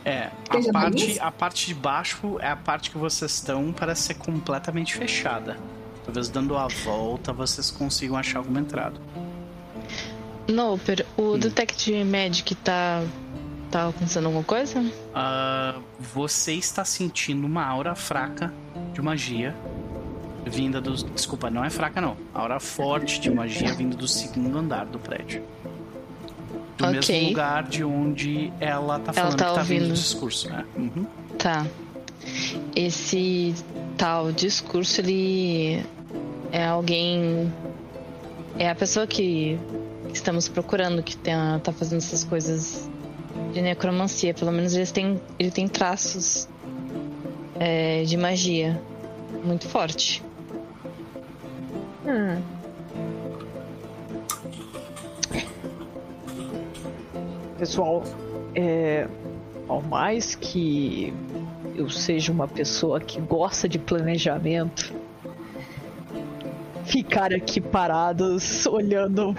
É, a parte, a parte de baixo é a parte que vocês estão parece ser completamente fechada. Talvez dando a volta vocês consigam achar alguma entrada.
Noper, o Detect Magic tá. tá alcançando alguma coisa?
Ah, você está sentindo uma aura fraca de magia vinda dos. Desculpa, não é fraca não. Aura forte de magia vinda do segundo andar do prédio. Do
Ok.
mesmo lugar de onde ela tá
Ela
falando
tá
que tá vindo o
ouvindo.
discurso, né? Uhum.
Tá. Esse tal discurso, ele é alguém. É a pessoa que estamos procurando, que tá, tá fazendo essas coisas de necromancia. Pelo menos eles têm, ele tem traços é, de magia muito forte.
Hum. Pessoal, é, por mais que eu seja uma pessoa que gosta de planejamento, ficar aqui parados olhando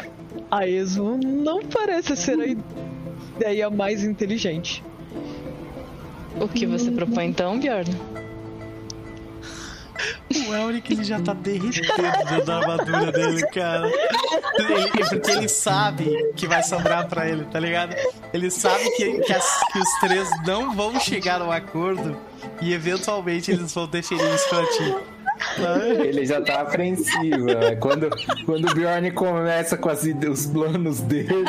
a esmo não parece ser a ideia mais inteligente.
O que você propõe então, Bjorn?
O Elric ele já tá derretendo dentro da armadura dele, cara. Ele- porque ele sabe que vai sobrar pra ele, tá ligado? Ele sabe que, que, as- que os três não vão chegar a um acordo e eventualmente eles vão definir isso pra ti.
Ele já tá apreensivo. né? Quando, quando o Bjorn começa com as os planos dele.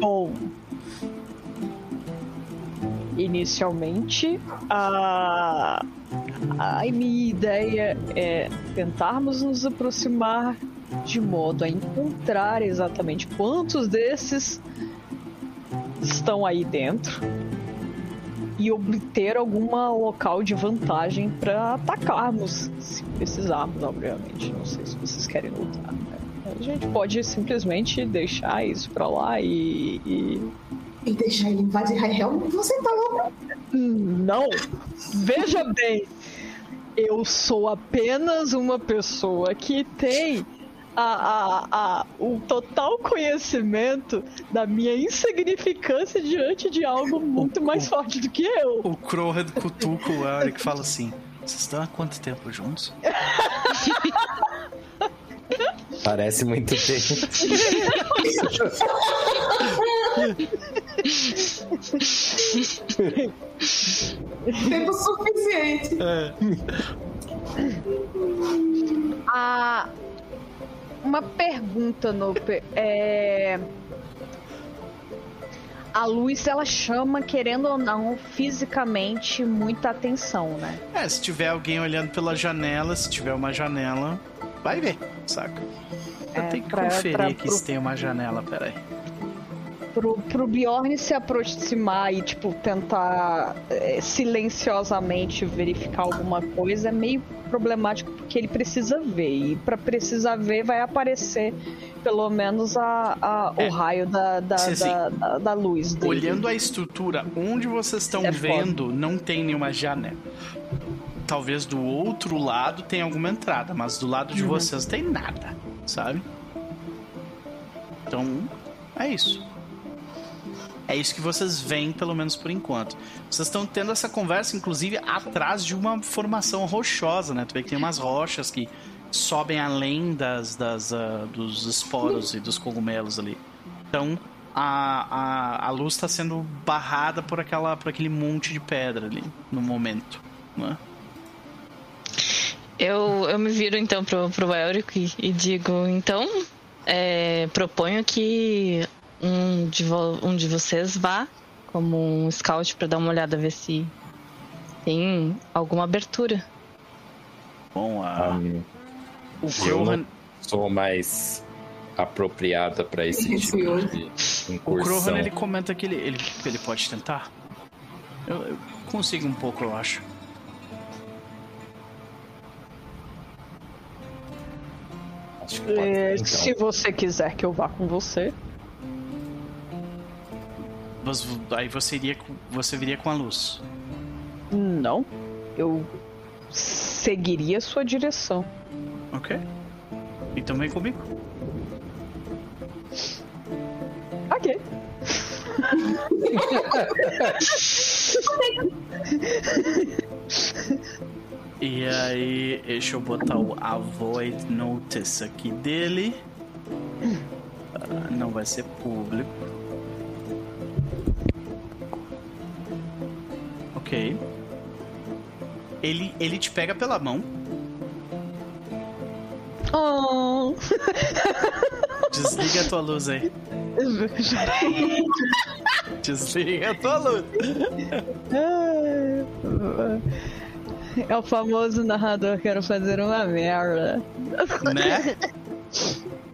Bom, inicialmente a, a minha ideia é tentarmos nos aproximar de modo a encontrar exatamente quantos desses estão aí dentro e obter alguma local de vantagem para atacarmos, se precisarmos, obviamente. Não sei se vocês querem lutar. né? A gente pode simplesmente deixar isso pra lá e- e
E deixar ele invadir Rael? Você tá louco?
Não! Veja bem, eu sou apenas uma pessoa que tem a, a, a, o total conhecimento da minha insignificância diante de algo muito mais forte do que eu.
O Crowhead cutuca o Elric e fala assim: Vocês estão há quanto tempo juntos?
Parece muito tempo.
Tempo suficiente.
Ah, uma pergunta, Nope. É... A luz, ela chama, querendo ou não, fisicamente muita atenção, né?
É, se tiver alguém olhando pela janela, se tiver uma janela, vai ver, saca? Eu
É,
tenho que
pra-
conferir
pra-
aqui
pro-
se tem uma janela, peraí.
Pro, pro Bjorn se aproximar e, tipo, tentar é, silenciosamente verificar alguma coisa é meio problemático porque ele precisa ver. E pra precisar ver, vai aparecer pelo menos a, a-
É.
o raio da, da,
Sim, sim.
da, da- da luz dele.
Olhando a estrutura onde vocês estão
É foda.
vendo, não tem nenhuma janela. Talvez do outro lado tenha alguma entrada, mas do lado de
Uhum.
vocês tem nada, sabe? Então, é isso. É isso que vocês veem, pelo menos por enquanto. Vocês estão tendo essa conversa, inclusive, atrás de uma formação rochosa, né? Tu vê que tem umas rochas que sobem além das, das, ah, dos esporos e dos cogumelos ali. Então, a, a, a luz está sendo barrada por, aquela, por aquele monte de pedra ali, no momento. Né?
Eu, eu me viro então pro, pro Elric e, e digo, então, é, proponho que um de, vo- um de vocês vá como um scout pra dar uma olhada, ver se tem alguma abertura.
Bom, a,
Hum,
o
eu
Krohan,
sou mais apropriada para esse tipo de
o
incursão.
Krohan ele comenta que ele, ele, ele pode tentar. Eu, eu consigo um pouco, eu acho.
Acho que pode
É,
então.
Se você quiser que eu vá com você.
Mas aí você iria com- você viria com a luz.
Não. Eu seguiria sua direção.
Ok? Então vem comigo.
Ok.
E aí, deixa eu botar o Avoid Notice aqui dele. Ah, Não vai ser público. Ok. Ele, ele te pega pela mão,
Oh.
desliga a tua luz aí. Desliga a tua luz.
É o famoso narrador quero fazer uma merda.
Né?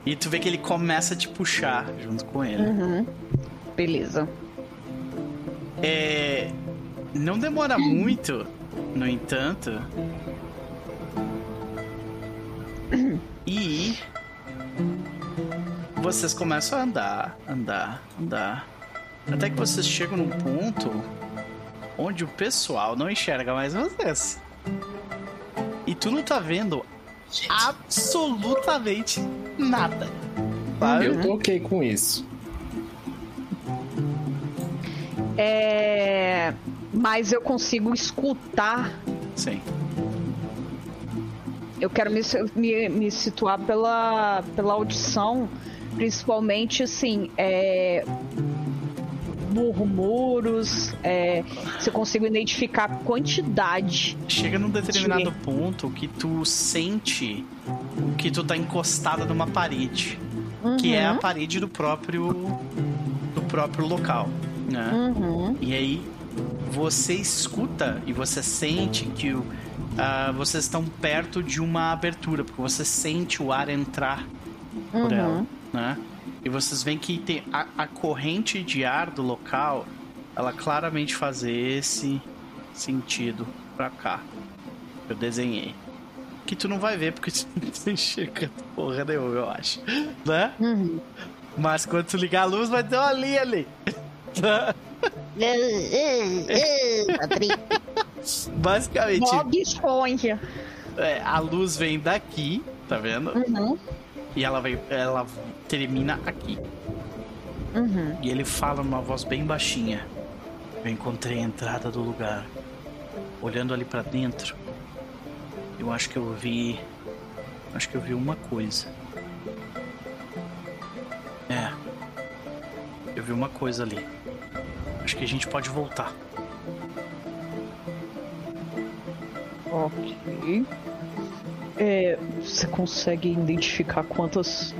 E tu vê que ele começa a te puxar junto com ele.
Uhum. Beleza.
É. Não demora muito, no entanto. E. Vocês começam a andar, andar, andar. Até que vocês chegam num ponto onde o pessoal não enxerga mais vocês. E tu não tá vendo absolutamente nada. Sabe?
Eu tô ok com isso.
É. Mas eu consigo escutar.
Sim.
Eu quero me, me, me situar pela, pela audição, principalmente assim, é, murmuros, é, se eu consigo identificar a quantidade.
Chega num determinado ponto que tu sente que tu tá encostada numa parede, que é a parede do próprio do próprio local, né?
Uhum.
E aí você escuta e você sente que o, ah, vocês estão perto de uma abertura, porque você sente o ar entrar por
Uhum.
ela, né? E vocês veem que tem a, a corrente de ar do local, ela claramente faz esse sentido pra cá. Eu desenhei. Que tu não vai ver porque tu não enxerga porra nenhuma, eu acho. Né?
Uhum.
Mas quando tu ligar a luz, vai ter uma linha ali. Basicamente,
Bob Esponja.
é, a luz vem daqui, tá vendo?
Uhum.
E ela vai, ela termina aqui.
Uhum.
E ele fala numa voz bem baixinha. Eu encontrei a entrada do lugar. Olhando ali pra dentro, eu acho que eu vi, acho que eu vi uma coisa. É. Eu vi uma coisa ali. Acho que a gente pode voltar.
Ok. É, você consegue identificar quantas.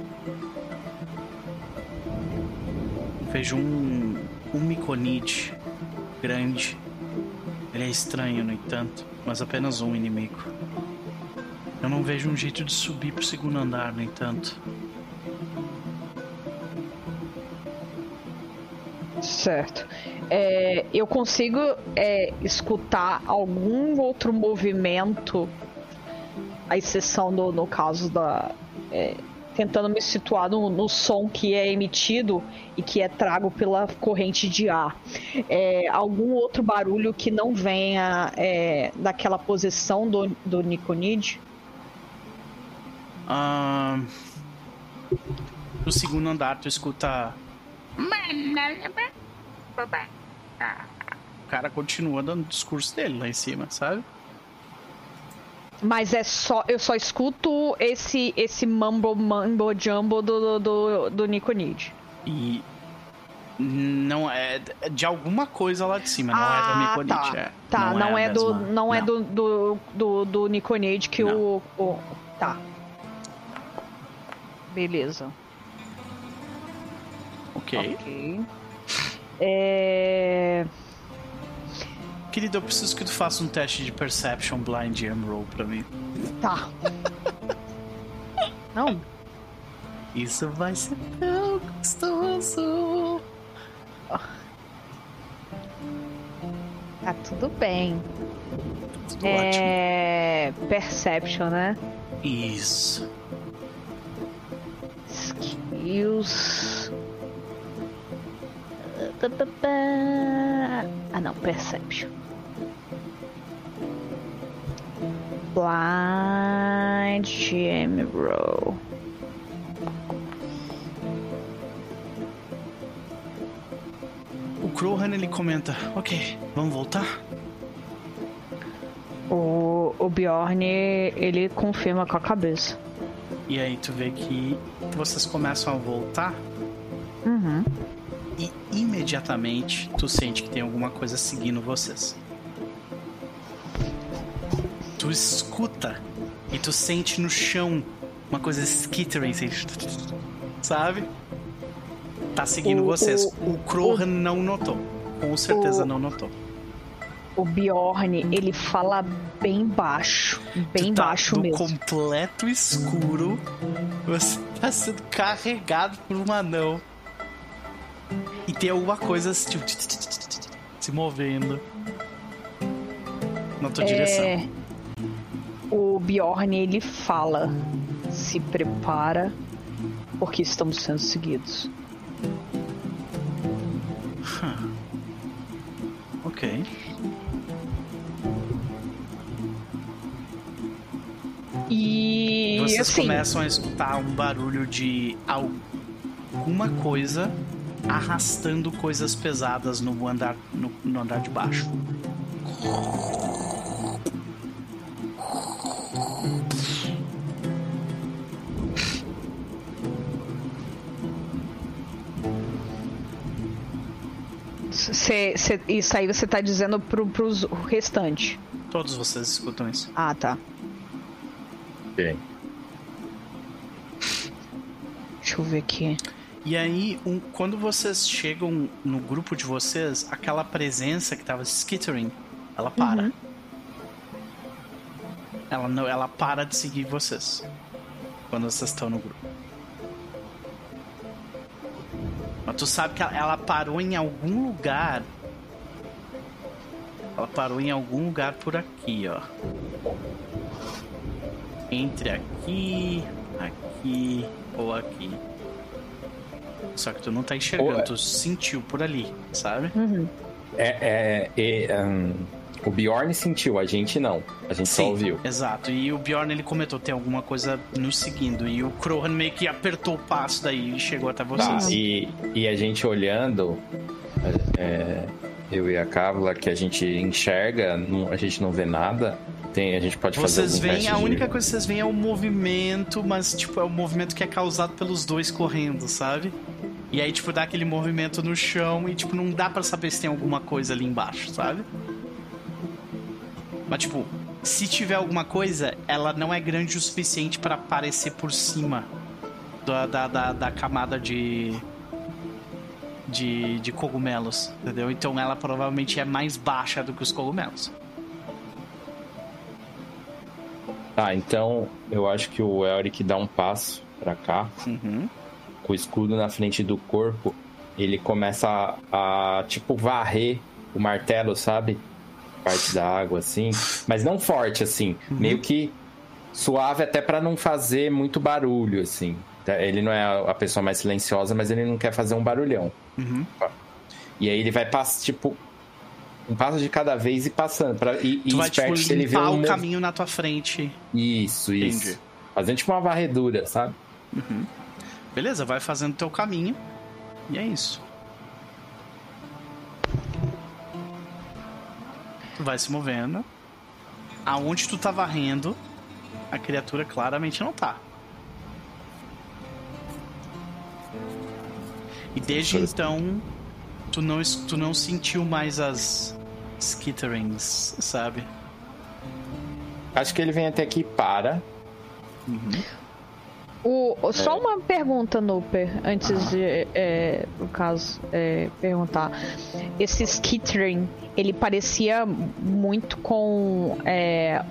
Vejo um, um miconide grande. Ele é estranho, no entanto, mas apenas um inimigo. Eu não vejo um jeito de subir pro segundo andar, no entanto.
Certo. É, eu consigo é, escutar algum outro movimento, a exceção do, no caso da. é, tentando me situar no, no, som que é emitido e que é trago pela corrente de ar. É, algum outro barulho que não venha é, daquela posição do, do Nikonid?
Uh, no segundo andar, tu escuta. O cara continua dando discurso dele lá em cima, sabe?
Mas é só. Eu só escuto esse esse mambo mambo jumbo do, do, do Nico Nid.
E. Não é de alguma coisa lá de cima, não ah, é do Nico
tá. É. Tá, não, não é, é do, não, não, é do, do, do, do Nico Nid que o, o. Tá. Beleza.
Ok.
Ok. É.
Querido, eu preciso que tu faça um teste de Perception Blind and Roll pra mim.
Tá. Não.
Isso vai ser tão gostoso.
Tá tudo bem.
Tudo
é... Ótimo. Perception, né?
Isso.
Skills. Ah, não, Perception. Blind GM Roll.
O Crowhan ele comenta: Ok, vamos voltar?
O, o Bjorn ele confirma com a cabeça.
E aí tu vê que vocês começam a voltar.
Uhum.
E imediatamente tu sente que tem alguma coisa seguindo vocês tu escuta e tu sente no chão uma coisa skittering, assim, sabe? Tá seguindo o, vocês. O, o Krohan não notou. Com certeza o, não notou.
O Bjorn, ele fala bem baixo. Bem
tá
baixo
no
mesmo.
completo escuro. Você tá sendo carregado por um anão. E tem alguma coisa tipo, se movendo na tua é... direção
o Bjorn ele fala: se prepara, porque estamos sendo seguidos.
Huh. Ok.
E
vocês
assim,
começam a escutar um barulho de alguma coisa arrastando coisas pesadas no andar no, no andar de baixo.
Cê, cê, isso aí você tá dizendo pro, pros restante.
Todos vocês escutam isso.
Ah, tá.
Ok.
Deixa eu ver aqui.
E aí, um, quando vocês chegam no grupo de vocês, aquela presença que tava skittering, ela para. Uhum. Ela, não, ela para de seguir vocês. Quando vocês estão no grupo. Mas tu sabe que ela parou em algum lugar. Ela parou em algum lugar por aqui, ó. Entre aqui, aqui ou aqui. Só que tu não tá enxergando, tu sentiu por ali, sabe?
Uhum.
É, é, é um, o Bjorn sentiu, a gente não. A gente
Sim,
só ouviu.
Exato. E o Bjorn ele comentou tem alguma coisa nos seguindo. E o Krohan meio que apertou o passo daí e chegou até vocês.
Tá, e, e a gente olhando, é, eu e a Cábula, que a gente enxerga, não, a gente não vê nada. Tem, a gente pode fazer
Vocês veem, a
de...
única coisa que vocês veem é o movimento, mas tipo, é o movimento que é causado pelos dois correndo, sabe? E aí, tipo, dá aquele movimento no chão e, tipo, não dá para saber se tem alguma coisa ali embaixo, sabe? Mas, tipo, se tiver alguma coisa, ela não é grande o suficiente para aparecer por cima da, da, da, da, camada de, de. de cogumelos, entendeu? Então ela provavelmente é mais baixa do que os cogumelos.
Tá, então eu acho que o Elric dá um passo para cá,
uhum.
com o escudo na frente do corpo. Ele começa a, a tipo varrer o martelo, sabe? parte da água, assim. Mas não forte, assim. Uhum. Meio que suave até para não fazer muito barulho, assim. Ele não é a pessoa mais silenciosa, mas ele não quer fazer um barulhão.
Uhum.
E aí ele vai passar, tipo, um passo de cada vez e passando. Pra, e,
Tu
e
vai, tipo,
esperto ele vê
limpar
um
o
mov-
caminho na tua frente.
Isso, isso.
Entendi.
Fazendo tipo uma varredura, sabe?
Beleza, vai fazendo teu caminho. E é isso. Tu vai se movendo. Aonde tu tá varrendo, a criatura claramente não tá. E desde então, tu não, tu não sentiu mais as skitterings, sabe?
Acho que ele vem até aqui e para.
O, o- só uma pergunta, Nooper, antes de, é, no caso, é, perguntar. Esse skittering, ele parecia muito com. é,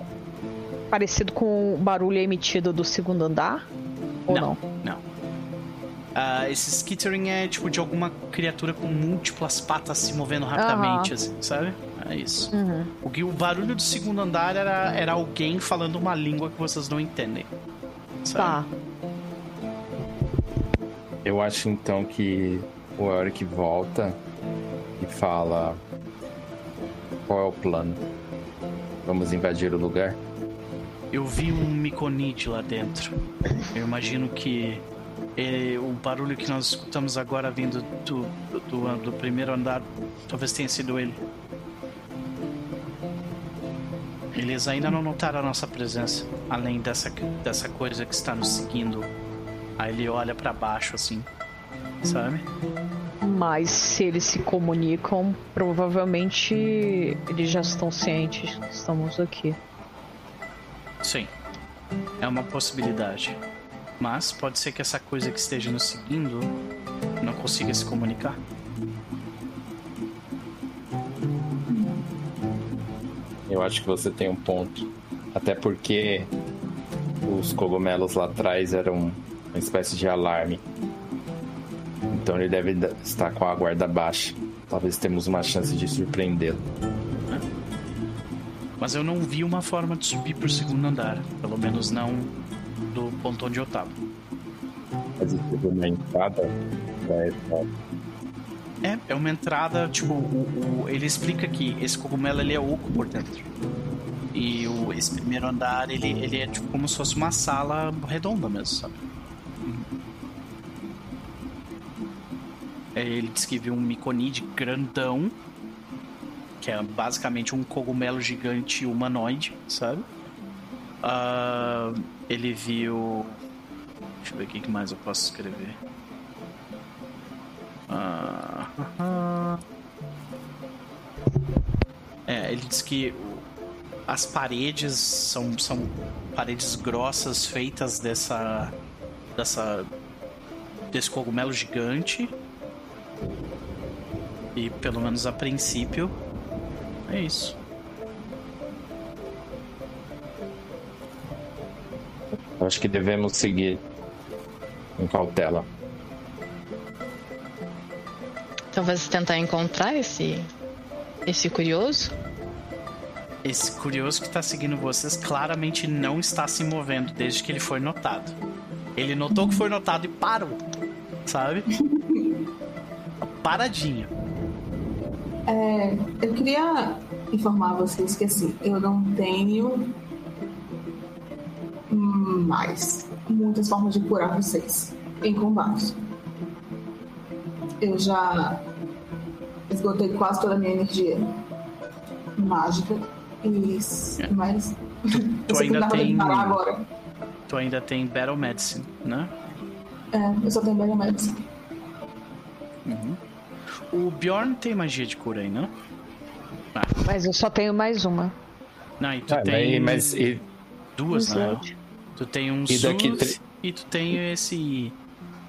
parecido com o barulho emitido do segundo andar? Ou não?
Não. Ah, esse skittering é tipo de alguma criatura com múltiplas patas se movendo rapidamente, assim, sabe? É isso.
Uhum.
O, que- o barulho do segundo andar era, era alguém falando uma língua que vocês não entendem.
Tá.
Sabe?
Eu acho então que o Eric volta e fala: Qual é o plano? Vamos invadir o lugar?
Eu vi um Miconide lá dentro. Eu imagino que eh, o barulho que nós escutamos agora vindo do, do, do primeiro andar talvez tenha sido ele. Eles ainda não notaram a nossa presença, além dessa, dessa coisa que está nos seguindo. Aí ele olha pra baixo assim, sabe?
Mas se eles se comunicam, provavelmente eles já estão cientes que estamos aqui.
Sim. É uma possibilidade. Mas pode ser que essa coisa que esteja nos seguindo não consiga se comunicar.
Eu acho que você tem um ponto. Até porque os cogumelos lá atrás eram uma espécie de alarme. Então ele deve estar com a guarda baixa. Talvez temos uma chance de surpreendê-lo.
Mas eu não vi uma forma de subir pro segundo andar. Pelo menos não do ponto onde eu tava.
Mas teve uma entrada pra essa-
É, é uma entrada, tipo, o, o- ele explica que esse cogumelo ele é oco por dentro. E o, esse primeiro andar, ele, ele é tipo como se fosse uma sala redonda mesmo, sabe? É, Ele diz que viu um miconide grandão, que é basicamente um cogumelo gigante humanoide, sabe? Ah, ele viu. Deixa eu ver o que mais eu posso escrever. Ah, É, ele diz que as paredes são, são paredes grossas feitas dessa. dessa. desse cogumelo gigante. E pelo menos a princípio. É isso.
Acho que devemos seguir com cautela.
Talvez tentar encontrar esse esse curioso.
Esse curioso que tá seguindo vocês claramente não está se movendo desde que ele foi notado. Ele notou que foi notado e parou. Sabe? Paradinho.
É, eu queria informar vocês que assim, eu não tenho mais muitas formas de curar vocês em combate. Eu já esgotei quase toda a minha energia mágica e s- mas
Tu ainda tem-. Tu ainda tem Battle Medicine, né?
É, eu só tenho Mega Medicine.
O Bjorn tem magia de cura aí, não? Ah,
Mas eu só tenho mais uma.
não, e tu
Ah,
tem
mas e-
duas, né? Tu tem um
E daqui tre-
e tu tem esse.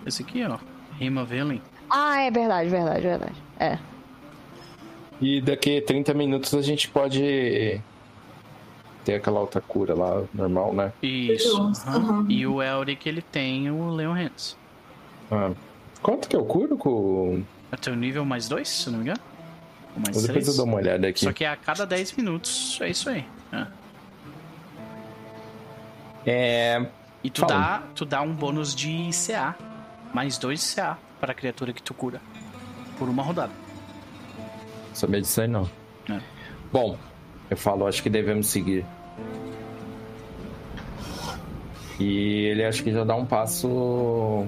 Esse aqui, ó. Rima Velen.
Ah, é verdade, verdade, verdade. É.
e daqui a 30 minutos a gente pode ter aquela outra cura lá, normal, né?
Isso. Aham. E o Elric, ele tem o Leon Hands.
Ah, quanto que eu curo com.
É teu nível mais dois, se não me engano? Ou mais
Depois
três?
eu dou uma olhada aqui.
Só que a cada 10 minutos, é isso aí. É.
É,
E tu
Fala.
dá, tu dá um bônus de CA. Mais dois CA para a criatura que tu cura. Por uma rodada.
Sabia disso aí não.
É.
Bom, eu falo, acho que devemos seguir. E ele acho que já dá um passo.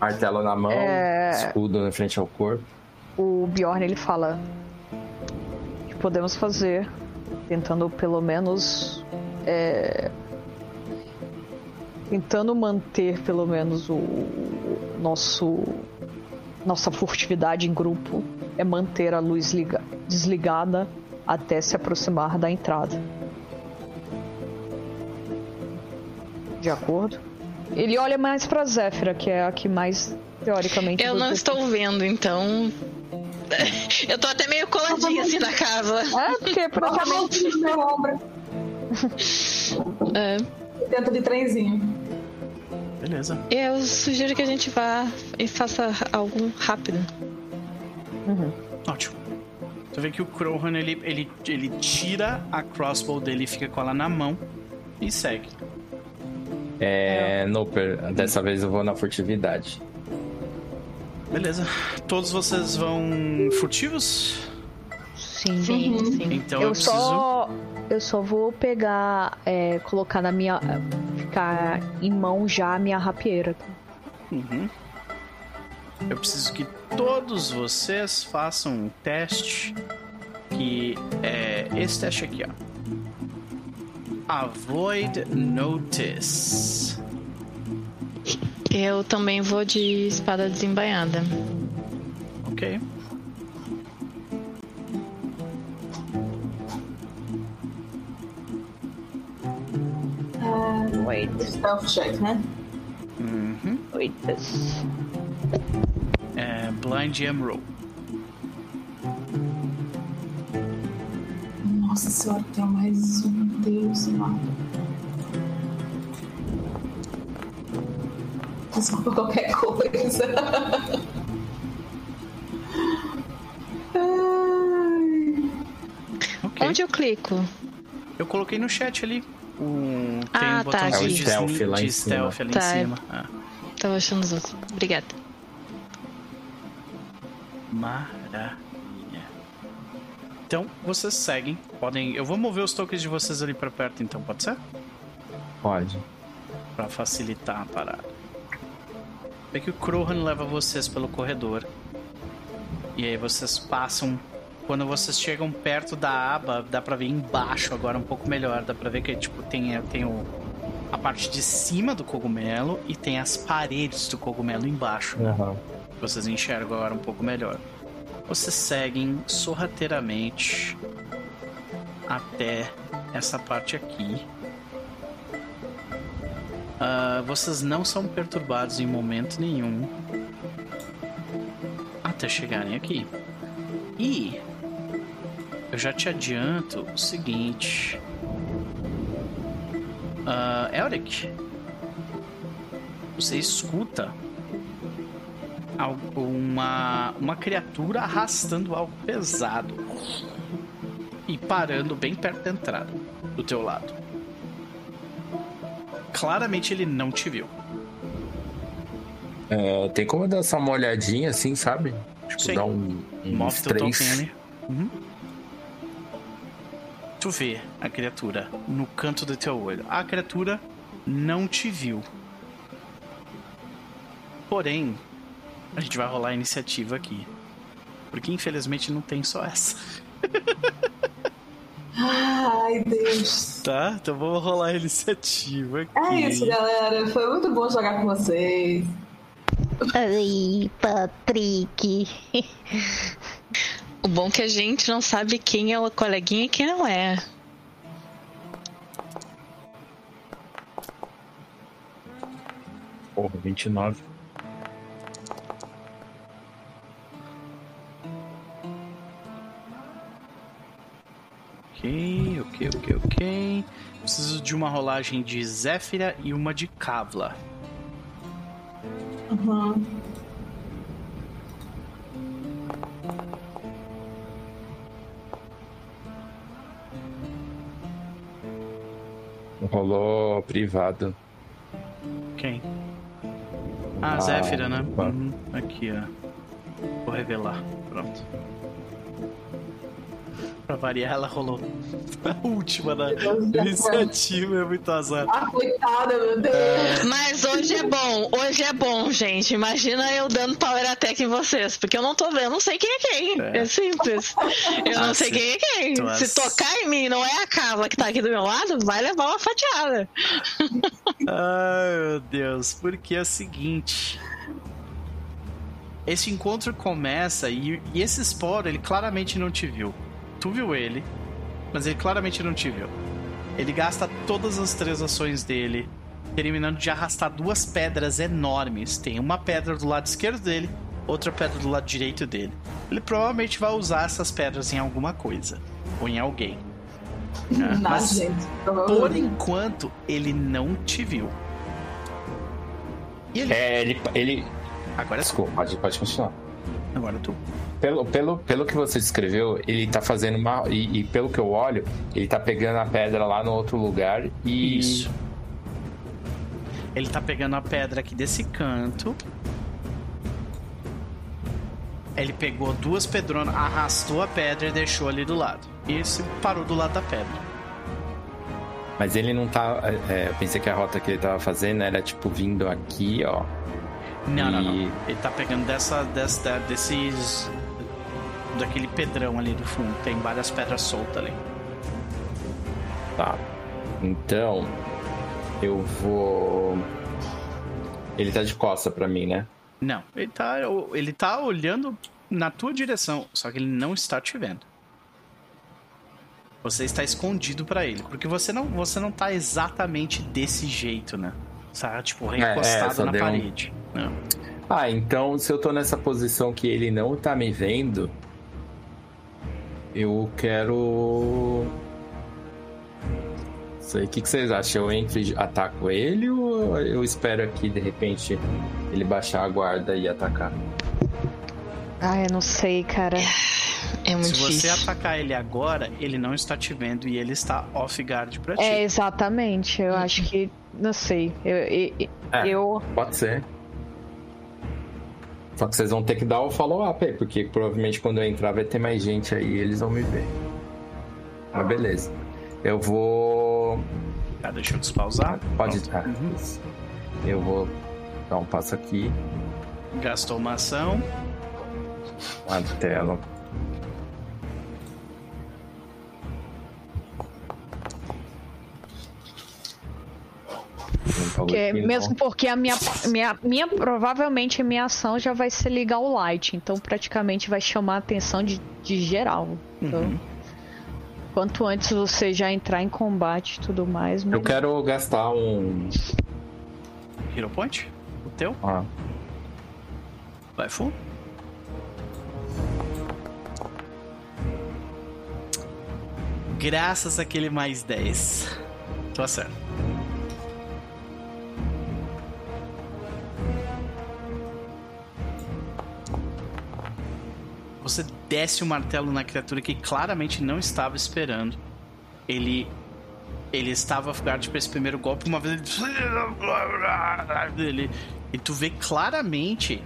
Martelo na mão,
É.
escudo na frente ao corpo.
O Bjorn ele fala o que podemos fazer, tentando pelo menos é, tentando manter pelo menos o, nosso nossa furtividade em grupo é manter a luz liga- desligada até se aproximar da entrada. De acordo? Ele olha mais pra Zéfira, que é a que mais teoricamente
Eu não estou vendo, então. Eu tô até meio coladinha assim na casa.
É, porque
no meu ombro.
É,
Dentro de trenzinho.
Beleza.
eu sugiro que a gente vá e faça algo rápido.
Ótimo. Tu vê que o Crowhan, ele, ele, ele tira a crossbow dele e fica com ela na mão e segue.
É, Noper, dessa vez eu vou na furtividade.
Beleza. Todos vocês vão furtivos?
Sim.
Sim, sim.
Então eu,
Eu
preciso.
só. Eu só vou pegar. é, colocar na minha. Ficar em mão já a minha rapieira.
Uhum. Eu preciso que todos vocês façam um teste. Que é esse teste aqui, ó. Avoid Notice.
Eu também vou de espada desembainhada.
Ok?
Wait,
Stealth check, né?
Uhum.
wait.
É Blind Emerald.
Nossa senhora, tem mais um. Deus, mano. Desculpa qualquer coisa.
Onde eu clico?
Eu coloquei no chat ali. O... Tem
Ah,
um
tá,
botãozinho de,
É stealth lá
de
em cima.
stealth ali
Tá,
em
é.
cima. Ah.
Tava achando os outros. Obrigada.
Maravilha. Então, vocês seguem. Podem. Eu vou mover os tokens de vocês ali pra perto, então, pode ser?
Pode.
Pra facilitar a parada. Vê que o Krohan leva vocês pelo corredor. E aí vocês passam. Quando vocês chegam perto da aba, dá pra ver embaixo agora um pouco melhor. Dá pra ver que tipo, tem, tem o, a parte de cima do cogumelo e tem as paredes do cogumelo embaixo.
Aham.
Vocês enxergam agora um pouco melhor. Vocês seguem sorrateiramente até essa parte aqui. Ah, vocês não são perturbados em momento nenhum até chegarem aqui. E eu já te adianto o seguinte. Ah, Elric, você escuta uma, uma criatura arrastando algo pesado e parando bem perto da entrada do teu lado. Claramente ele não te viu.
É, tem como dar só uma olhadinha assim, sabe? Tipo,
Sim.
dar um,
Move teu
três.
token ali. Uhum. Tu vê a criatura no canto do teu olho. A criatura não te viu. Porém, a gente vai rolar a iniciativa aqui. Porque infelizmente não tem só essa.
Ai, Deus.
Tá? Então vamos rolar a iniciativa aqui.
É isso, galera. Foi muito bom jogar com vocês.
Ai, Patrick.
O bom é que a gente não sabe quem é o coleguinha e quem não é.
Porra, 29.
Ok, ok, ok, ok. Preciso de uma rolagem de Zéfira e uma de Kavla.
Uhum.
Rolou privado.
Quem? Ah,
Ah,
Zéfira, né? Uhum. Aqui, ó. Vou revelar. Pronto. Pra variar, ela rolou a última na iniciativa, é muito azar.
Ah, coitada, meu Deus.
Mas hoje é bom, hoje é bom, gente. Imagina eu dando power attack em vocês, porque eu não tô vendo, não sei quem é quem.
É.
É, simples. Eu não
Ah,
sei
sim.
quem é quem.
Tu
Se
as-
tocar em mim, não é a Carla que tá aqui do meu lado, vai levar uma fatiada.
Ai, meu Deus, porque é o seguinte. Esse encontro começa e, e esse Spore, ele claramente não te viu. Tu viu ele, mas ele claramente não te viu. Ele gasta todas as três ações dele, terminando de arrastar duas pedras enormes. Tem uma pedra do lado esquerdo dele, outra pedra do lado direito dele. Ele provavelmente vai usar essas pedras em alguma coisa, ou em alguém. Ah,
Na
mas-
gente.
por enquanto, ele não te viu. E ele.
É, ele. ele...
Agora é.
Desculpa, pode, pode continuar.
Agora é tu.
Pelo, pelo, pelo que você descreveu, ele tá fazendo uma. E, e pelo que eu olho, ele tá pegando a pedra lá no outro lugar e.
Isso. Ele tá pegando a pedra aqui desse canto. Ele pegou duas pedronas, arrastou a pedra e deixou ali do lado. E esse parou do lado da pedra.
Mas ele não tá. é, eu pensei que a rota que ele tava fazendo era tipo vindo aqui, ó.
Não, não, não.
E-
Ele tá pegando dessa, dessa, desses. Daquele pedrão ali do fundo. Tem várias pedras soltas ali.
Tá. Então. Eu vou. Ele tá de costa pra mim, né?
Não, ele tá, ele tá olhando na tua direção, só que ele não está te vendo. Você está escondido pra ele, porque você não, você não tá exatamente desse jeito, né? Tá, tipo,
é,
recostado
só
na
deu um-
parede. Não.
Ah, então se eu tô nessa posição que ele não tá me vendo, eu quero. Sei, o que, que vocês acham? Eu entro e ataco ele ou eu espero aqui de repente ele baixar a guarda e atacar?
Ah, eu não sei, cara.
É muito
Se você
difícil.
atacar ele agora, ele não está te vendo e ele está off guard pra ti.
É, exatamente. Eu acho que. Não sei. Eu. eu,
É.
eu-
Pode ser. Só que vocês vão ter que dar o follow-up aí, porque provavelmente quando eu entrar vai ter mais gente aí e eles vão me ver. Mas beleza. Eu vou.
Tá, deixa eu despausar.
Pode estar.
Uhum.
Eu vou dar um passo aqui.
Gastou uma ação.
A tela.
Que-
não.
mesmo porque a minha, minha, minha. Provavelmente a minha ação já vai ser ligar o light. Então praticamente vai chamar a atenção de, de geral. Então.
Uhum.
Quanto antes você já entrar em combate e tudo mais.
Eu
melhor.
quero gastar um.
Hero Point? O teu?
Ah,
Vai full? Graças àquele mais 10. Tô acerto. Você desce o martelo na criatura que claramente não estava esperando. Ele ele estava guard para esse primeiro golpe, uma vez ele e tu vê claramente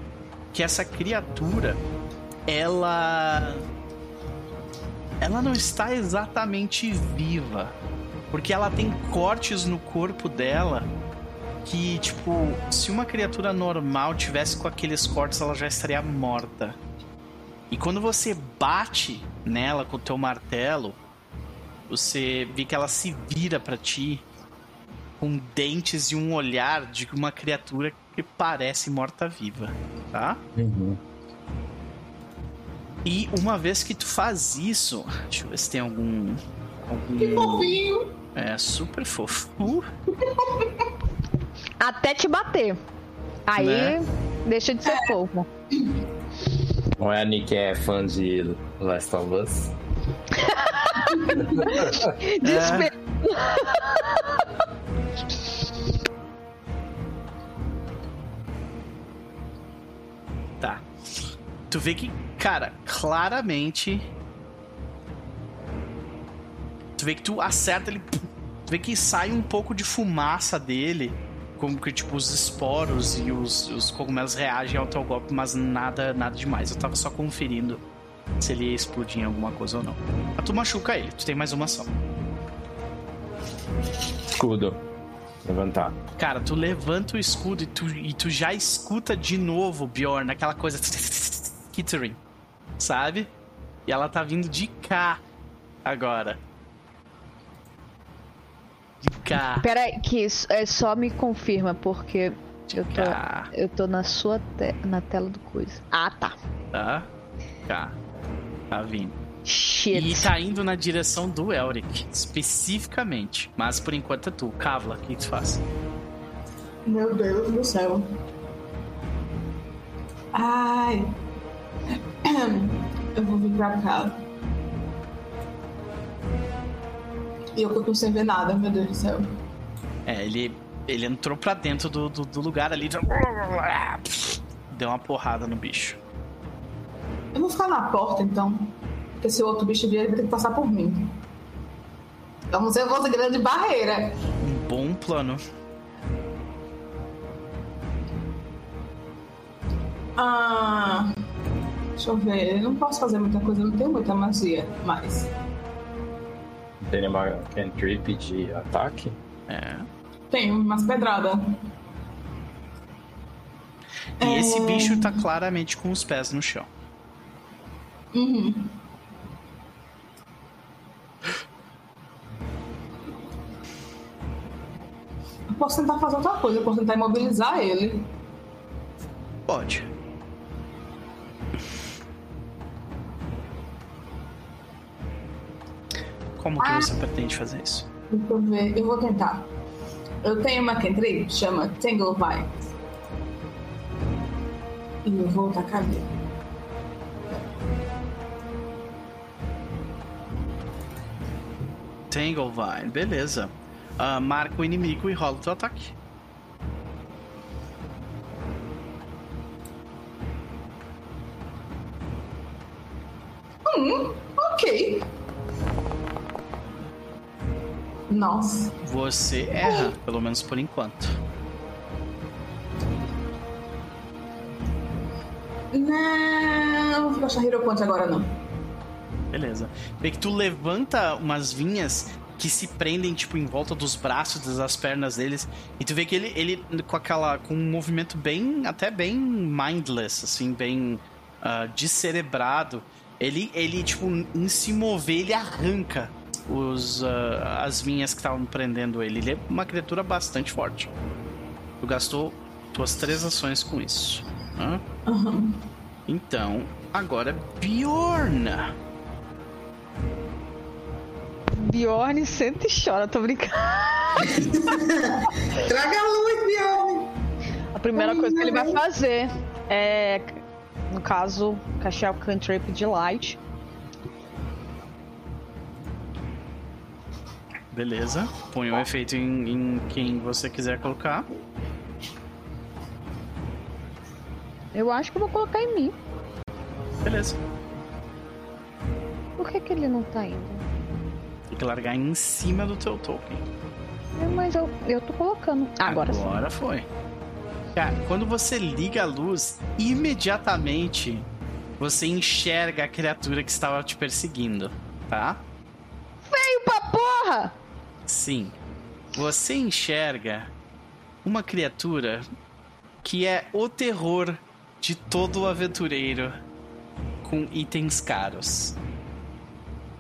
que essa criatura ela ela não está exatamente viva, porque ela tem cortes no corpo dela que tipo, se uma criatura normal tivesse com aqueles cortes, ela já estaria morta. E quando você bate nela com o teu martelo, você vê que ela se vira pra ti com dentes e um olhar de uma criatura que parece morta-viva, tá?
uhum.
E uma vez que tu faz isso, deixa eu ver se tem algum.
Que
algum...
fofinho.
É super fofo. Uh,
Até te bater. Aí
Né?
deixa de ser fofo.
Não é a Nick é fã de Last of Us?
Despe-
Tá. Tu vê que, cara, claramente. Tu vê que tu acerta ele. Tu vê que sai um pouco de fumaça dele, como que tipo os esporos e os, os cogumelos reagem ao teu golpe, mas nada, nada demais. Eu tava só conferindo se ele ia explodir em alguma coisa ou não. Mas tu machuca ele, tu tem mais uma ação.
Escudo. Levantar.
Cara, tu levanta o escudo e tu, e tu já escuta de novo, Bjorn, aquela coisa. Skittering, sabe? E ela tá vindo de cá agora. De cá.
Pera aí, que isso é só me confirma, porque eu tô,
cá.
eu tô na sua te- na tela do coisa. Ah, tá.
Tá? Cá. Tá vindo.
Shit.
E tá indo na direção do Elric, especificamente. Mas por enquanto é tu. Kavla, o que tu faz?
Meu Deus do céu. Ai. Eu vou vir pra cá. E eu continuo sem ver nada, meu Deus do céu.
É, ele, ele entrou pra dentro do, do, do lugar ali. Deu uma porrada no bicho.
Eu vou ficar na porta então. Porque se o outro bicho vier, ele vai ter que passar por mim. Vamos ser uma grande barreira.
Um bom plano.
Ah. Deixa eu ver. Eu não posso fazer muita coisa, eu não tenho muita magia. Mas.
Tem uma cantrip de ataque?
É.
Tenho umas pedradas.
E esse
É.
bicho tá claramente com os pés no chão.
Uhum. Eu posso tentar fazer outra coisa, eu posso tentar imobilizar ele.
Pode. Como que você pretende fazer isso?
Deixa eu ver, eu vou tentar. Eu tenho uma cantrip, chama Tangle Vines. E eu vou tacar ele.
Tanglevine, beleza. Ah, marca o inimigo e rola o teu ataque.
Hum, ok. Nossa.
Você erra, pelo menos por enquanto.
Não, não vou gastar Hero Point agora não.
Beleza. Vê que tu levanta umas vinhas que se prendem, tipo, em volta dos braços, das pernas deles. E tu vê que ele, ele com aquela. com um movimento bem. até bem mindless, assim, bem ah, descerebrado. Ele, ele, tipo, em se mover, ele arranca os, ah, as vinhas que estavam prendendo ele. Ele é uma criatura bastante forte. Tu gastou tuas três ações com isso. Hã?
Aham.
Então, agora é Bjorn.
Bjorn senta e chora, tô brincando.
Traga a luz, Bjorn!
A primeira
Ai,
coisa que ele vai fazer é, no caso, cachear o Cantrip de Light.
Beleza. Põe o efeito em, em quem você quiser colocar.
Eu acho que eu vou colocar em mim.
Beleza.
Por que, que ele não tá indo?
Tem que largar em cima do teu token.
É, Mas eu, eu tô colocando. Agora, sim.
Agora foi. Cara, quando você liga a luz, imediatamente você enxerga a criatura que estava te perseguindo, tá?
Veio pra porra!
Sim. Você enxerga uma criatura que é o terror de todo aventureiro com itens caros.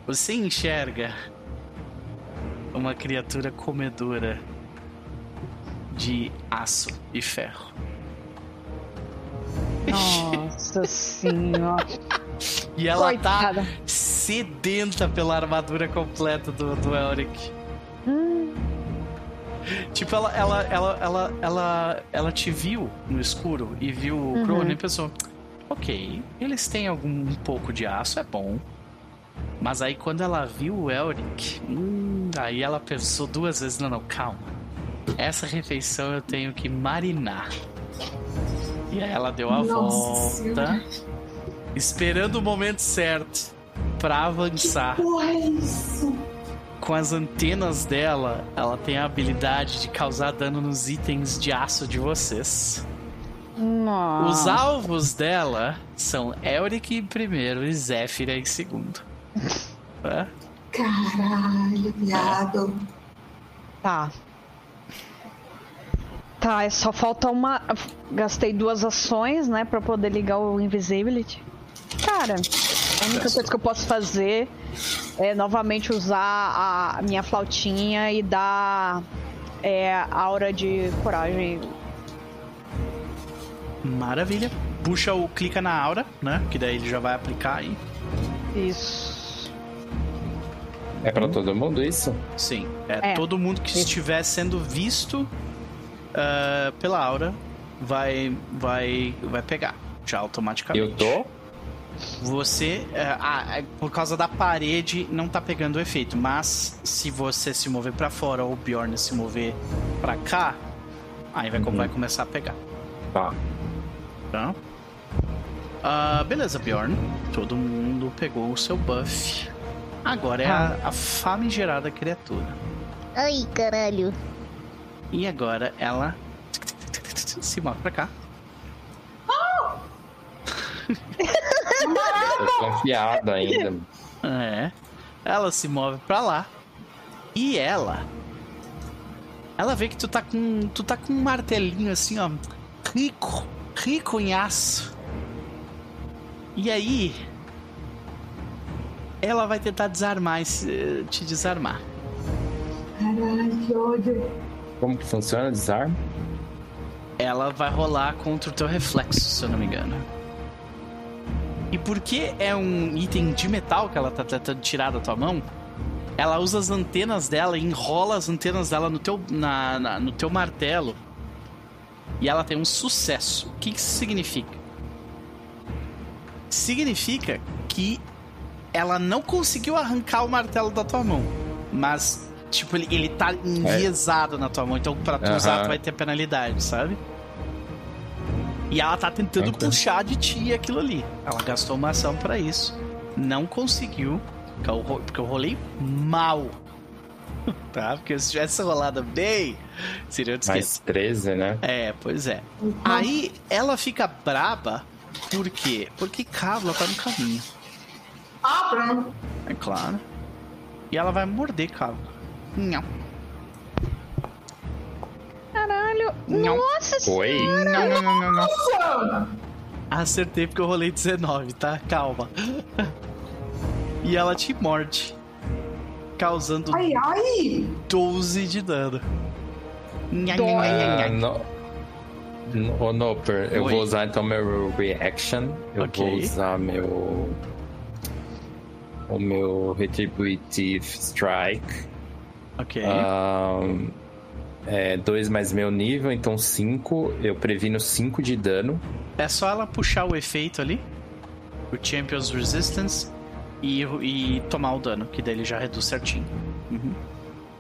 Você enxerga uma criatura comedora de aço e ferro.
Nossa senhora.
E ela
Coitada.
tá sedenta pela armadura completa do, do Elric. Tipo, ela, ela, ela, ela, ela, ela te viu no escuro e viu o
Uhum.
E pensou: Ok, eles têm algum um pouco de aço, é bom. Mas aí quando ela viu o Elric, hum, aí ela pensou duas vezes: Não, não, calma. Essa refeição eu tenho que marinar. E aí ela deu a
Nossa
volta,
Senhora.
esperando o momento certo pra avançar.
Porra, é isso?
Com as antenas dela, ela tem a habilidade de causar dano nos itens de aço de vocês.
Nossa.
Os alvos dela são Elric em primeiro e Zéfira em segundo. É?
Caralho, viado.
Tá. Tá, é só falta uma. Gastei duas ações, né, pra poder ligar o Invisibility. Cara, a única coisa que eu posso fazer é novamente usar a minha flautinha e dar é, aura de coragem.
Maravilha. Puxa o clica na aura, né? Que daí ele já vai aplicar aí.
Isso.
É pra todo mundo isso?
Sim. É,
É.
todo mundo que
Isso.
estiver sendo visto ah, pela aura vai vai vai pegar já automaticamente.
Eu tô?
Você, ah, por causa da parede, não tá pegando o efeito. Mas se você se mover pra fora ou o Bjorn se mover pra cá, aí vai,
Uhum.
vai começar a pegar.
Tá.
Tá? Ah, beleza, Bjorn. Todo mundo pegou o seu buff. Agora é a, a famigerada criatura.
Ai, caralho.
E agora ela se move pra cá.
Tô confiado ainda.
É. Ela se move pra lá. E ela. Ela vê que tu tá com. Tu tá com um martelinho assim, ó. Rico. Rico em aço. E aí. Ela vai tentar desarmar esse, te desarmar.
Caralho, que ódio.
Como que funciona desarme?
Ela vai rolar contra o teu reflexo, se eu não me engano. E porque é um item de metal que ela tá tentando tirar da tua mão, ela usa as antenas dela e enrola as antenas dela no teu, na, na- no teu martelo. E ela tem um sucesso. O que, que isso significa? Significa que ela não conseguiu arrancar o martelo da tua mão. Mas, tipo, ele, ele tá enviesado na tua mão. Então, pra tu usar,
Aham.
tu vai ter penalidade, sabe? E ela tá tentando puxar de ti aquilo ali. Ela gastou uma ação pra isso. Não conseguiu. Porque eu, rolei mal. tá? Porque se tivesse rolado bem, seria esquema.
Mais 13, né?
É, pois é. Aí ela fica braba. Por quê? Porque Kavla tá no caminho.
Ah, pronto.
É claro. E ela vai morder Kavla. Não.
Caralho.
Não.
Nossa
Oi?
Não, não, não, não, não.
Nossa!
Acertei porque eu rolei 19, tá? Calma. E ela te morde. Causando
Ai, ai!
12 de dano.
Dói.
nha,
Ah, no- Ô, Noper, eu
Oi.
vou usar então meu reaction. Eu
Ok.
vou usar meu. O meu Retributive Strike.
Ok.
Ah, é 2 mais meu nível, então 5. Eu previno 5 de dano.
É só ela puxar o efeito ali. O Champion's Resistance. E, e tomar o dano, que daí ele já reduz certinho. Uhum.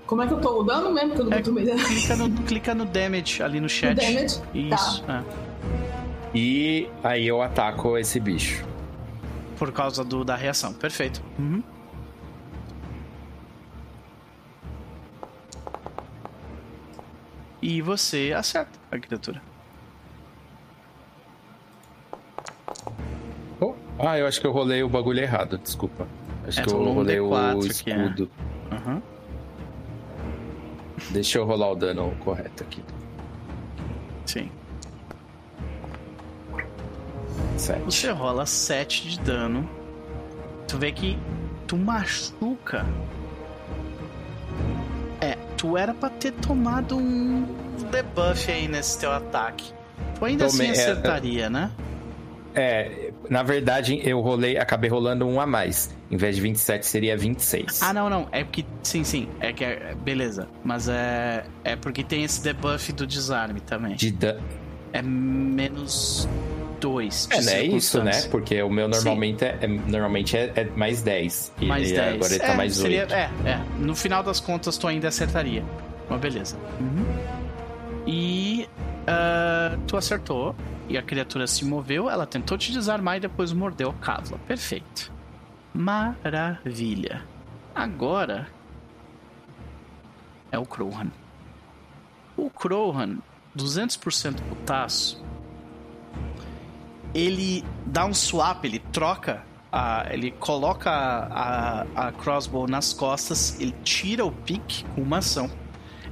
Como é que eu tô mudando mesmo? Que eu não
É,
tô me dando.
clica, no, clica no damage ali no chat.
damage?
Isso. é.
E aí eu ataco esse bicho.
Por causa do, da reação. Perfeito. Uhum. E você acerta a criatura.
Oh, ah, eu acho que eu rolei o bagulho errado, desculpa. Acho
É,
que eu rolei o
D4 aqui, é.
escudo.
Uhum.
Deixa eu rolar o dano correto aqui.
Sim.
7.
Você rola 7 de dano. Tu vê que tu machuca. É, tu era pra ter tomado um debuff aí nesse teu ataque. Tu ainda
Tomei,
assim
é,
acertaria, né?
É, na verdade, eu rolei, acabei rolando um a mais. Em vez de 27, seria 26.
Ah, não, não. É porque. Sim, sim. É que é. Beleza. Mas é. É porque tem esse debuff do desarme também.
De dan...
É menos 2.
É, não é isso, né? Porque o meu normalmente, é, é- normalmente é, é mais 10. E
Mais
e
10.
agora ele tá
é,
mais
seria-
8.
É, é. No final das contas, tu ainda acertaria. Mas beleza. Uhum. E. ah, tu acertou. E a criatura se moveu. Ela tentou te desarmar e depois mordeu a Kavla. Perfeito. Maravilha. Agora. é o Crowhan. O Crowhan, 200% putaço, ele dá um swap, ele troca, a, ele coloca a, a, a crossbow nas costas, ele tira o pique com uma ação,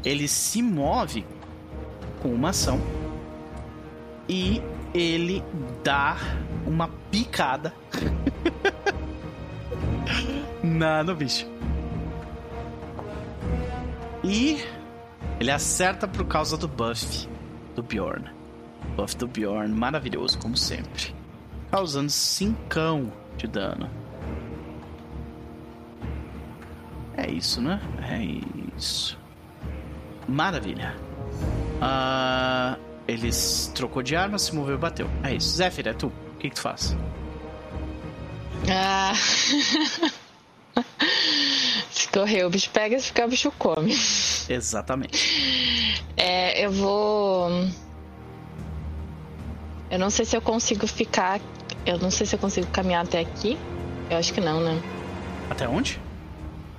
ele se move com uma ação e ele dá uma picada na, no bicho. E ele acerta por causa do buff do Bjorn. Buff do Bjorn, maravilhoso, como sempre. Causando 5 de dano. É isso, né? É isso. Maravilha. Ah, ele trocou de arma, se moveu e bateu. É isso. Zephyr, é tu. O que, que tu faz?
Ah. se correr, o bicho pega, se ficar, o bicho come.
Exatamente.
É, eu vou. Eu não sei se eu consigo ficar. Eu não sei se eu consigo caminhar até aqui. Eu acho que não, né?
Até onde?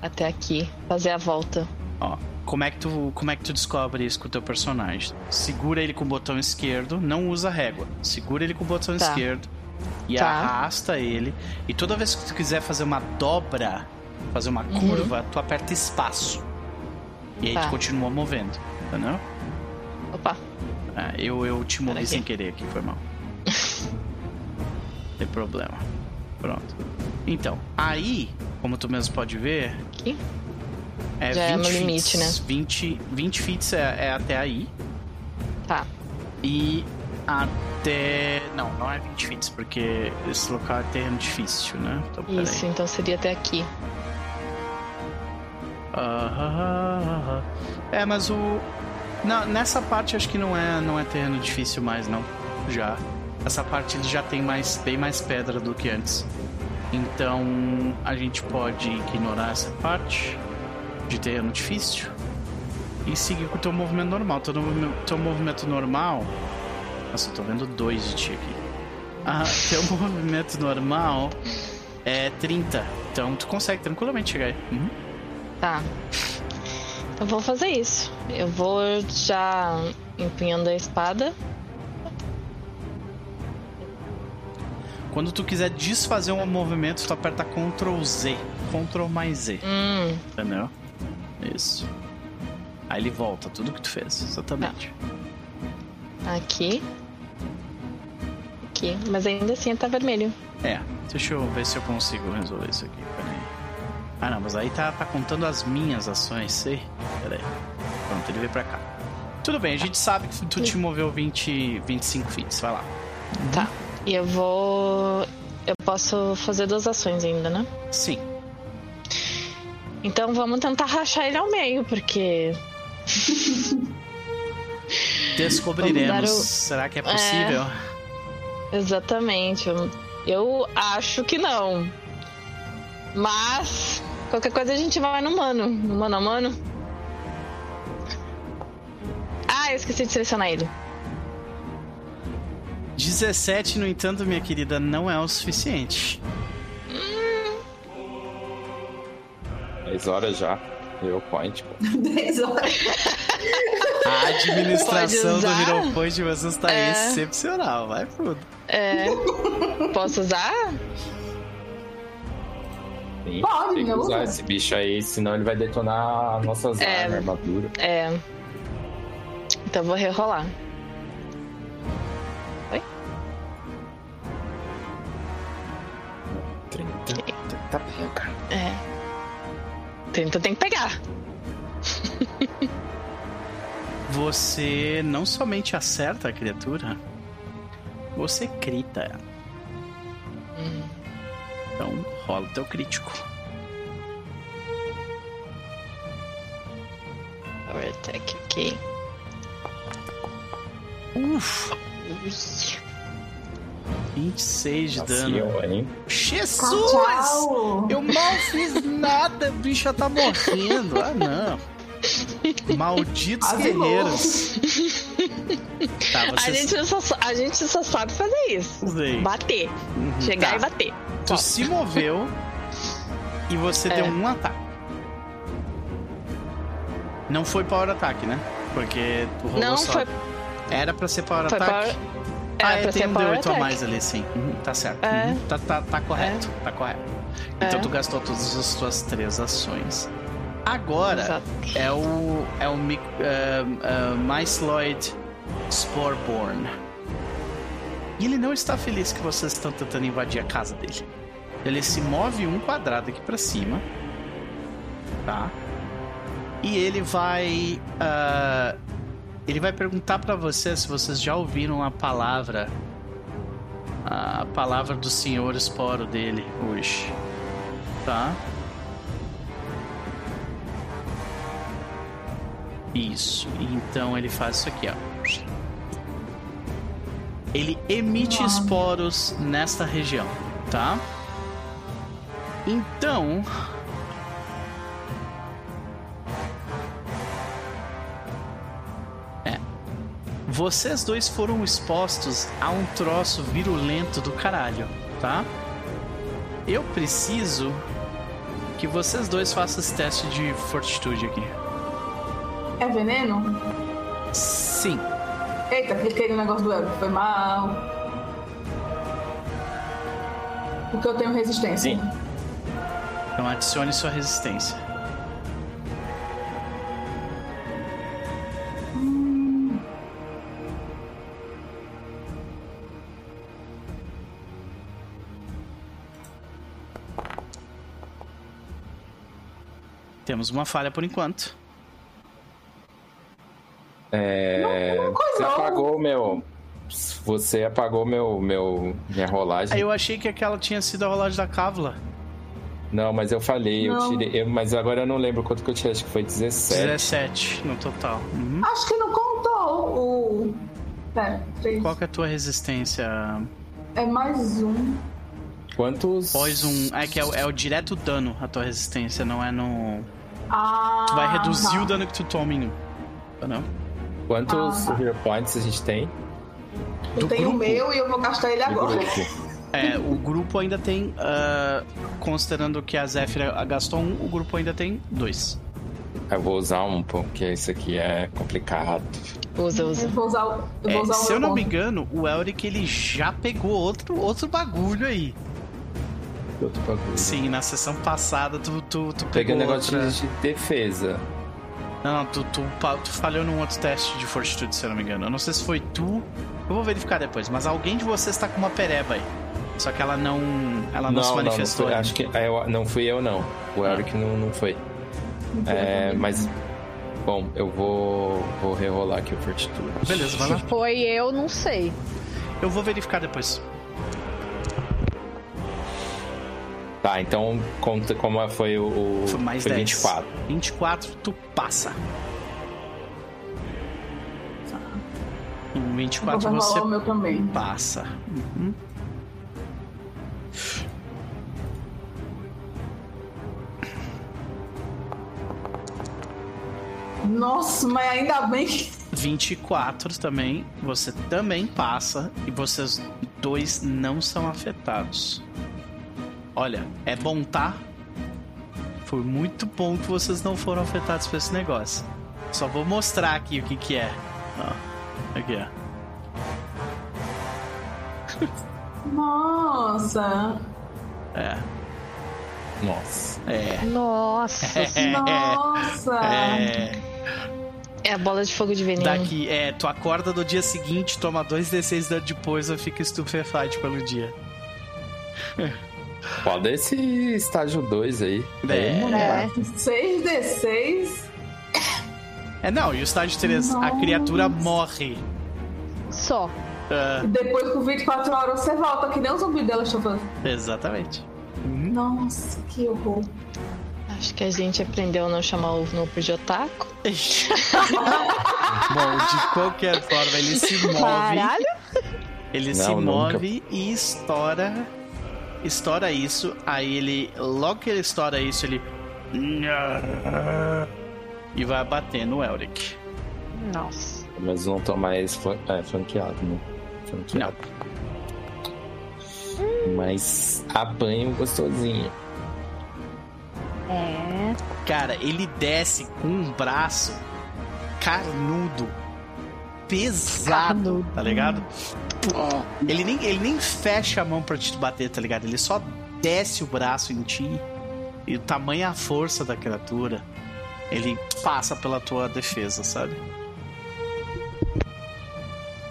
Até aqui. Fazer a volta.
Ó, como é que tu, como é que tu descobre isso com o teu personagem? Segura ele com o botão esquerdo, não usa régua. Segura ele com o botão
Tá.
esquerdo e
Tá.
arrasta ele. E toda vez que tu quiser fazer uma dobra, fazer uma curva, tu aperta espaço. E aí
Uhum. Tá.
tu continua movendo, entendeu?
Opa.
É, eu, eu te
Pera
sem querer aqui, foi mal. Não tem problema. Pronto. Então, aí, como tu mesmo pode ver,
Aqui.
é
Já
20
é no
feet.
limite, né?
20, 20 feet é, é até aí.
Tá.
E até. Não, não é 20 feet, porque esse local é terreno difícil, né? Então.
Isso, então seria até aqui.
Ah, É, mas o. Não, nessa parte acho que não é, não é terreno difícil mais, não. Já. Essa parte ele já tem mais, bem mais pedra do que antes. Então a gente pode ignorar essa parte de terreno difícil e seguir com o teu movimento normal. Teu, teu movimento normal. Nossa, eu tô vendo dois de ti aqui. Ah, teu movimento normal é 30. Então tu consegue tranquilamente chegar aí. Uhum.
Tá. Então vou fazer isso. Eu vou já empunhando a espada.
Quando tu quiser desfazer um movimento, tu aperta Ctrl Z. Ctrl mais Z,
Hum,
entendeu? Isso. Aí ele volta, tudo que tu fez, exatamente.
aqui. Aqui. Mas ainda assim tá vermelho.
É, deixa eu ver se eu consigo resolver isso aqui, peraí. Ah não, mas aí tá, tá contando as minhas ações, sei. Peraí. Pronto, ele veio pra cá. Tudo bem, a gente sabe que tu te moveu 20, 25 feet, vai lá.
Tá. E eu vou. Eu posso fazer duas ações ainda, né?
Sim,
Então vamos tentar rachar ele ao meio, porque.
descobriremos.
O-
Será que é possível?
Exatamente. Eu, eu acho que não. Mas. Qualquer coisa a gente vai no mano. No mano a mano. Ah, eu esqueci de selecionar ele.
17, no entanto, minha querida, não é o suficiente.
10 horas já. Eu point, pô.
10 horas.
A administração do? Hero Point de vocês está
É.
excepcional, vai tudo.
É. Posso usar?
Sim,
Pode,
tem que
não
usar
usa.
esse bicho aí, senão ele vai detonar nossas
É.
armas, armadura.
É. Então eu vou rerolar.
30. Tá bem, cara.
É. 30 tem que pegar.
Você não somente acerta a criatura, você crita ela. Então rola o teu crítico.
Power attack, ok.
Uf,
Ui.
26 de dano.
Hein?
Jesus!
Tchau.
Eu mal fiz nada, a bicha tá morrendo. Ah, não. Malditos
Azilou.
guerreiros. Tá,
A
você
gente, só, a gente só sabe fazer isso.
Sei.
Bater.
Uhum,
Chegar
tá.
e bater.
Tu se moveu e você
É.
deu um ataque. Não foi power attack, né? Porque tu rolou
Não,
só.
foi,
Era pra ser power
foi
attack?
power.
ah, é, tem um
power
D8 a mais ali, sim. Uhum, tá certo.
É.
Uhum, tá, tá, tá correto, tá correto. Então
É.
tu gastou todas as tuas três ações. Agora
Exato.
é o. É o Mi- ah, ah, Mysloid Sporeborn. E ele não está feliz que vocês estão tentando invadir a casa dele. Ele se move um quadrado aqui pra cima. Tá? E ele vai. ah, ele vai perguntar pra vocês se vocês já ouviram a palavra. A palavra do senhor esporo dele hoje. Tá? Isso. Então ele faz isso aqui, ó. Ele emite
Uau.
esporos nesta região, tá? Então. É. Vocês dois foram expostos a um troço virulento do caralho, tá? Eu preciso que vocês dois façam esse teste de fortitude aqui.
É veneno?
Sim.
Eita, cliquei no negócio do Elro. Foi mal. Porque eu tenho resistência.
Sim.
Então adicione sua resistência. Temos uma falha por enquanto.
É,
Não, não
você
coisou.
apagou meu. Você apagou meu, meu minha rolagem.
Aí eu achei que aquela tinha sido a rolagem da cábula.
Não, mas eu falhei, eu
Não.
tirei. eu- mas agora eu não lembro quanto que eu tirei, acho que foi 17.
17 no total. Uhum.
Acho que não contou o. Pera, três.
Qual que é a tua resistência?
É mais um.
Quantos?
Poison. É que é, o- é o direto dano a tua resistência, não é no.
Ah.
Tu vai reduzir
tá.
o dano que tu toma em um. Não?
Quantos
Ah,
hero points a gente tem?
Eu
do
tenho o meu e eu vou gastar ele agora.
É, o grupo ainda tem. ah, considerando que a Zephyr gastou um, o grupo ainda tem dois.
Eu vou usar um, porque isso aqui é complicado.
Usa,
Eu
usa.
vou usar, o- eu
É,
vou usar o
se eu não me engano, o Elric ele já pegou outro, outro bagulho aí.
Outro bagulho.
Sim, na sessão passada tu, tu, tu
Peguei
pegou
um negócio
outra...
de defesa.
Não, não, tu, tu, tu falhou num outro teste de fortitude, se eu não me engano. Eu não sei se foi tu. Eu vou verificar depois, mas alguém de vocês tá com uma pereba aí. Só que ela não. Ela não, se
não, não
manifestou.
foi, acho que é, eu- não fui eu não. O Eric não, não foi. É, mas bom, eu vou vou rerolar aqui o fortitude.
Beleza, vai lá.
Se foi eu, não sei.
Eu vou verificar depois.
Tá, então conta como foi o,
Foi mais
foi
10.
24.
24, tu passa. Em
Vou
24
rolar
você
o meu também.
passa. Uhum.
Nossa, mas ainda bem que.
24 também, você também passa e vocês dois não são afetados. Olha, é bom, tá? Foi muito bom que vocês não foram afetados por esse negócio. Só vou mostrar aqui o que que é. Ó, aqui, ó.
Nossa!
É,
Nossa.
é.
Nossa.
Nossa!
É.
É a bola de fogo de veneno.
Daqui, é, tu acorda no dia seguinte, toma 2d6 dano depois e fica estupefato pelo dia.
Pode esse estágio 2 aí.
É.
É.
6d6.
É, não, e o estágio 3, a criatura morre.
Só.
E depois com 24 horas você volta, que nem o zumbi dela falando.
exatamente.
Nossa, que horror.
Acho que a gente aprendeu a não chamar o Nooper de otaku.
Bom, de qualquer forma, ele se move.
Caralho.
Ele
Não,
se
nunca.
move e estoura. Estoura isso. Aí ele. Logo que ele estoura isso, ele. E vai bater no Elric.
Nossa.
Mas não tô mais flan- é, flanqueado, né? Flanqueado. Mas apanho gostosinho.
É.
Cara, ele desce com um braço carnudo, pesado, tá ligado? Ele nem, ele nem fecha a mão pra te bater, tá ligado? Ele só desce o braço em ti e o tamanho e a força da criatura, ele passa pela tua defesa, sabe?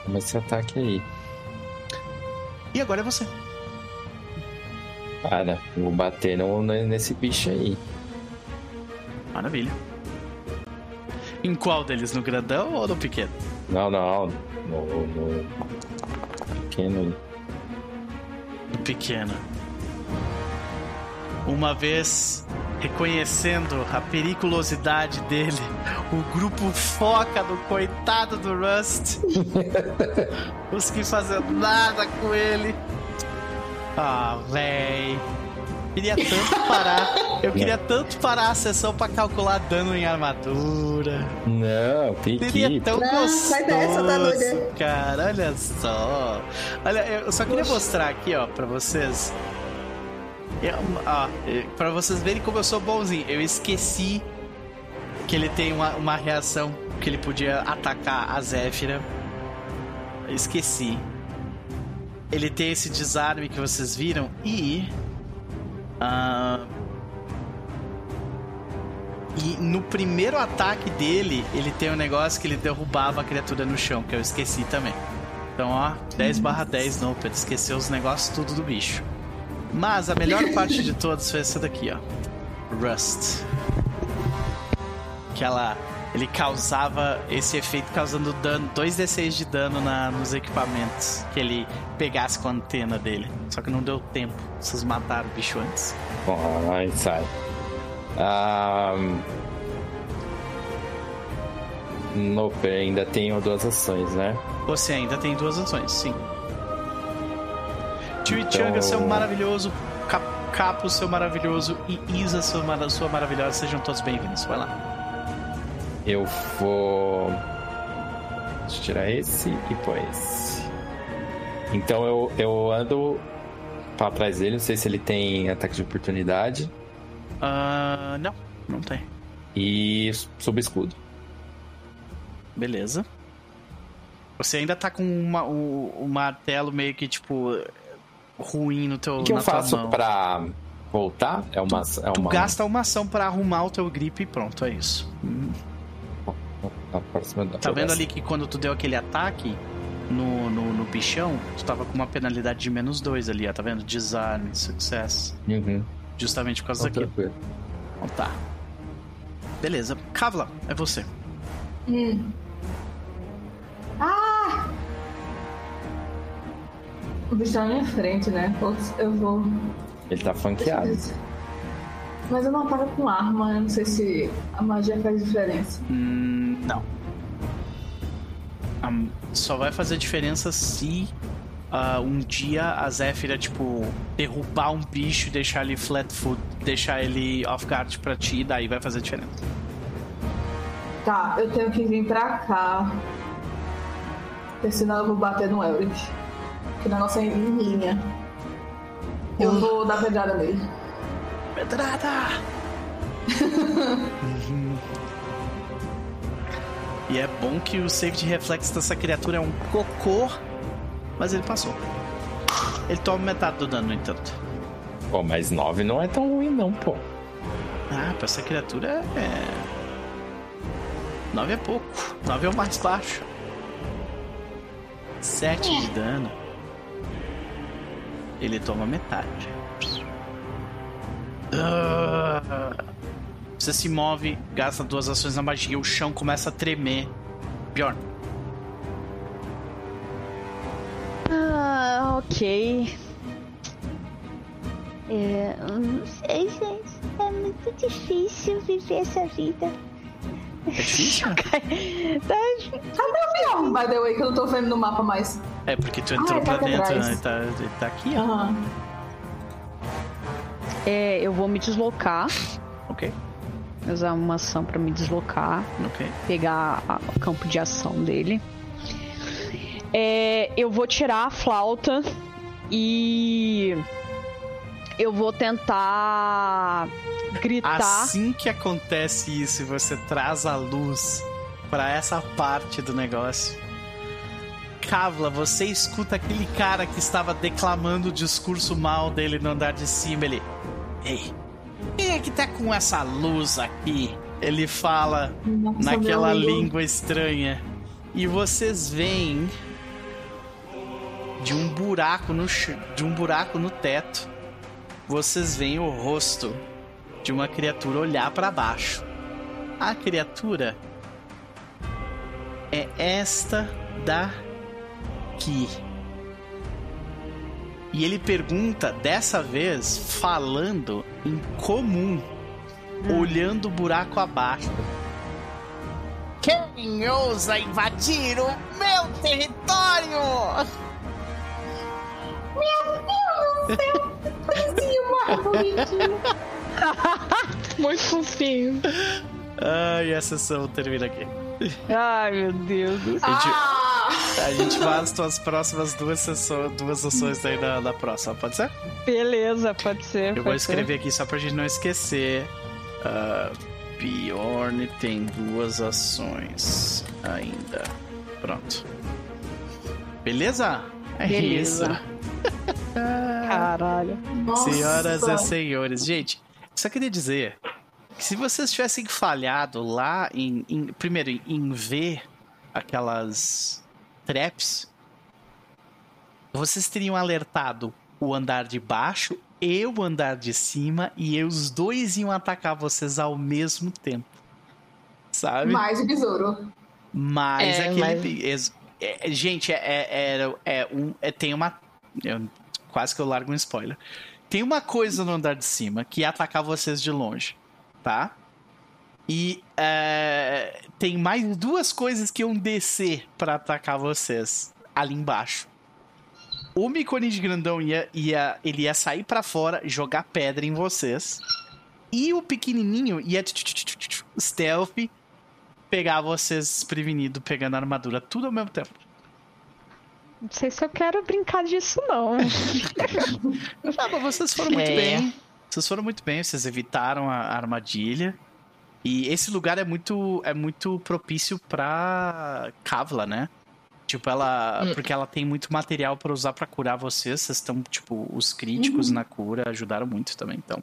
Toma esse ataque aí.
E agora é você.
Cara, vou bater no, nesse bicho aí.
Maravilha. Em qual deles? No grandão ou no pequeno?
Não, não. No, no pequeno
pequeno. Uma vez reconhecendo a periculosidade dele, o grupo foca no coitado do Rust. Consegui fazer nada com ele. Ah, véi. Queria tanto parar. Eu queria tanto parar a sessão pra calcular dano em armadura.
Não, tem
Seria
que.
tão
Não,
gostoso,
sai dessa, tá doida?
cara. Olha só. Olha, eu só queria mostrar aqui, ó, pra vocês. Eu, ó, pra vocês verem como eu sou bonzinho. Eu esqueci que ele tem uma, uma reação que ele podia atacar a Zéfira. Eu esqueci. Ele tem esse desarme que vocês viram e. ah, e no primeiro ataque dele, ele tem um negócio que ele derrubava a criatura no chão, que eu esqueci também. Então, ó, 10 barra 10 não, pra ele esquecer os negócios tudo do bicho. Mas a melhor parte de todas foi essa daqui, ó. Rust. Que ela. Ele causava esse efeito causando dano, 2d6 de dano na, nos equipamentos que ele pegasse com a antena dele. Só que não deu tempo. Vocês mataram o bicho antes.
Bom, aí sai. Ah, Nope, ainda tenho duas ações, né?
Você ainda tem duas ações, sim. Chimichanga,
Então-
seu maravilhoso. Cap Capo, seu maravilhoso. E Isa, sua maravilhosa. Sejam todos bem-vindos. Vai lá.
Eu vou. Deixa eu tirar esse e pôr esse. Então eu, eu ando pra trás dele, não sei se ele tem ataque de oportunidade.
Ah, não, não tem.
E subo escudo.
Beleza. Você ainda tá com uma, o, o martelo meio que, tipo, ruim no teu
O que eu faço
mão.
pra voltar? É uma. é
Tu
uma...
gasta uma ação pra arrumar o teu grip e pronto, é isso. Hum.
Da
Tá vendo ali que quando tu deu aquele ataque no, no, no bichão, tu tava com uma penalidade de menos dois ali, ó. Tá vendo? Desarme, sucesso.
Uhum.
Justamente por causa
Tá
daquilo.
tranquilo.
Então tá. Beleza. Kavla, é você.
Hum. Ah! O bicho tá na minha frente, né? Eu vou.
Ele tá funkeado.
Mas eu não ataco com arma, eu não sei se a magia faz diferença.
Hum, não. Am- só vai fazer diferença se ah, um dia a Zéfira, tipo, derrubar um bicho e deixar ele flat foot, deixar ele off guard pra ti, daí vai fazer diferença.
Tá, eu tenho que vir pra cá. Porque senão eu vou bater no Elric. Que o negócio é em linha. Eu vou dar pedrada nele.
Pedrada! Uhum. E é bom que o save de reflexo dessa criatura é um cocô, mas ele passou. Ele toma metade do dano, no entanto.
Pô, mas 9 não é tão ruim, não, pô.
Ah, pra essa criatura é. 9 é pouco. 9 é o mais baixo. 7 de dano. Ele toma metade. Ah. Você se move, gasta duas ações na magia, o chão começa a tremer. Bjorn,
Ah, ok. É, eu não sei, gente. É muito difícil viver essa vida.
é difícil?
Tá,
By the way, que eu não tô vendo no mapa mais.
É porque tu entrou
Ah, ele tá
pra
aqui
dentro, né? Tá, tá aqui, ó.
Aham.
É, eu vou me deslocar.
Ok,
Usar uma ação pra me deslocar.
ok.
pegar o campo de ação dele. É, eu vou tirar a flauta e Eu vou tentar gritar.
Assim que acontece isso você traz a luz para essa parte do negócio. Kavla, você escuta aquele cara que estava declamando o discurso mal dele no andar de cima. Ele. Ei, quem é que tá com essa luz aqui? Ele fala
Nossa,
naquela língua estranha. E vocês veem de um buraco no de um buraco no teto. Vocês veem o rosto de uma criatura olhar para baixo. A criatura é esta daqui. E ele pergunta, dessa vez, falando em comum, olhando o buraco abaixo. Quem ousa invadir o meu território?
Muito fofinho.
Ai, a sessão termina aqui.
Ai, meu Deus do céu.
Ah!
A gente faz as próximas duas sessões, duas sessões aí na, na próxima, pode ser?
Beleza, pode ser.
Eu vou
pode ser.
escrever aqui só pra gente não esquecer. Ah, Bjorn tem duas ações ainda. Pronto. Beleza? É
Beleza.
isso.
Caralho.
Nossa.
Senhoras e senhores, gente, só queria dizer que se vocês tivessem falhado lá em, em- primeiro em ver aquelas traps, vocês teriam alertado o andar de baixo e o andar de cima e os dois iam atacar vocês ao mesmo tempo. Sabe?
Mais o besouro.
Mas
É,
aquele.
mas-
ex- é- gente, é, é, é- é um, é- tem uma. eu- quase que eu largo um spoiler. Tem uma coisa no andar de cima que ia atacar vocês de longe, tá? E é, tem mais duas coisas que iam descer pra atacar vocês ali embaixo. O Miconide grandão ia, ia, ele ia sair pra fora, jogar pedra em vocês. E o pequenininho ia stealth pegar vocês desprevenido pegando a armadura tudo ao mesmo tempo.
Não sei se eu quero brincar disso, não.
Ah, mas vocês foram muito
É.
bem. Vocês foram muito bem, vocês evitaram a armadilha. E esse lugar é muito é muito propício pra Kavla, né? Tipo, ela.
Hum.
Porque ela tem muito material pra usar pra curar vocês. Vocês estão, tipo, os críticos na cura ajudaram muito também, então.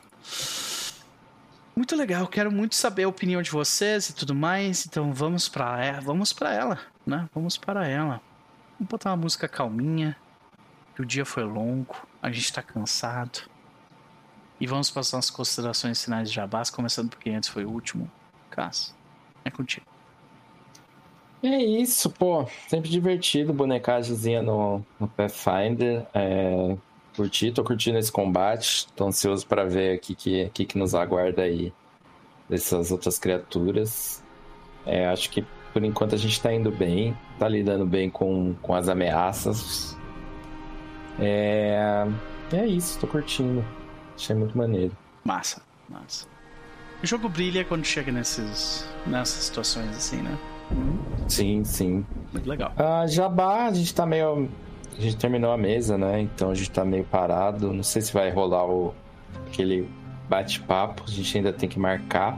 Muito legal, quero muito saber a opinião de vocês e tudo mais. Então vamos pra, é, vamos pra ela, né? Vamos para ela. Vamos botar uma música calminha. Que o dia foi longo, a gente tá cansado. E vamos para as considerações finais de Jabás, começando porque antes foi o último. Cass, é contigo.
É isso, pô. Sempre divertido, bonecagemzinha no, no Pathfinder. É, curti, tô curtindo esse combate. Tô ansioso pra ver o que, que, que, que nos aguarda aí dessas outras criaturas. É, acho que por enquanto a gente tá indo bem, tá lidando bem com, com as ameaças. É, é isso, tô curtindo. Achei muito maneiro.
Massa, massa. O jogo brilha quando chega nesses, nessas situações assim, né?
Sim, sim.
Muito legal.
Ah, Jabá, a gente tá meio. A gente terminou a mesa, né? Então a gente tá meio parado. Não sei se vai rolar o... aquele bate-papo. A gente ainda tem que marcar.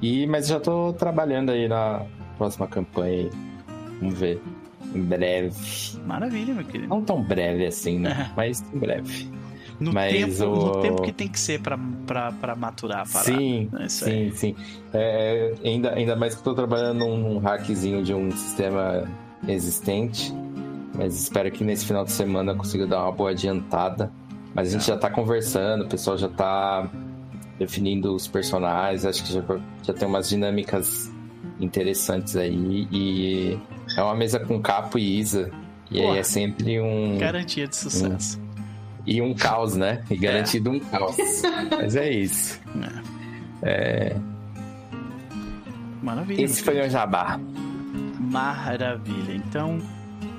E... Mas já tô trabalhando aí na próxima campanha. aí. Vamos ver. Em breve.
Maravilha, meu querido.
Não tão breve assim, né? Mas em breve.
No,
mas
tempo,
o-
no tempo que tem que ser pra maturar a parada.
Sim,
É
sim,
aí.
sim. É, ainda, ainda mais que eu tô trabalhando num, num hackzinho de um sistema existente. Mas espero que nesse final de semana eu consiga dar uma boa adiantada. Mas a gente já tá conversando, o pessoal já tá definindo os personagens. Acho que já, já tem umas dinâmicas interessantes aí. E é uma mesa com Capo e Isa. E aí
Porra.
é sempre um.
Garantia de sucesso.
E um caos, né? E garantido um caos. Mas é isso.
Maravilha.
Esse foi o Jabá.
Maravilha. Então,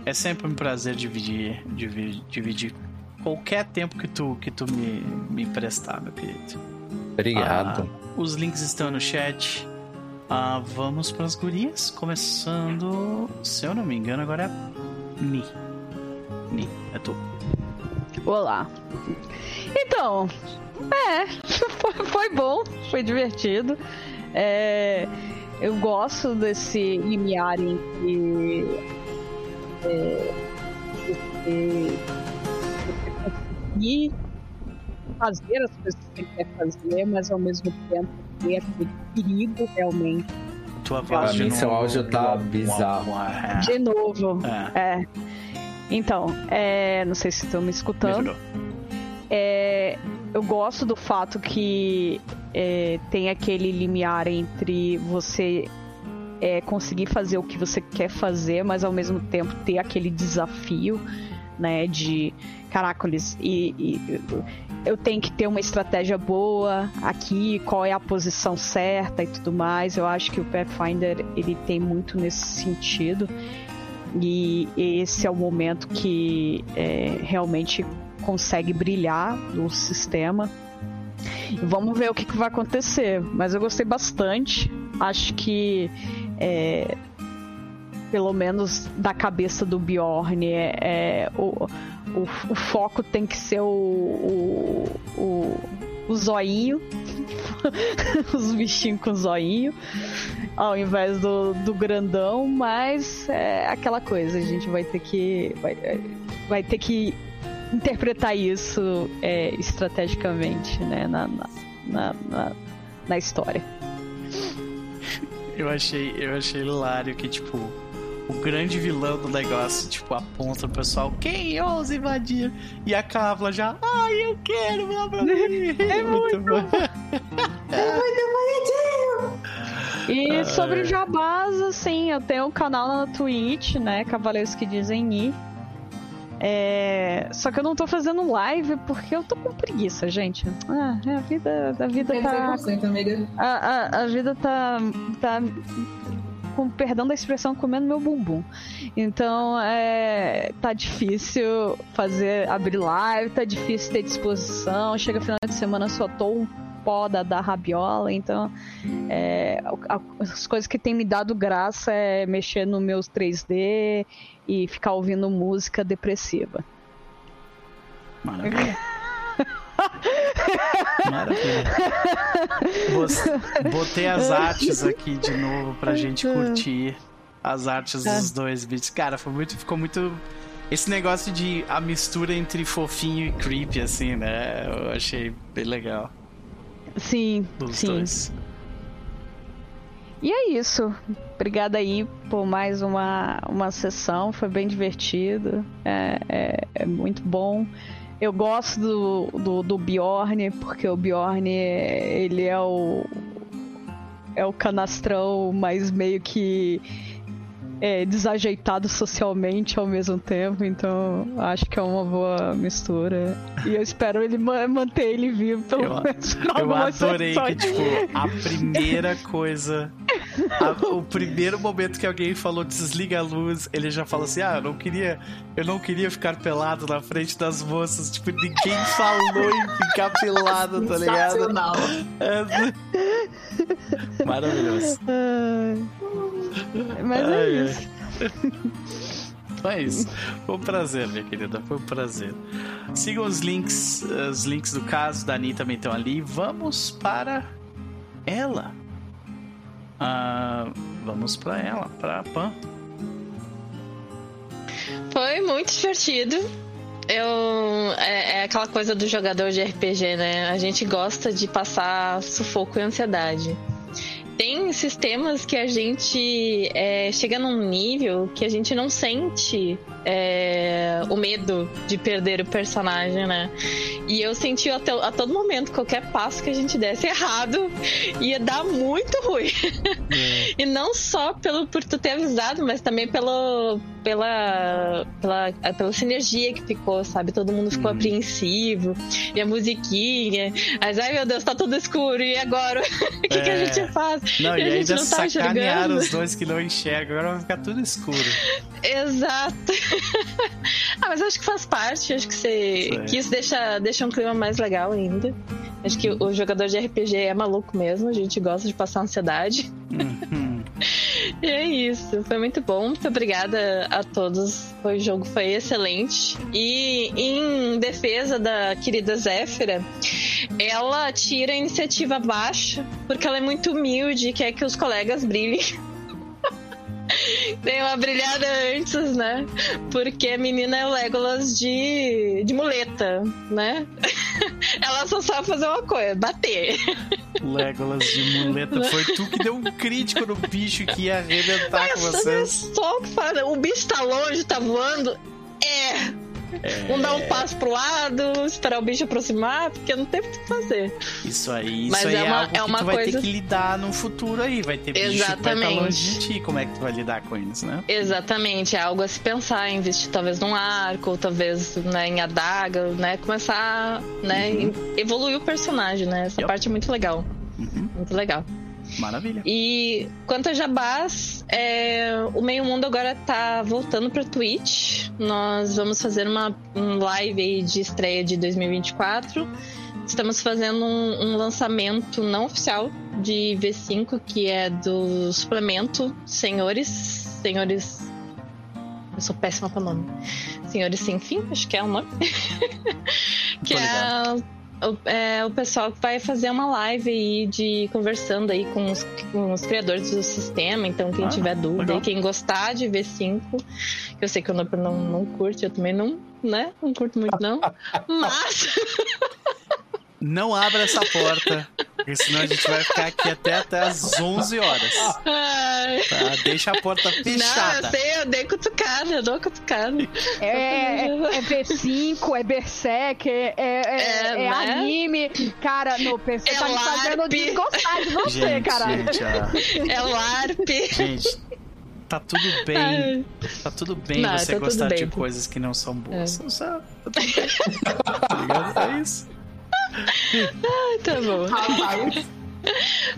é sempre um prazer dividir, dividir, dividir qualquer tempo que tu, que tu me, me emprestar, meu querido.
Obrigado.
Ah, os links estão no chat. Ah, vamos para as gurias. Começando, se eu não me engano, agora é Ni. Ni, é tu.
Olá. Então, é, foi, foi bom, foi divertido. É, eu gosto desse limiar entre é, você, você conseguir fazer as coisas que você quer fazer, mas ao mesmo tempo ter perigo realmente.
Tua voz
Pra mim, seu áudio tá bizarro.
De novo.
É,
É. Então, é, não sei se estão me escutando.
melhorou.
É, eu gosto do fato que é, tem aquele limiar entre você é, conseguir fazer o que você quer fazer, mas ao mesmo tempo ter aquele desafio, né? De caracoles, e, e eu tenho que ter uma estratégia boa aqui, qual é a posição certa e tudo mais. Eu acho que o Pathfinder ele tem muito nesse sentido. E esse é o momento que é, realmente consegue brilhar no sistema. Vamos ver o que, que vai acontecer. Mas eu gostei bastante. Acho que é, pelo menos da cabeça do Bjorn é, é, o, o, o foco tem que ser o, o, o, o zoinho. Os bichinhos com zoinho. Ao invés do, do grandão, mas é aquela coisa, a gente vai ter que. Vai, vai ter que interpretar isso é, estrategicamente, né? Na, na, na, na, na história.
Eu achei, eu achei hilário que, tipo, o grande vilão do negócio, tipo, aponta o pessoal, quem ousa invadir? E a Cábula já, ai, eu quero, blá blá blá. É muito bom.
E sobre jabás, assim, eu tenho um canal na Twitch, né? Cavaleiros que dizem Ni. É... Só que eu não tô fazendo live porque eu tô com preguiça, gente. Ah, a vida, a vida tá.
100%, amiga.
A, a, a vida tá. tá com perdão da expressão, comendo meu bumbum. Então, é, tá difícil fazer, abrir live, tá difícil ter disposição. Chega final de semana, só tô um pó da, rabiola. Então, é, as coisas que tem me dado graça é mexer no meus 3D e ficar ouvindo música depressiva.
Maravilha. Maravilha. Botei as artes aqui de novo pra gente curtir as artes dos dois beats. Cara, foi muito, ficou muito. Esse negócio de a mistura entre fofinho e creepy, assim, né? Eu achei bem legal.
Sim, sim.
dois.
E é isso. Obrigada aí por mais uma, uma sessão. Foi bem divertido. É, é, é muito bom. Eu gosto do, do, do Bjorn, porque o Bjorn ele é o. É o canastrão, mas meio que é, desajeitado socialmente ao mesmo tempo. Então acho que é uma boa mistura. E eu espero ele ma- manter ele vivo pelo
Eu-
menos
Eu adorei que, tipo, a primeira coisa. a- o primeiro momento que alguém falou desliga a luz, ele já fala assim: Ah, eu não queria. Eu não queria ficar pelado na frente das moças. Tipo, ninguém falou em ficar pelado, tá ligado? É... Maravilhoso.
Mas é
ai.
isso.
Mas foi um prazer, minha querida. Foi um prazer. Sigam os links, os links do caso. Dani também estão ali. Vamos para ela. Ah, vamos para ela, para a Pan.
Foi muito divertido. Eu, é, é aquela coisa do jogador de RPG, né? A gente gosta de passar sufoco e ansiedade. Tem sistemas que a gente é, chega num nível que a gente não sente é, o medo de perder o personagem, né? E eu senti até, a todo momento, qualquer passo que a gente desse errado ia dar muito ruim. E não só pelo, por tu ter avisado, mas também pelo, pela, pela, pela sinergia que ficou, sabe? Todo mundo ficou
Uhum.
apreensivo. E a musiquinha. Mas, ai meu Deus, tá tudo escuro. E agora? o que, que a
É.
gente faz?
Não,
E
e
a gente não tá enxergando.
os dois que não enxergam. Agora vai ficar tudo escuro.
Exato. ah, mas acho que faz parte. Acho que, você,
Isso é.
que isso deixa, deixa um clima mais legal ainda. Acho que o jogador de RPG é maluco mesmo. A gente gosta de passar ansiedade.
Uhum.
E é isso, foi muito bom. Muito obrigada a todos. O jogo foi excelente. E em defesa da querida Zéfira, ela tira a iniciativa baixa porque ela é muito humilde e quer que os colegas brilhem. Tem uma brilhada antes, né? Porque a menina é o Legolas de, de muleta, né? Ela só sabe fazer uma coisa, bater.
Legolas de muleta. Foi tu que deu um crítico no bicho que ia arrebentar com vocês.
Só o bicho tá longe, tá voando. É,
É,
um dar um passo pro lado, esperar o bicho aproximar, porque não tem o que fazer.
Isso aí, isso
Mas
aí
é
é,
uma-
algo
é
que
uma
tu vai ter
coisa-
que lidar no futuro aí. Vai ter bicho que vai estar
Exatamente.
longe de ti. Como é que tu vai lidar com eles, né?
Exatamente, é algo a se pensar, investir talvez num arco, ou talvez né, em adaga, né? Começar, né?
Uhum.
Evoluir o personagem, né? Essa
Yep.
parte é muito legal.
Uhum.
Muito legal.
Maravilha.
E quanto a Jabás, é, o Meio Mundo agora tá voltando pra Twitch. Nós vamos fazer uma um live aí de estreia de 2024. Estamos fazendo um, um lançamento não oficial de V5, que é do suplemento Senhores. Senhores. Eu sou péssima com o nome. Senhores Sem Fim, acho que é o nome. que é o, é o pessoal vai fazer uma live aí de conversando aí com os, com os criadores do sistema. Então, quem
Ah,
tiver dúvida
legal.
e quem gostar de V5, que eu sei que o Nopper não, não curte, eu também não, né? Não curto muito, não. Mas
Não abra essa porta, porque senão a gente vai ficar aqui até, até as 11 horas. Tá? Deixa a porta
Não, eu
fechada.
sei, eu dei cutucada, eu dou cutucada.
É, é, é V5, é Berserk, é, é, é-
É,
é
né?
anime. Cara, no PC
É
tá me fazendo
LARP.
desgostar de você,
Gente,
caralho.
gente.
É o ARP.
Gente, tá tudo bem. Tá tudo bem
Não,
você
tá
gostar de coisas que não são boas.
É.
Só- tá tudo bem. Tá ligado? É isso.
Tá bom.
Rapaz,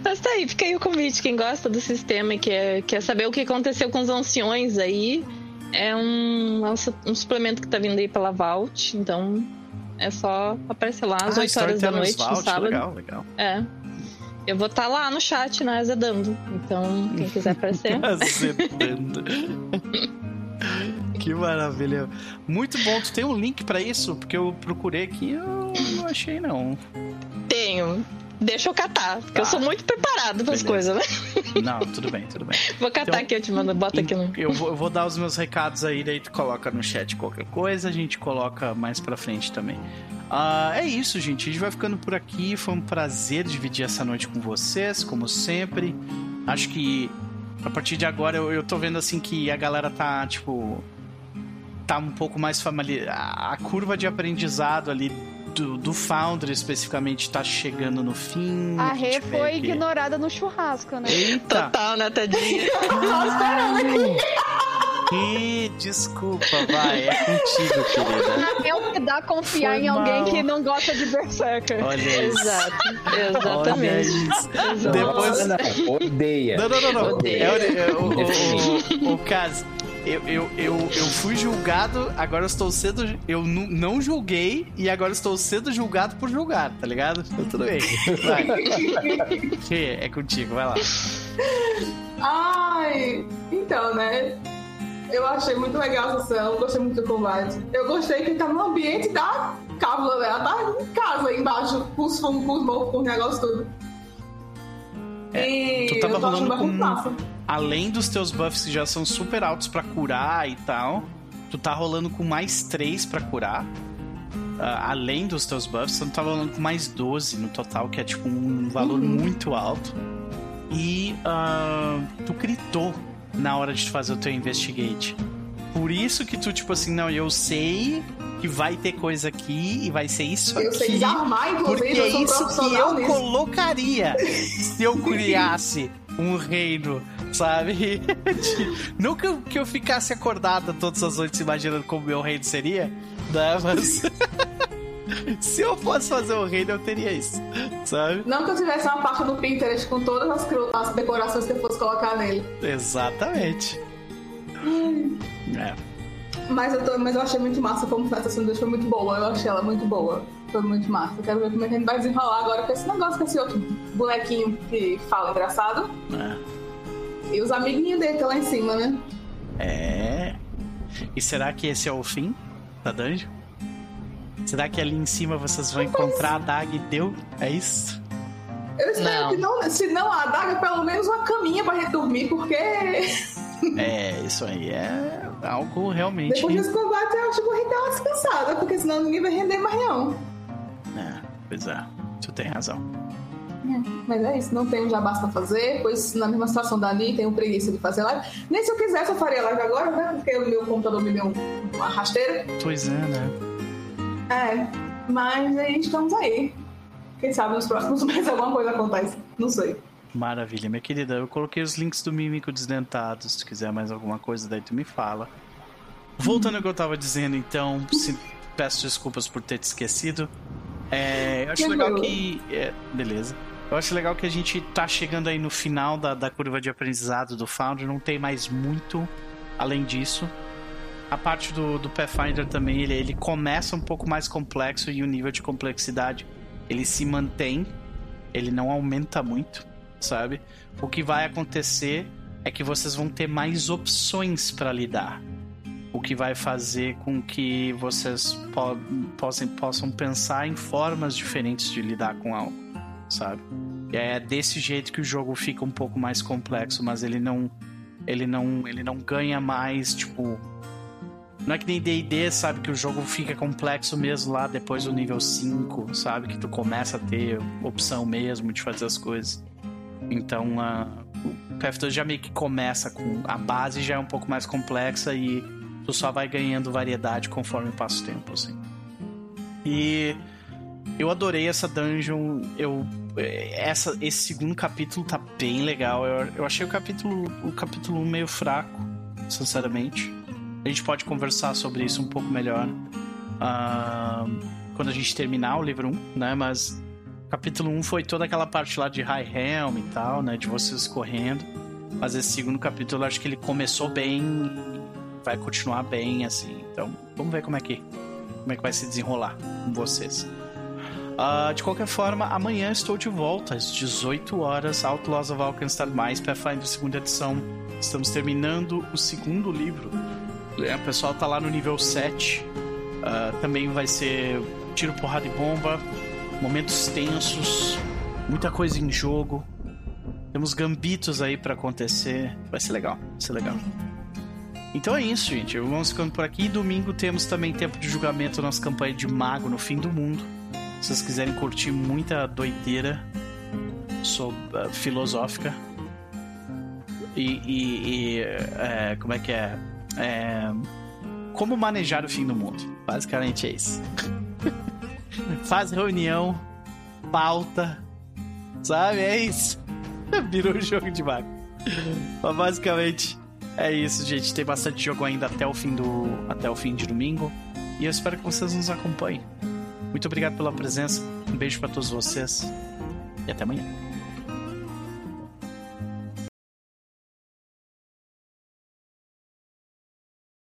Mas tá aí, fica aí o convite. Quem gosta do sistema e quer, quer saber o que aconteceu com os anciões aí, é um, é um su- suplemento que tá vindo aí pela Vault. Então é só aparecer lá às
Ah,
8 horas da noite, no
Vault,
sábado.
Legal, legal.
É. Eu vou estar lá no chat, né, azedando. Então, quem quiser aparecer.
Azedando. que maravilha. Muito bom. Tu tem um link pra isso? Porque eu procurei aqui e eu não achei, não.
Tenho. Deixa eu catar, porque eu
Tá.
sou muito preparado pras
Beleza.
coisas, né?
Não, tudo bem, tudo bem.
Vou catar
Então,
aqui, eu te mando, bota aqui no.
Eu vou, eu vou dar os meus recados aí, daí tu coloca no chat qualquer coisa, a gente coloca mais pra frente também. Ah, é isso, gente. A gente vai ficando por aqui. Foi um prazer dividir essa noite com vocês, como sempre. Acho que a partir de agora eu, eu tô vendo assim que a galera tá, tipo. Tá um pouco mais familiar. A curva de aprendizado ali do, do Founder especificamente tá chegando no fim.
A Rê foi
que-
ignorada no churrasco, né?
Eita!
Total, né, tadinha?
Ih, desculpa, vai, é contigo, querida.
É o que dá confiar
Foi
em alguém
mal.
que não gosta de Berserker.
Olha isso.
Exato,
Olha
exatamente.
isso.
Exato.
Depois-
não, odeia.
Não, não, não, não.
Odeio.
É, é, o, o, o, o caso. Eu, eu, eu, eu fui julgado, agora eu estou sendo. Eu não julguei e agora estou sendo julgado por julgar, tá ligado? Então tudo bem. Vai. Fê, é contigo, vai lá.
Ai, então, né? Eu achei muito legal a sessão, gostei muito do combate. Eu gostei que tá no ambiente da cábula, né? Ela tá em casa, aí embaixo, com os fungos, com os morros, com os negócios tudo.
É, tu tava rolando com-. Além dos teus buffs que já são super altos pra curar e tal, tu tá rolando com mais 3 pra curar. Ah, além dos teus buffs, tu tá rolando com mais 12 no total, que é tipo um valor
Uhum.
muito alto. E ah, tu gritou na hora de fazer o teu investigate. Por isso que tu, tipo assim, não, eu sei que vai ter coisa aqui e vai ser isso
Eu
aqui.
sei desarmar,
Porque é isso que eu
nisso.
colocaria se eu criasse um reino, sabe? Não que eu, que eu ficasse acordada todas as noites imaginando como meu reino seria, né? Mas. se eu fosse fazer um reino, eu teria isso, sabe?
Não que eu tivesse uma pasta do Pinterest com todas as, as decorações que eu fosse colocar nele.
Exatamente. É.
Mas eu, tô, mas eu achei muito massa como essa sanduíche foi muito boa. Eu achei ela muito boa. Foi muito massa. Eu quero ver como é que a gente vai desenrolar agora com esse negócio, com esse outro bonequinho que fala engraçado.
é.
E os amiguinhos dele estão lá em cima, né?
É. E será que esse é o fim da dungeon? Será que ali em cima vocês vão encontrar a daga e deu? É isso?
Eu espero
Não.
que não, se não a adaga, pelo menos uma caminha pra gente dormir, porque
É, isso aí é algo realmente.
depois desse combate eu acho que vou render uma descansada, porque senão ninguém vai render mais não.
É, pois é, tu tem razão.
Mas é isso, não tenho jabás pra fazer, pois na mesma situação da Ani, tenho preguiça de fazer live. Nem se eu quisesse eu faria live agora, né? Porque o meu computador me deu um- uma rasteira.
Pois é, né?
É, mas aí estamos aí. Quem sabe nos próximos meses alguma coisa acontece. Não sei.
Maravilha, minha querida. Eu coloquei os links do Mímico Desdentado. Se tu quiser mais alguma coisa, daí tu me fala. Voltando ao que eu tava dizendo, então, se- peço desculpas por ter te esquecido. É, eu acho legal que. é, beleza. Eu acho legal que a gente tá chegando aí no final da, da curva de aprendizado do Founder. Não tem mais muito além disso. A parte do, do Pathfinder também, ele, ele começa um pouco mais complexo e o nível de complexidade ele se mantém. Ele não aumenta muito sabe? O que vai acontecer é que vocês vão ter mais opções para lidar. O que vai fazer com que vocês po possam, possam pensar em formas diferentes de lidar com algo, sabe? É desse jeito que o jogo fica um pouco mais complexo, mas ele não ele não ele não ganha mais, tipo, não é que nem D&D, sabe, que o jogo fica complexo mesmo lá depois do nível 5, sabe, que tu começa a ter opção mesmo de fazer as coisas. Então, a o PF2 já meio que começa com. A base já é um pouco mais complexa e tu só vai ganhando variedade conforme passa o tempo, assim. E eu adorei essa dungeon. Eu. Essa, esse segundo capítulo tá bem legal. Eu, eu achei o capítulo, o capítulo 1 meio fraco, sinceramente. A gente pode conversar sobre isso um pouco melhor ah, quando a gente terminar o livro 1, né? Mas capítulo 1 foi toda aquela parte lá de High Helm e tal, né? De vocês correndo. Mas esse segundo capítulo acho que ele começou bem vai continuar bem, assim. Então, vamos ver como é que, como é que vai se desenrolar com vocês. Ah, de qualquer forma, amanhã estou de volta às 18 horas, Outlaws of Alkenstar mais Pathfinder segunda edição. Estamos terminando o segundo livro. É, O pessoal tá lá no nível 7. Ah, também vai ser tiro, porrada e bomba, momentos tensos, muita coisa em jogo. Temos gambitos aí pra acontecer. Vai ser legal, vai ser legal. Então é isso, gente. Vamos ficando por aqui. Domingo temos também tempo de julgamento nossa campanha de mago no fim do mundo. Se vocês quiserem curtir muita doideira sobre, uh, filosófica. E, e- e, é, como é que é? É, Como manejar o fim do mundo. Basicamente é isso. Faz reunião, pauta, sabe? É isso. Virou um jogo de mago. Mas basicamente é isso, gente. Tem bastante jogo ainda até o fim do até o fim de domingo. E eu espero que vocês nos acompanhem. Muito obrigado pela presença. Um beijo para todos vocês e até amanhã.